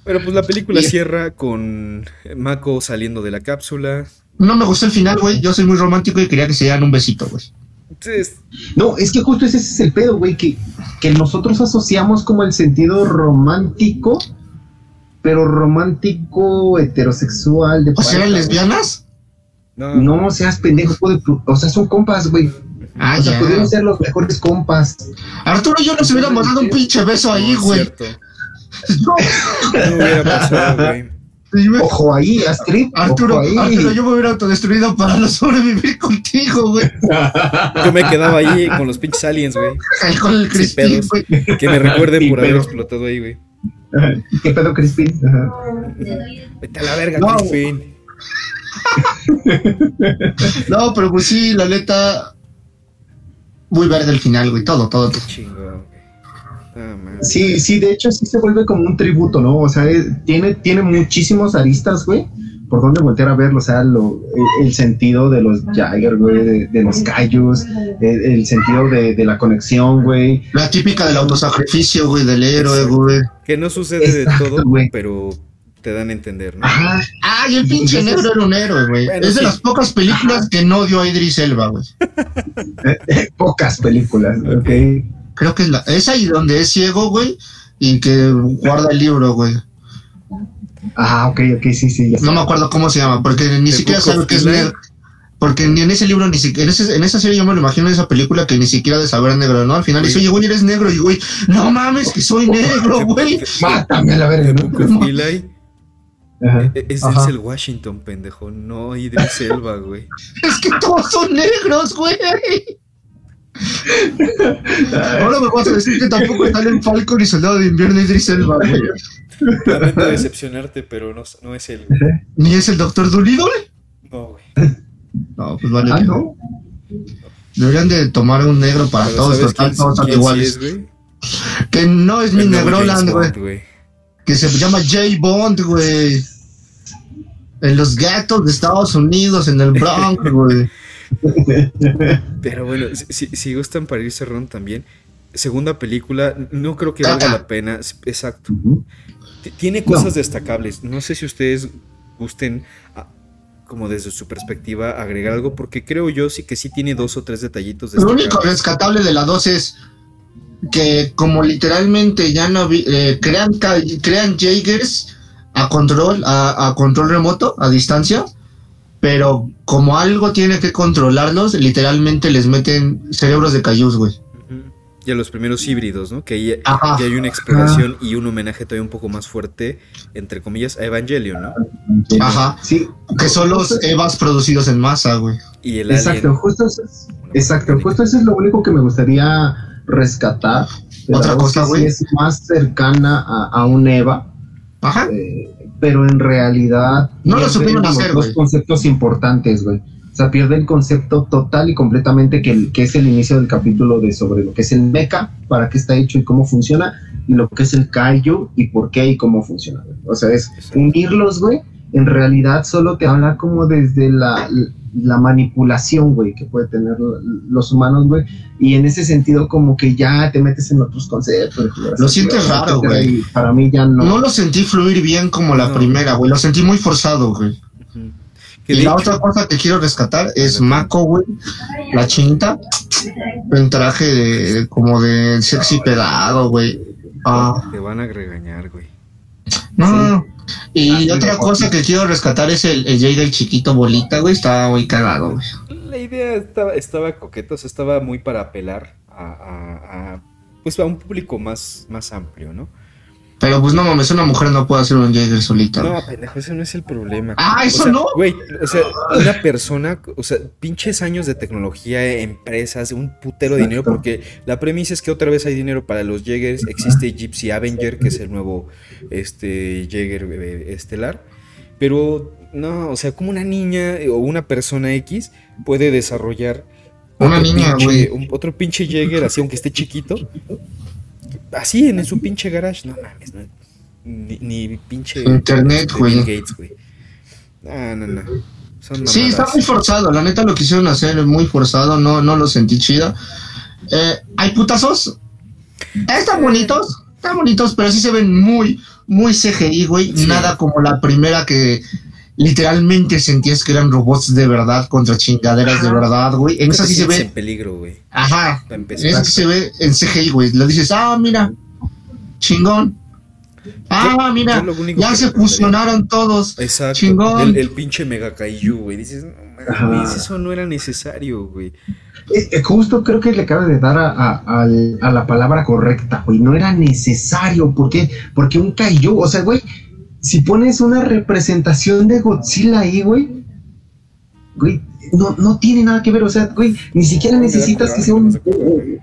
Speaker 1: Pero pues la película cierra con Mako saliendo de la cápsula.
Speaker 2: No me gustó el final, güey. Yo soy muy romántico y quería que se dieran un besito, güey.
Speaker 3: No, es que justo ese es el pedo, güey, que, que nosotros asociamos como el sentido romántico, pero romántico heterosexual. De
Speaker 2: ¿O sea, lesbianas?
Speaker 3: No, no seas pendejo, o sea, son compas, güey. Ah, o sea, pudieron ser los mejores compas.
Speaker 2: Arturo y yo nos hubiéramos dado un pinche beso ahí, güey.
Speaker 1: No, no hubiera pasado, güey. [laughs]
Speaker 3: Ojo ahí, Astrid.
Speaker 2: Arturo, Arturo, yo me hubiera autodestruido para no sobrevivir [laughs] contigo, güey.
Speaker 1: Yo me quedaba ahí con los pinches aliens, güey.
Speaker 2: Con el Crispin, güey.
Speaker 1: Que me recuerden por haber explotado ahí, güey.
Speaker 3: ¿Qué pedo, Crispin?
Speaker 1: Vete a la verga, no. Crispin. [laughs]
Speaker 2: no, pero pues sí, la neta. Muy verde el final, güey. Todo, todo. todo.
Speaker 3: Ah, sí, sí, de hecho sí se vuelve como un tributo, ¿no? O sea, tiene, tiene muchísimos aristas, güey, por donde voltear a verlo, o sea, lo, el, sentido de los Jagger, güey, de, los callos, el, sentido de, la conexión, güey.
Speaker 2: La típica del autosacrificio, güey, del héroe, güey.
Speaker 1: Que no sucede de todo, pero te dan a entender, ¿no?
Speaker 2: Ajá. Ah, y el pinche negro era un héroe, güey. es de las pocas películas que no dio a Idris Elba, güey. [laughs]
Speaker 3: pocas películas, ok.
Speaker 2: Creo que es, la, es ahí donde es ciego, güey, y que guarda el libro, güey.
Speaker 3: Ah, ok, ok, sí, sí.
Speaker 2: no me acuerdo cómo se llama, porque ni siquiera sabe que es negro. Porque ni en ese libro, ni siquiera, en, esa serie yo me lo imagino en esa película que ni siquiera de saber negro, ¿no? Al final dice, oye, güey, eres negro. Y güey, no mames, que soy negro, [laughs] güey. Mátame a la verga, ¿no?
Speaker 1: E-, es el Washington, pendejo. No Idris Elba, güey. [laughs]
Speaker 2: es que todos son negros, güey. [laughs] Ahora me vas a decir que tampoco están en Falcon y Soldado de Invierno Idris Elba, güey. [laughs]
Speaker 1: Lamento decepcionarte, pero no, no es él.
Speaker 2: ¿Ni es el Doctor Dolittle?
Speaker 1: No, güey.
Speaker 2: No, pues vale. Ah, no. Deberían de tomar un negro para todos, total, todos son iguales. que no es mi Negroland, güey. Que se llama J Bond, güey. En los gatos de Estados Unidos, en el Bronx, [laughs] güey.
Speaker 1: Pero bueno, si, si gustan para ir cerrando también, segunda película, no creo que valga la pena. Exacto. Tiene cosas destacables. No sé si ustedes gusten, ah, como desde su perspectiva, agregar algo, porque creo yo sí que sí tiene dos o tres detallitos.
Speaker 2: Lo único rescatable de la dos es que como literalmente ya no eh, crean, crean Jaegers a control, a, control remoto, a distancia, pero como algo tiene que controlarlos, literalmente les meten cerebros de cayús, güey
Speaker 1: y a los primeros híbridos, ¿no? Que ahí, hay una exploración y un homenaje todavía un poco más fuerte, entre comillas, a Evangelion, ¿no?
Speaker 2: Ajá, sí. Que son los Evas producidos en masa, güey.
Speaker 3: Y el Exacto, justo eso es, exacto, justo eso es lo único que me gustaría rescatar.
Speaker 2: Otra cosa, güey.
Speaker 3: Es más cercana a, un Eva. Ajá. Eh, pero en realidad.
Speaker 2: No lo supieron hacer,
Speaker 3: güey. Dos conceptos importantes, güey. O sea, pierde el concepto total y completamente que, que es el inicio del capítulo de sobre lo que es el mecha, para qué está hecho y cómo funciona, y lo que es el kaiju y por qué y cómo funciona. O sea, es unirlos, güey. En realidad solo te habla como desde la, la manipulación, güey, que puede tener los humanos, güey. Y en ese sentido, como que ya te metes en otros conceptos.
Speaker 2: Lo sientes raro, güey.
Speaker 3: Para mí ya no.
Speaker 2: No lo sentí fluir bien como la primera, güey. Lo sentí muy forzado, güey. Y la otra cosa que quiero rescatar es Mako, güey, la chinta, en traje de, como de sexy pedado, güey.
Speaker 1: Ah. Te van a regañar, güey.
Speaker 2: No, Y ah, otra cosa que quiero rescatar es el, el Jay del chiquito bolita, güey, estaba muy cagado, güey.
Speaker 1: La idea estaba, estaba coqueta, o sea, estaba muy para apelar a, a, a, pues a un público más, más amplio, ¿no?
Speaker 2: Pero pues no mames, una mujer no puede hacer un Jaeger solita.
Speaker 1: No, pendejo, ese no es el problema.
Speaker 2: Ah, eso no.
Speaker 1: Güey, o sea, una persona, o sea, pinches años de tecnología, empresas, un putero de dinero, porque la premisa es que otra vez hay dinero para los Jaegers. Existe Gypsy Avenger, que es el nuevo este Jaeger eh, estelar. Pero no, o sea, como una niña o una persona X puede desarrollar
Speaker 2: una niña, güey.
Speaker 1: Otro pinche Jaeger, así aunque esté chiquito, así en su pinche garage, no mames, no, ni, pinche
Speaker 2: internet, güey.
Speaker 1: No, no, no.
Speaker 2: sí, está muy forzado, la neta lo quisieron hacer muy forzado, no, no lo sentí chido. Eh, ¿Hay putazos? Están bonitos, están bonitos, pero sí se ven muy, muy CGI, güey. Nada como la primera que literalmente sentías que eran robots de verdad contra chingaderas de verdad, güey. En esa sí se ve.
Speaker 1: En peligro, güey.
Speaker 2: Ajá. En esa sí se ve en CGI, güey. Lo dices, ah, mira, chingón. Ah, mira, ya se fusionaron todos. Exacto. Chingón.
Speaker 1: El, pinche Mega Kaiju, güey. Dices, no, eso no era necesario, güey.
Speaker 3: Eh, eh, justo creo que le acaba de dar a, a la palabra correcta, güey. No era necesario. ¿Por qué? Porque un Kaiju, o sea, güey, si pones una representación de Godzilla ahí, güey, güey, no, no tiene nada que ver, o sea, güey, ni siquiera necesitas que sea un,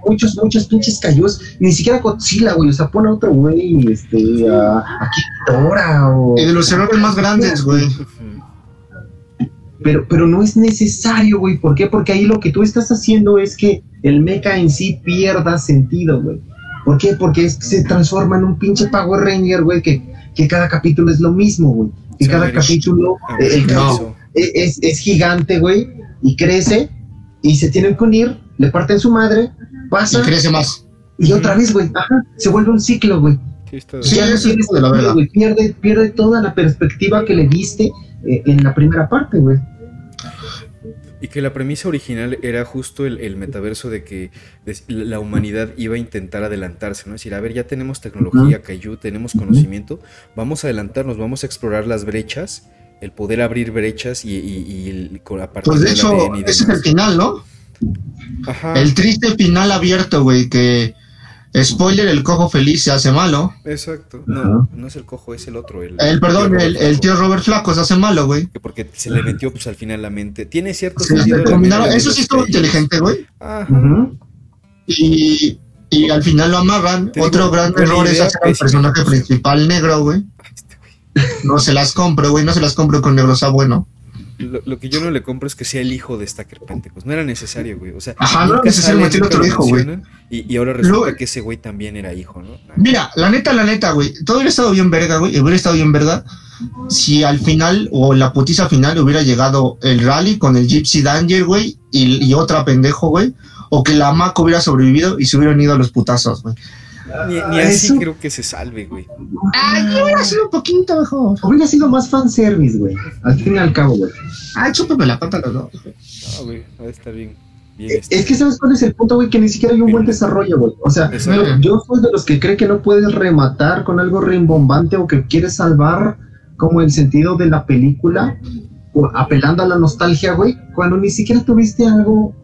Speaker 3: muchos, muchos pinches callos, ni siquiera Godzilla, güey, o sea, pon a otro güey, este, a, a Kitora o...
Speaker 2: Y de los errores más grandes, güey.
Speaker 3: Pero, pero no es necesario, güey, ¿por qué? Porque ahí lo que tú estás haciendo es que el mecha en sí pierda sentido, güey. ¿Por qué? Porque se transforma en un pinche Power Ranger, güey, que que cada capítulo es lo mismo, güey. Que cada capítulo eh, es, es, gigante, güey, y crece, y se tienen que unir, le parten su madre, pasa.
Speaker 2: Y crece más.
Speaker 3: Y otra vez, güey, ajá, se vuelve un ciclo, güey. Sí, ya no de la verdad. pierde, pierde toda la perspectiva que le diste eh, en la primera parte, güey.
Speaker 1: Y que la premisa original era justo el, metaverso de que la humanidad iba a intentar adelantarse, ¿no? Es decir, a ver, ya tenemos tecnología, Cayu, tenemos conocimiento, vamos a adelantarnos, vamos a explorar las brechas el poder abrir brechas y, y,
Speaker 2: con la Pues de hecho, ese es el final, ¿no? Ajá. El triste final abierto, güey, que Spoiler, el cojo feliz se hace malo.
Speaker 1: Exacto. No, no es el cojo, es el otro.
Speaker 2: El, perdón, el, tío Robert Flaco se hace malo, güey.
Speaker 1: Porque se le metió pues al final la mente. Tiene cierto
Speaker 2: sentido. eso sí estuvo inteligente, güey. Ajá. y, y, al final lo amarran. Otro gran error es hacer al personaje principal negro, güey. No se las compro, güey. No se las compro con negro, sea bueno
Speaker 1: lo, que yo no le compro es que sea el hijo de Stacker Pentecost. No era necesario, güey. O sea,
Speaker 2: Ajá, no era necesario meter otro hijo, güey.
Speaker 1: Y, ahora resulta que ese güey también era hijo, ¿no?
Speaker 2: Mira, la neta, la neta, güey. Todo hubiera estado bien verga, güey. Hubiera estado bien verga si al final o la putiza final hubiera llegado el rally con el Gypsy Danger, güey, y, y otra pendejo, güey. O que la Mac hubiera sobrevivido y se hubieran ido a los putazos, güey.
Speaker 1: Ni, así creo que se salve, güey.
Speaker 2: Ay, hubiera sido un poquito mejor.
Speaker 3: Hubiera sido más fanservice, güey. Al fin y al cabo, güey.
Speaker 2: Ay, chúpame la pata los
Speaker 1: dos. No, güey, va a estar bien.
Speaker 3: es que sabes cuál es el punto, güey, que ni siquiera hay un buen desarrollo, güey. O sea, yo soy de los que cree que no puedes rematar con algo rimbombante o que quieres salvar como el sentido de la película, apelando a la nostalgia, güey, cuando ni siquiera tuviste algo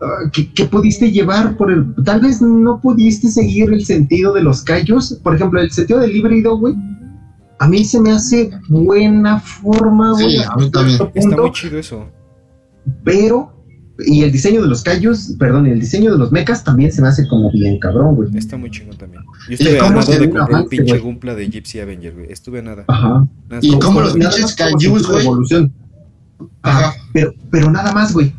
Speaker 3: Ah, que, pudiste llevar por el. Tal vez no pudiste seguir el sentido de los callos. Por ejemplo, el sentido del híbrido, güey. A mí se me hace buena forma, güey.
Speaker 2: Sí, a mí también.
Speaker 1: Está muy chido eso.
Speaker 3: Pero. Y el diseño de los callos, perdón, y el diseño de los mechas también se me hace como bien cabrón, güey.
Speaker 1: Está muy chingón también. Yo estuve a nada de comprar un pinche gumpla de Gypsy Avenger, güey. Estuve a nada.
Speaker 3: Ajá.
Speaker 2: y como los pinches callos, güey.
Speaker 3: Ajá. Pero, pero nada más, güey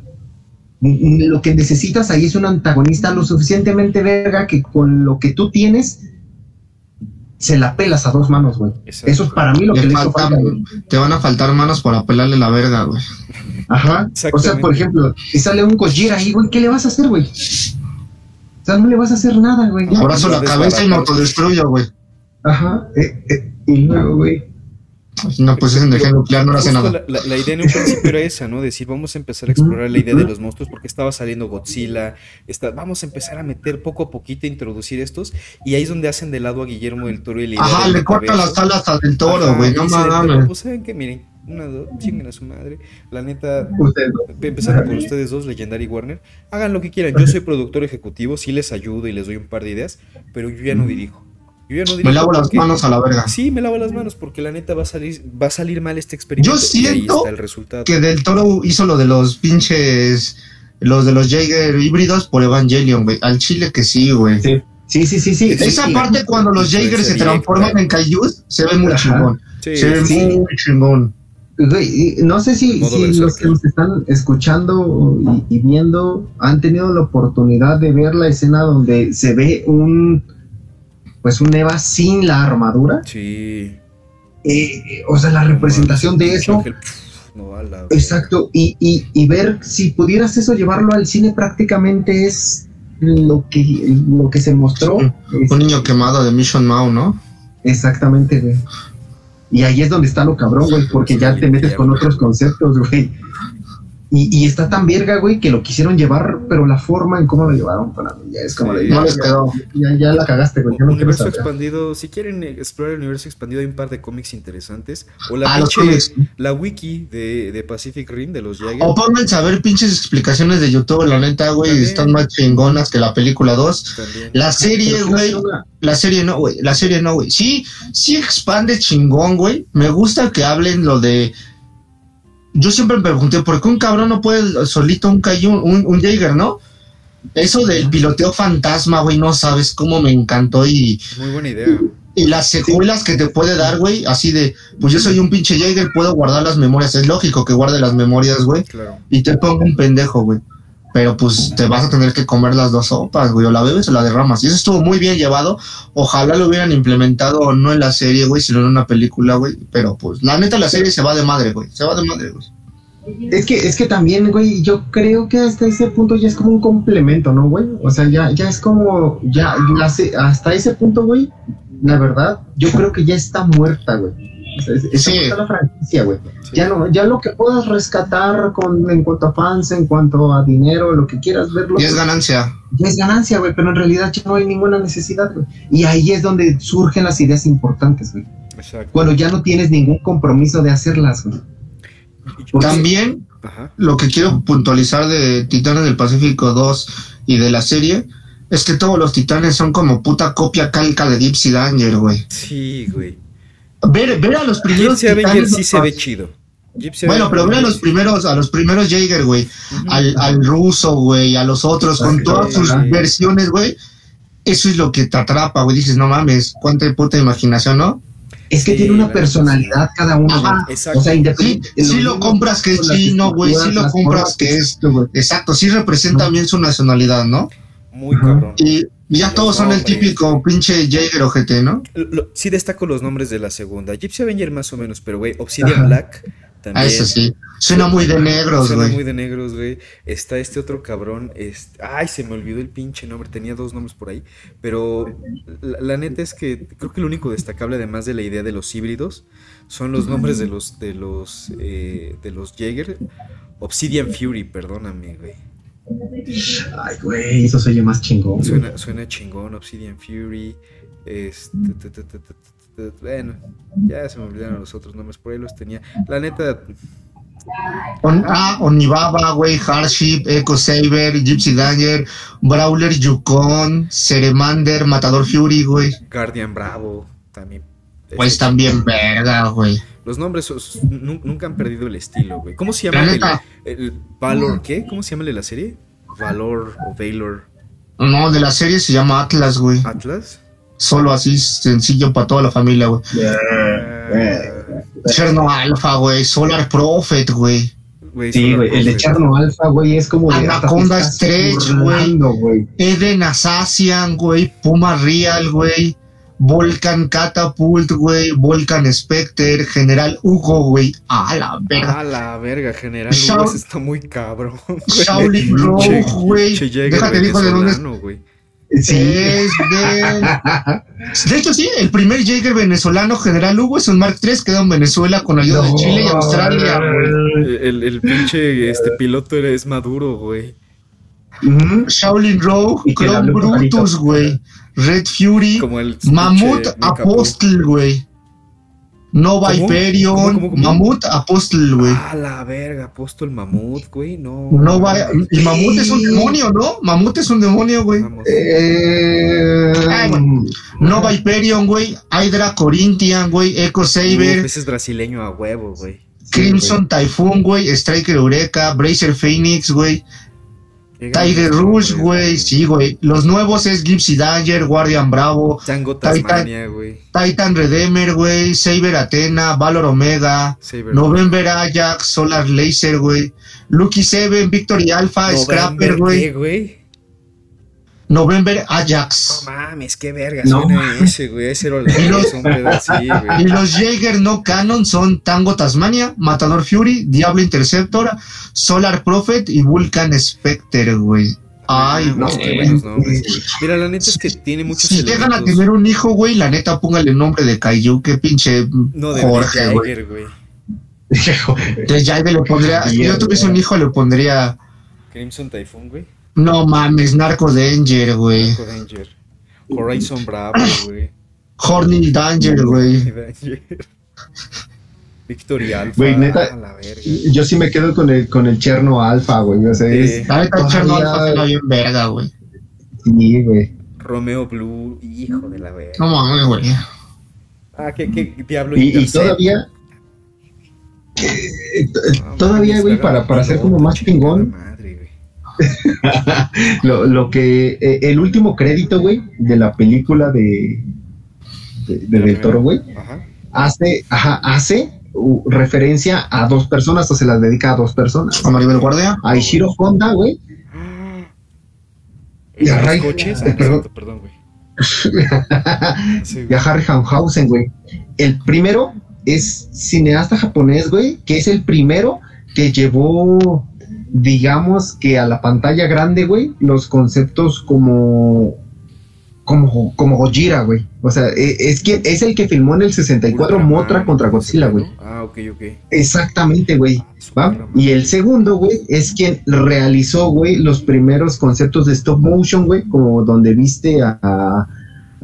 Speaker 3: lo que necesitas ahí es un antagonista lo suficientemente verga que con lo que tú tienes se la pelas a dos manos, güey. Eso es para mí lo que le hizo falta,
Speaker 2: Te van a faltar manos para pelarle la verga, güey.
Speaker 3: Ajá. O sea, por ejemplo, si sale un Gojira ahí, güey, ¿qué le vas a hacer, güey? O sea, no le vas a hacer nada, güey.
Speaker 2: Abrazo la cabeza y me autodestruyo, güey.
Speaker 3: Ajá. Eh, eh, y luego, güey,
Speaker 2: no, pues es energía nuclear, no hace nada.
Speaker 1: La, idea en un principio era esa, ¿no? Decir, vamos a empezar a explorar la idea de los monstruos porque estaba saliendo Godzilla, está, vamos a empezar a meter poco a poquito, a introducir estos, y ahí es donde hacen de lado a Guillermo del Toro y
Speaker 2: le Ajá, le corta las alas al toro, güey, no
Speaker 1: mames. Pues saben que, miren, una, dos, chinguen a su madre. La neta, empezando por ustedes dos, Legendary Warner, hagan lo que quieran. Yo soy productor ejecutivo, sí les ayudo y les doy un par de ideas, pero yo ya no dirijo
Speaker 2: me lavo las manos a la verga.
Speaker 1: Sí, me lavo las manos porque la neta va a salir, va a salir mal este experimento.
Speaker 2: Yo siento el resultado. que Del Toro hizo lo de los pinches, los de los Jaeger híbridos por Evangelion, güey. Al chile que sí, güey.
Speaker 3: Sí. Sí, sí, sí,
Speaker 2: Esa parte cuando los Jaeger se transforman en Kaijus se ve muy chingón. se ve muy chingón.
Speaker 3: no sé si, los que nos están escuchando y, viendo han tenido la oportunidad de ver la escena donde se ve un pues un Eva sin la armadura.
Speaker 1: Sí.
Speaker 3: Eh, o sea, la representación de eso. Exacto, y, y, ver si pudieras eso llevarlo al cine prácticamente es lo que, lo que se mostró.
Speaker 2: Un, niño quemado de Mission Mao, ¿no?
Speaker 3: Exactamente, güey. Y ahí es donde está lo cabrón, güey, porque ya te metes con otros conceptos, güey. Y, está tan verga, güey, que lo quisieron llevar, pero la forma en cómo lo llevaron para mí ya es como
Speaker 2: sí, no les quedó.
Speaker 3: Ya, ya, la cagaste, güey.
Speaker 1: El universo expandido, si quieren explorar el universo expandido, hay un par de cómics interesantes. O la,
Speaker 2: ah,
Speaker 1: la wiki de, de, Pacific Rim, de los Jagger.
Speaker 2: O pónganse a ver pinches explicaciones de YouTube, la neta, güey, están más chingonas que la película 2. La serie, güey. La serie no, güey. La serie no, güey. Sí, sí expande chingón, güey. Me gusta que hablen lo de yo siempre me pregunté, ¿por qué un cabrón no puede solito un un, un Jaeger, no? Eso del piloteo fantasma, güey, no sabes cómo me encantó y...
Speaker 1: Muy buena idea.
Speaker 2: Y las secuelas que te puede dar, güey, así de, pues yo soy un pinche Jaeger, puedo guardar las memorias, es lógico que guarde las memorias, güey. Claro. Y te pongo un pendejo, güey. Pero pues te vas a tener que comer las dos sopas, güey, o la bebes o la derramas. Y eso estuvo muy bien llevado. Ojalá lo hubieran implementado no en la serie, güey, sino en una película, güey. Pero pues, la neta, la serie se va de madre, güey. Se va de madre, güey.
Speaker 3: Es que, es que también, güey, yo creo que hasta ese punto ya es como un complemento, ¿no, güey? O sea, ya, ya es como, ya, hasta ese punto, güey, la verdad, yo creo que ya está muerta, güey. Es, sí. la franquicia, güey. Ya no, ya lo que puedas rescatar con, en cuanto a fans, en cuanto a dinero, lo que quieras verlo.
Speaker 2: Ya es ganancia.
Speaker 3: Ya es ganancia, güey, pero en realidad ya no hay ninguna necesidad, güey. Y ahí es donde surgen las ideas importantes, güey. Exacto. Cuando ya no tienes ningún compromiso de hacerlas, güey.
Speaker 2: También lo que quiero puntualizar de Titanes del Pacífico 2 y de la serie es que todos los titanes son como puta copia calca de Gypsy Danger, güey.
Speaker 1: Sí, güey.
Speaker 2: Ver, ver a los primeros.
Speaker 1: Gypsy Avenger sí se ve chido.
Speaker 2: bueno, pero ver a los primeros, a los primeros Jaeger, güey. al, al, ruso, güey, a los otros, con todas sus versiones, güey. Eso es lo que te atrapa, güey. Dices, no mames, cuánta puta imaginación, ¿no?
Speaker 3: Es que tiene una personalidad cada uno.
Speaker 2: exacto. O sea, independiente. Sí, lo compras que es chino, güey. Sí lo compras que es. Exacto, sí representa bien su nacionalidad, ¿no?
Speaker 1: Muy cabrón.
Speaker 2: Y ya todos son el típico pinche Jaeger o GT, ¿no?
Speaker 1: sí destaco los nombres de la segunda. Gypsy Avenger más o menos, pero güey, Obsidian Black
Speaker 2: también. Ah, eso sí. Suena muy de negros, güey.
Speaker 1: Suena muy de negros, güey. Está este otro cabrón. Este... Ay, se me olvidó el pinche nombre. Tenía dos nombres por ahí. Pero la, neta es que creo que lo único destacable, además de la idea de los híbridos, son los nombres de los de los eh, de los Jaeger. Obsidian Fury, perdóname, güey.
Speaker 3: Ay, güey, eso se oye más chingón.
Speaker 1: Suena, suena chingón, Obsidian Fury. Este, bueno, ya se me olvidaron los otros nombres, por ahí los tenía. La neta.
Speaker 2: ah, Onibaba, güey, Hardship, Echo Saber, Gypsy Danger, Brawler Yukon, Ceremander, Matador Fury, güey.
Speaker 1: Guardian Bravo, también.
Speaker 2: Pues también verga, güey.
Speaker 1: Los nombres nunca han perdido el estilo, güey. ¿Cómo se llama el, Valor qué? ¿Cómo se llama la serie? Valor o Valor.
Speaker 2: No, de la serie se llama Atlas, güey.
Speaker 1: ¿Atlas?
Speaker 2: Solo así sencillo para toda la familia, güey. Cherno Alpha, güey. Solar Prophet, güey.
Speaker 3: Sí, güey. El de Cherno Alpha, güey, es como.
Speaker 2: Anaconda Stretch, güey. Eden Assassin, güey. Puma Real, güey. Volcan Catapult, güey, Volcan Specter, General Hugo, güey. A la verga.
Speaker 1: A la verga, General Hugo está muy cabrón. [laughs]
Speaker 2: Shaolin Rogue, güey. Déjate dijo de dónde es. Sí. Es de... de hecho, sí, el primer Jaeger venezolano, General Hugo, es un Mark III, quedó en Venezuela con ayuda de Chile y Australia,
Speaker 1: güey. El, el, pinche este piloto es Maduro, güey.
Speaker 2: Shaolin Rogue, Chrome Brutus, güey. Red Fury, Mamut Apostle, güey. Nova Hyperion, Mamut Apostle, güey.
Speaker 1: Ah, la verga, Apostle Mamut, güey, no.
Speaker 2: Nova, y Mamut es un demonio, ¿no? Mamut es un demonio, güey. Eh, Nova Hyperion, güey. Hydra Corinthian, güey. Echo Saber.
Speaker 1: ese es brasileño a huevo, güey.
Speaker 2: Crimson Typhoon, güey. Striker Eureka, Bracer Phoenix, güey. Tiger Rush, güey, sí, güey. Los nuevos es Gypsy Danger, Guardian Bravo,
Speaker 1: Titan,
Speaker 2: Titan Redeemer, güey, Saber Athena, Valor Omega, November Ajax, Solar Laser, güey, Lucky Seven, Victory Alpha, Scrapper, güey. November Ajax.
Speaker 1: No mames, qué verga no. suena ese, güey. Ese era [laughs] y, los,
Speaker 2: así, güey. [laughs] y los Jaeger no canon son Tango Tasmania, Matador Fury, Diablo Interceptor, Solar Prophet y Vulcan Specter, güey. Ay, no,
Speaker 1: Mira, la neta es que tiene muchos
Speaker 2: Si llegan a tener un hijo, güey, la neta póngale el nombre de Kaiju, qué pinche
Speaker 1: no, de Jorge, Jaeger, güey. [laughs]
Speaker 2: De Jaeger le pondría, si yo tuviese un hijo le pondría
Speaker 1: Crimson Typhoon, güey.
Speaker 2: No mames, Narco Danger, güey.
Speaker 1: Narco Danger. Horizon Bravo, [clears throat] güey.
Speaker 2: Horny Danger, güey. [laughs]
Speaker 1: Victory Alpha.
Speaker 3: Güey, neta, la verga. yo sí me quedo con el, con el Cherno Alpha, güey. O sea, es.
Speaker 2: el Cherno Alpha está bien verga, güey.
Speaker 3: Sí, güey.
Speaker 1: Romeo Blue, hijo de la verga.
Speaker 2: No mames, güey.
Speaker 1: Ah, ¿qué, qué diablo?
Speaker 3: Y, y todavía. Eh, todavía, güey, para, para hacer como más chingón [laughs] lo, lo, que eh, el último crédito, güey, de la película de, de, Del Toro, güey, hace, ajá, hace referencia a dos personas o se las dedica a dos personas.
Speaker 2: A Maribel Guardia.
Speaker 3: A Ishiro Honda, güey.
Speaker 1: Y a Ray, coches? Eh, perdón, perdón, [laughs] güey.
Speaker 3: y a Harry Hanhausen, güey. El primero es cineasta japonés, güey, que es el primero que llevó digamos que a la pantalla grande, güey, los conceptos como como, como Gojira, güey. O sea, e, es, que, es el que filmó en el 64 Motra contra Godzilla, güey.
Speaker 1: Ah, ok, ok.
Speaker 3: Exactamente, güey. Y el segundo, güey, es quien realizó, güey, los primeros conceptos de stop motion, güey, como donde viste a,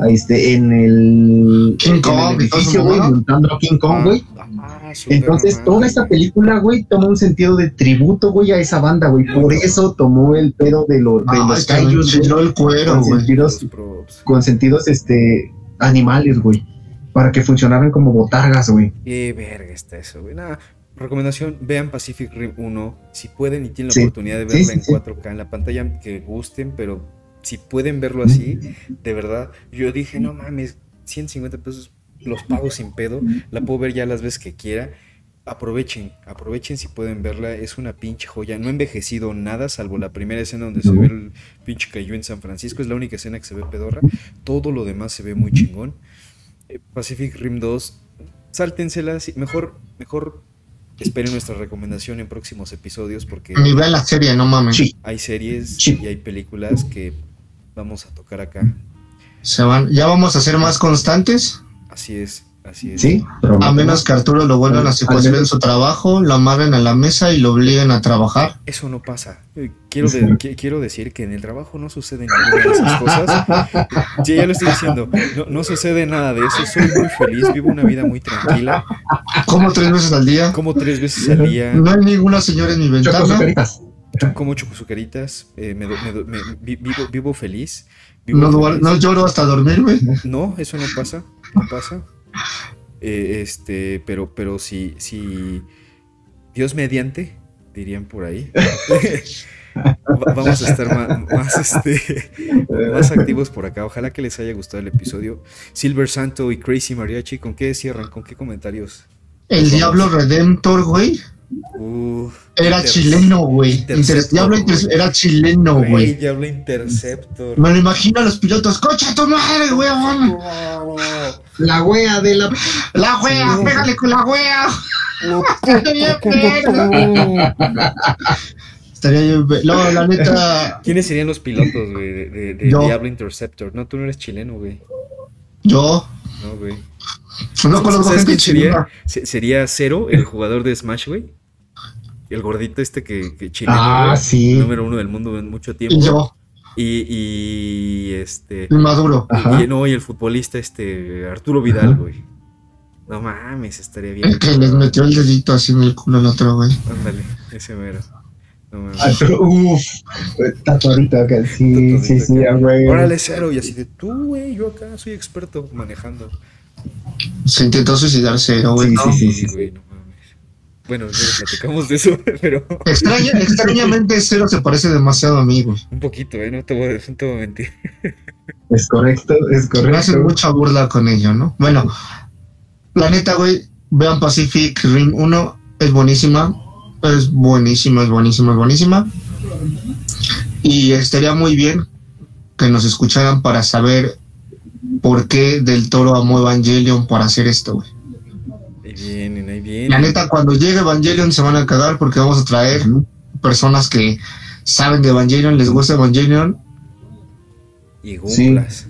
Speaker 3: este, en el, King Kong, edificio, güey, montando a King Kong, güey. Ah, Entonces, toda esta película, güey, toma un sentido de tributo, güey, a esa banda, güey. Por eso tomó el pedo de, lo, de ah, los kaijus, el cuero, con, sentidos, con sentidos, este, animales, güey. Para que funcionaran como botargas, güey.
Speaker 1: Qué verga está eso, güey. Nada, recomendación, vean Pacific Rim 1. Si pueden y tienen la oportunidad de verla en 4K en la pantalla, que gusten, pero si pueden verlo así, de verdad, yo dije, no mames, 150 pesos los pago sin pedo, la puedo ver ya las veces que quiera. Aprovechen, aprovechen si pueden verla, es una pinche joya, no ha envejecido nada, salvo la primera escena donde se ve el pinche cayó en San Francisco, es la única escena que se ve pedorra, todo lo demás se ve muy chingón. Eh, Pacific Rim 2, sáltensela, mejor, mejor esperen nuestra recomendación en próximos episodios porque...
Speaker 2: Ni vean la serie, no mames.
Speaker 1: Hay series y hay películas que vamos a tocar acá.
Speaker 2: Se van, ¿Ya vamos a ser más constantes?
Speaker 1: Así es, así es.
Speaker 2: Sí, a menos que Arturo lo vuelvan a secuestrar en su trabajo, lo amarren a la mesa y lo obliguen a trabajar.
Speaker 1: Eso no pasa. Eh, quiero, quiero decir que en el trabajo no sucede ninguna de esas cosas. Sí, ya lo estoy diciendo. No, no sucede nada de eso. Soy muy feliz, vivo una vida muy tranquila.
Speaker 2: ¿Cómo tres veces al día?
Speaker 1: Como tres veces al día.
Speaker 2: No hay ninguna señora en mi ventana
Speaker 1: como chocosucaritas, eh, me, vivo, feliz.
Speaker 2: no, lloro hasta dormirme.
Speaker 1: No, eso no pasa, no pasa. Eh, este, pero, pero si, si Dios mediante, dirían por ahí. [laughs] Vamos a estar más, este, más activos por acá. Ojalá que les haya gustado el episodio. Silver Santo y Crazy Mariachi, ¿con qué cierran? ¿Con qué comentarios?
Speaker 2: El Diablo Redemptor, güey era chileno, güey. Diablo era chileno, güey.
Speaker 1: Diablo Interceptor.
Speaker 2: Me lo imagino a los pilotos. ¡Cocha tu madre, güey!
Speaker 3: La wea de la.
Speaker 2: La wea, pégale con la wea. [laughs] Estaría bien. No, la neta.
Speaker 1: ¿Quiénes serían los pilotos, güey, de, de, de Diablo Interceptor? No, tú no eres chileno, güey.
Speaker 2: Yo.
Speaker 1: No, güey.
Speaker 2: No conozco gente
Speaker 1: sería, sería Cero, el jugador de Smash, güey. El gordito este que, que chileno,
Speaker 2: ah, sí.
Speaker 1: número uno del mundo en mucho tiempo.
Speaker 2: Y yo.
Speaker 1: Y, y este.
Speaker 2: Maduro.
Speaker 1: Y, no, y el futbolista este, Arturo Vidal, güey. No mames, estaría bien.
Speaker 2: El que les metió el dedito así en el culo al otro, güey.
Speaker 1: Ándale, ese mero.
Speaker 3: No Uf, tatuadito acá, sí, sí, sí, güey.
Speaker 1: Órale, cero, y así de tú, güey, yo acá soy experto manejando.
Speaker 2: Se intentó suicidarse, ¿no, güey?
Speaker 1: Sí, sí, sí, Bueno, ya platicamos de eso, [laughs] pero.
Speaker 2: extrañamente, Cero se parece demasiado a mí, güey.
Speaker 1: Un poquito, ¿eh? No te voy, no te voy a mentir. [laughs]
Speaker 3: Es correcto, es correcto. Me
Speaker 2: hacen mucha burla con ello, ¿no? Bueno, la neta, güey, vean Pacific Rim 1, es buenísima. Es buenísima, es buenísima, es buenísima. Y estaría muy bien que nos escucharan para saber por qué Del Toro amó Evangelion para hacer esto, güey.
Speaker 1: Ahí
Speaker 2: La neta, cuando llegue Evangelion se van a cagar porque vamos a traer personas que saben de Evangelion, les gusta Evangelion.
Speaker 1: Y gulas.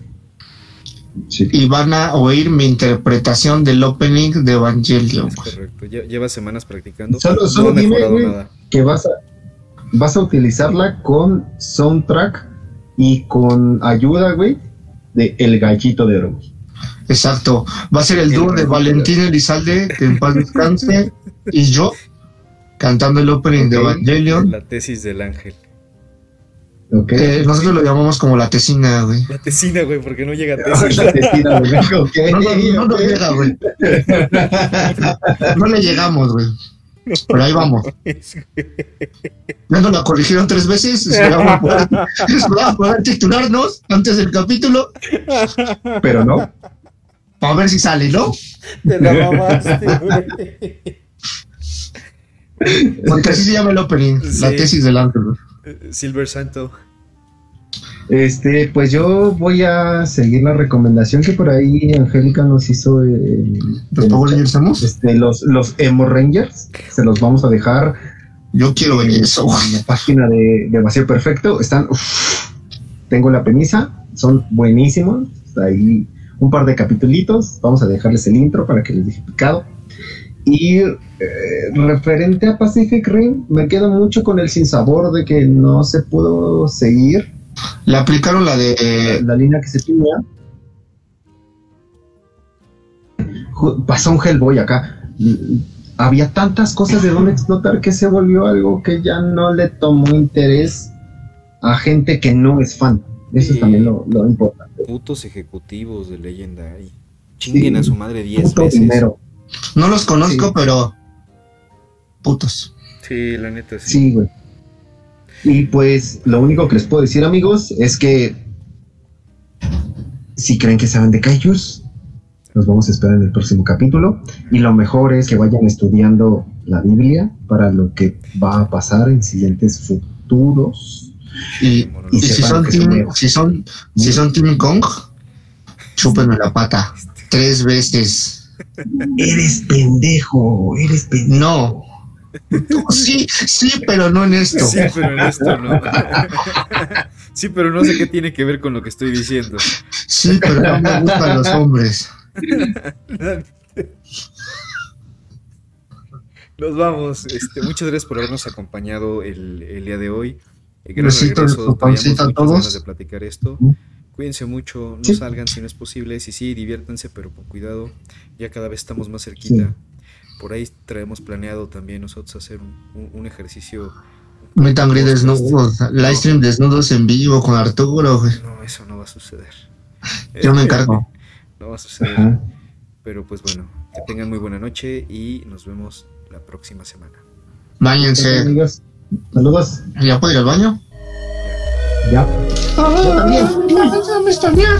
Speaker 2: Y van a oír mi interpretación del opening de Evangelion.
Speaker 1: correcto, lleva semanas practicando.
Speaker 3: Solo, solo dime que vas a, vas a utilizarla con soundtrack y con ayuda, güey, de El Gallito de Oro.
Speaker 2: Exacto. Va a ser el, dúo de Valentín Elizalde, que en paz descanse, y yo, cantando el opening de Evangelion.
Speaker 1: La tesis del ángel.
Speaker 2: Okay. Eh, nosotros lo llamamos como la tesina, güey.
Speaker 1: La tesina, güey, porque no llega a [laughs] tesis. la tesina,
Speaker 2: güey. [laughs] No, no, no, llega, güey. [laughs] No le llegamos, güey. Pero ahí vamos. Ya nos la corrigieron tres veces. Esperábamos poder, titularnos antes del capítulo.
Speaker 3: Pero no.
Speaker 2: Para ver si sale, ¿no?
Speaker 1: Te la mamaste,
Speaker 2: Porque así se llama el opening, la tesis del ángel.
Speaker 1: Silver Santo.
Speaker 3: Este, pues yo voy a seguir la recomendación que por ahí Angélica nos hizo.
Speaker 2: ¿Los Power Rangers
Speaker 3: Este, los, los Emo Rangers. Se los vamos a dejar.
Speaker 2: Yo quiero ver eso.
Speaker 3: En la página de, de Vacío Perfecto. Están. tengo la premisa. Son buenísimos. Ahí un par de capitulitos. Vamos a dejarles el intro para que les deje picado. Y eh, referente a Pacific Rim, me quedo mucho con el sinsabor de que no se pudo seguir
Speaker 2: le aplicaron la de.
Speaker 3: La línea que se tenía. pasó un Hellboy acá. Había tantas cosas de donde explotar que se volvió algo que ya no le tomó interés a gente que no es fan. Eso es también lo, importante.
Speaker 1: Putos ejecutivos de leyenda ahí. Chinguen a su madre 10 veces.
Speaker 2: No los conozco, pero putos.
Speaker 1: Sí, la neta sí.
Speaker 3: Sí, güey. Y pues lo único que les puedo decir, amigos, es que si creen que saben de Kaijus, nos vamos a esperar en el próximo capítulo. Y lo mejor es que vayan estudiando la Biblia para lo que va a pasar en siguientes futuros.
Speaker 2: Y, si, son team, si, son, si son Team Kong, chúpenme la pata tres veces.
Speaker 3: Eres pendejo, eres pendejo.
Speaker 2: No. Sí, sí, pero no en esto.
Speaker 1: Sí, pero en esto no. Sí, pero no sé qué tiene que ver con lo que estoy diciendo.
Speaker 2: Sí, pero no me gustan los hombres.
Speaker 1: Nos vamos. Este, muchas gracias por habernos acompañado el, el día de hoy. Gracias a todos. de platicar esto. Cuídense mucho, no salgan si no es posible. Si sí, diviértanse, pero con cuidado. Ya cada vez estamos más cerquita. Por ahí traemos planeado también nosotros hacer un, un, ejercicio.
Speaker 2: Meet desnudos, live stream desnudos en vivo con Arturo.
Speaker 1: No, eso no va a suceder. [laughs]
Speaker 2: Yo me encargo. [laughs]
Speaker 1: no va a suceder. Pero pues bueno, que tengan muy buena noche y nos vemos la próxima semana.
Speaker 2: Báñense.
Speaker 3: Saludos.
Speaker 2: ¿Ya puedo ir al baño?
Speaker 3: Ya.
Speaker 2: Ah, también. Me está bien,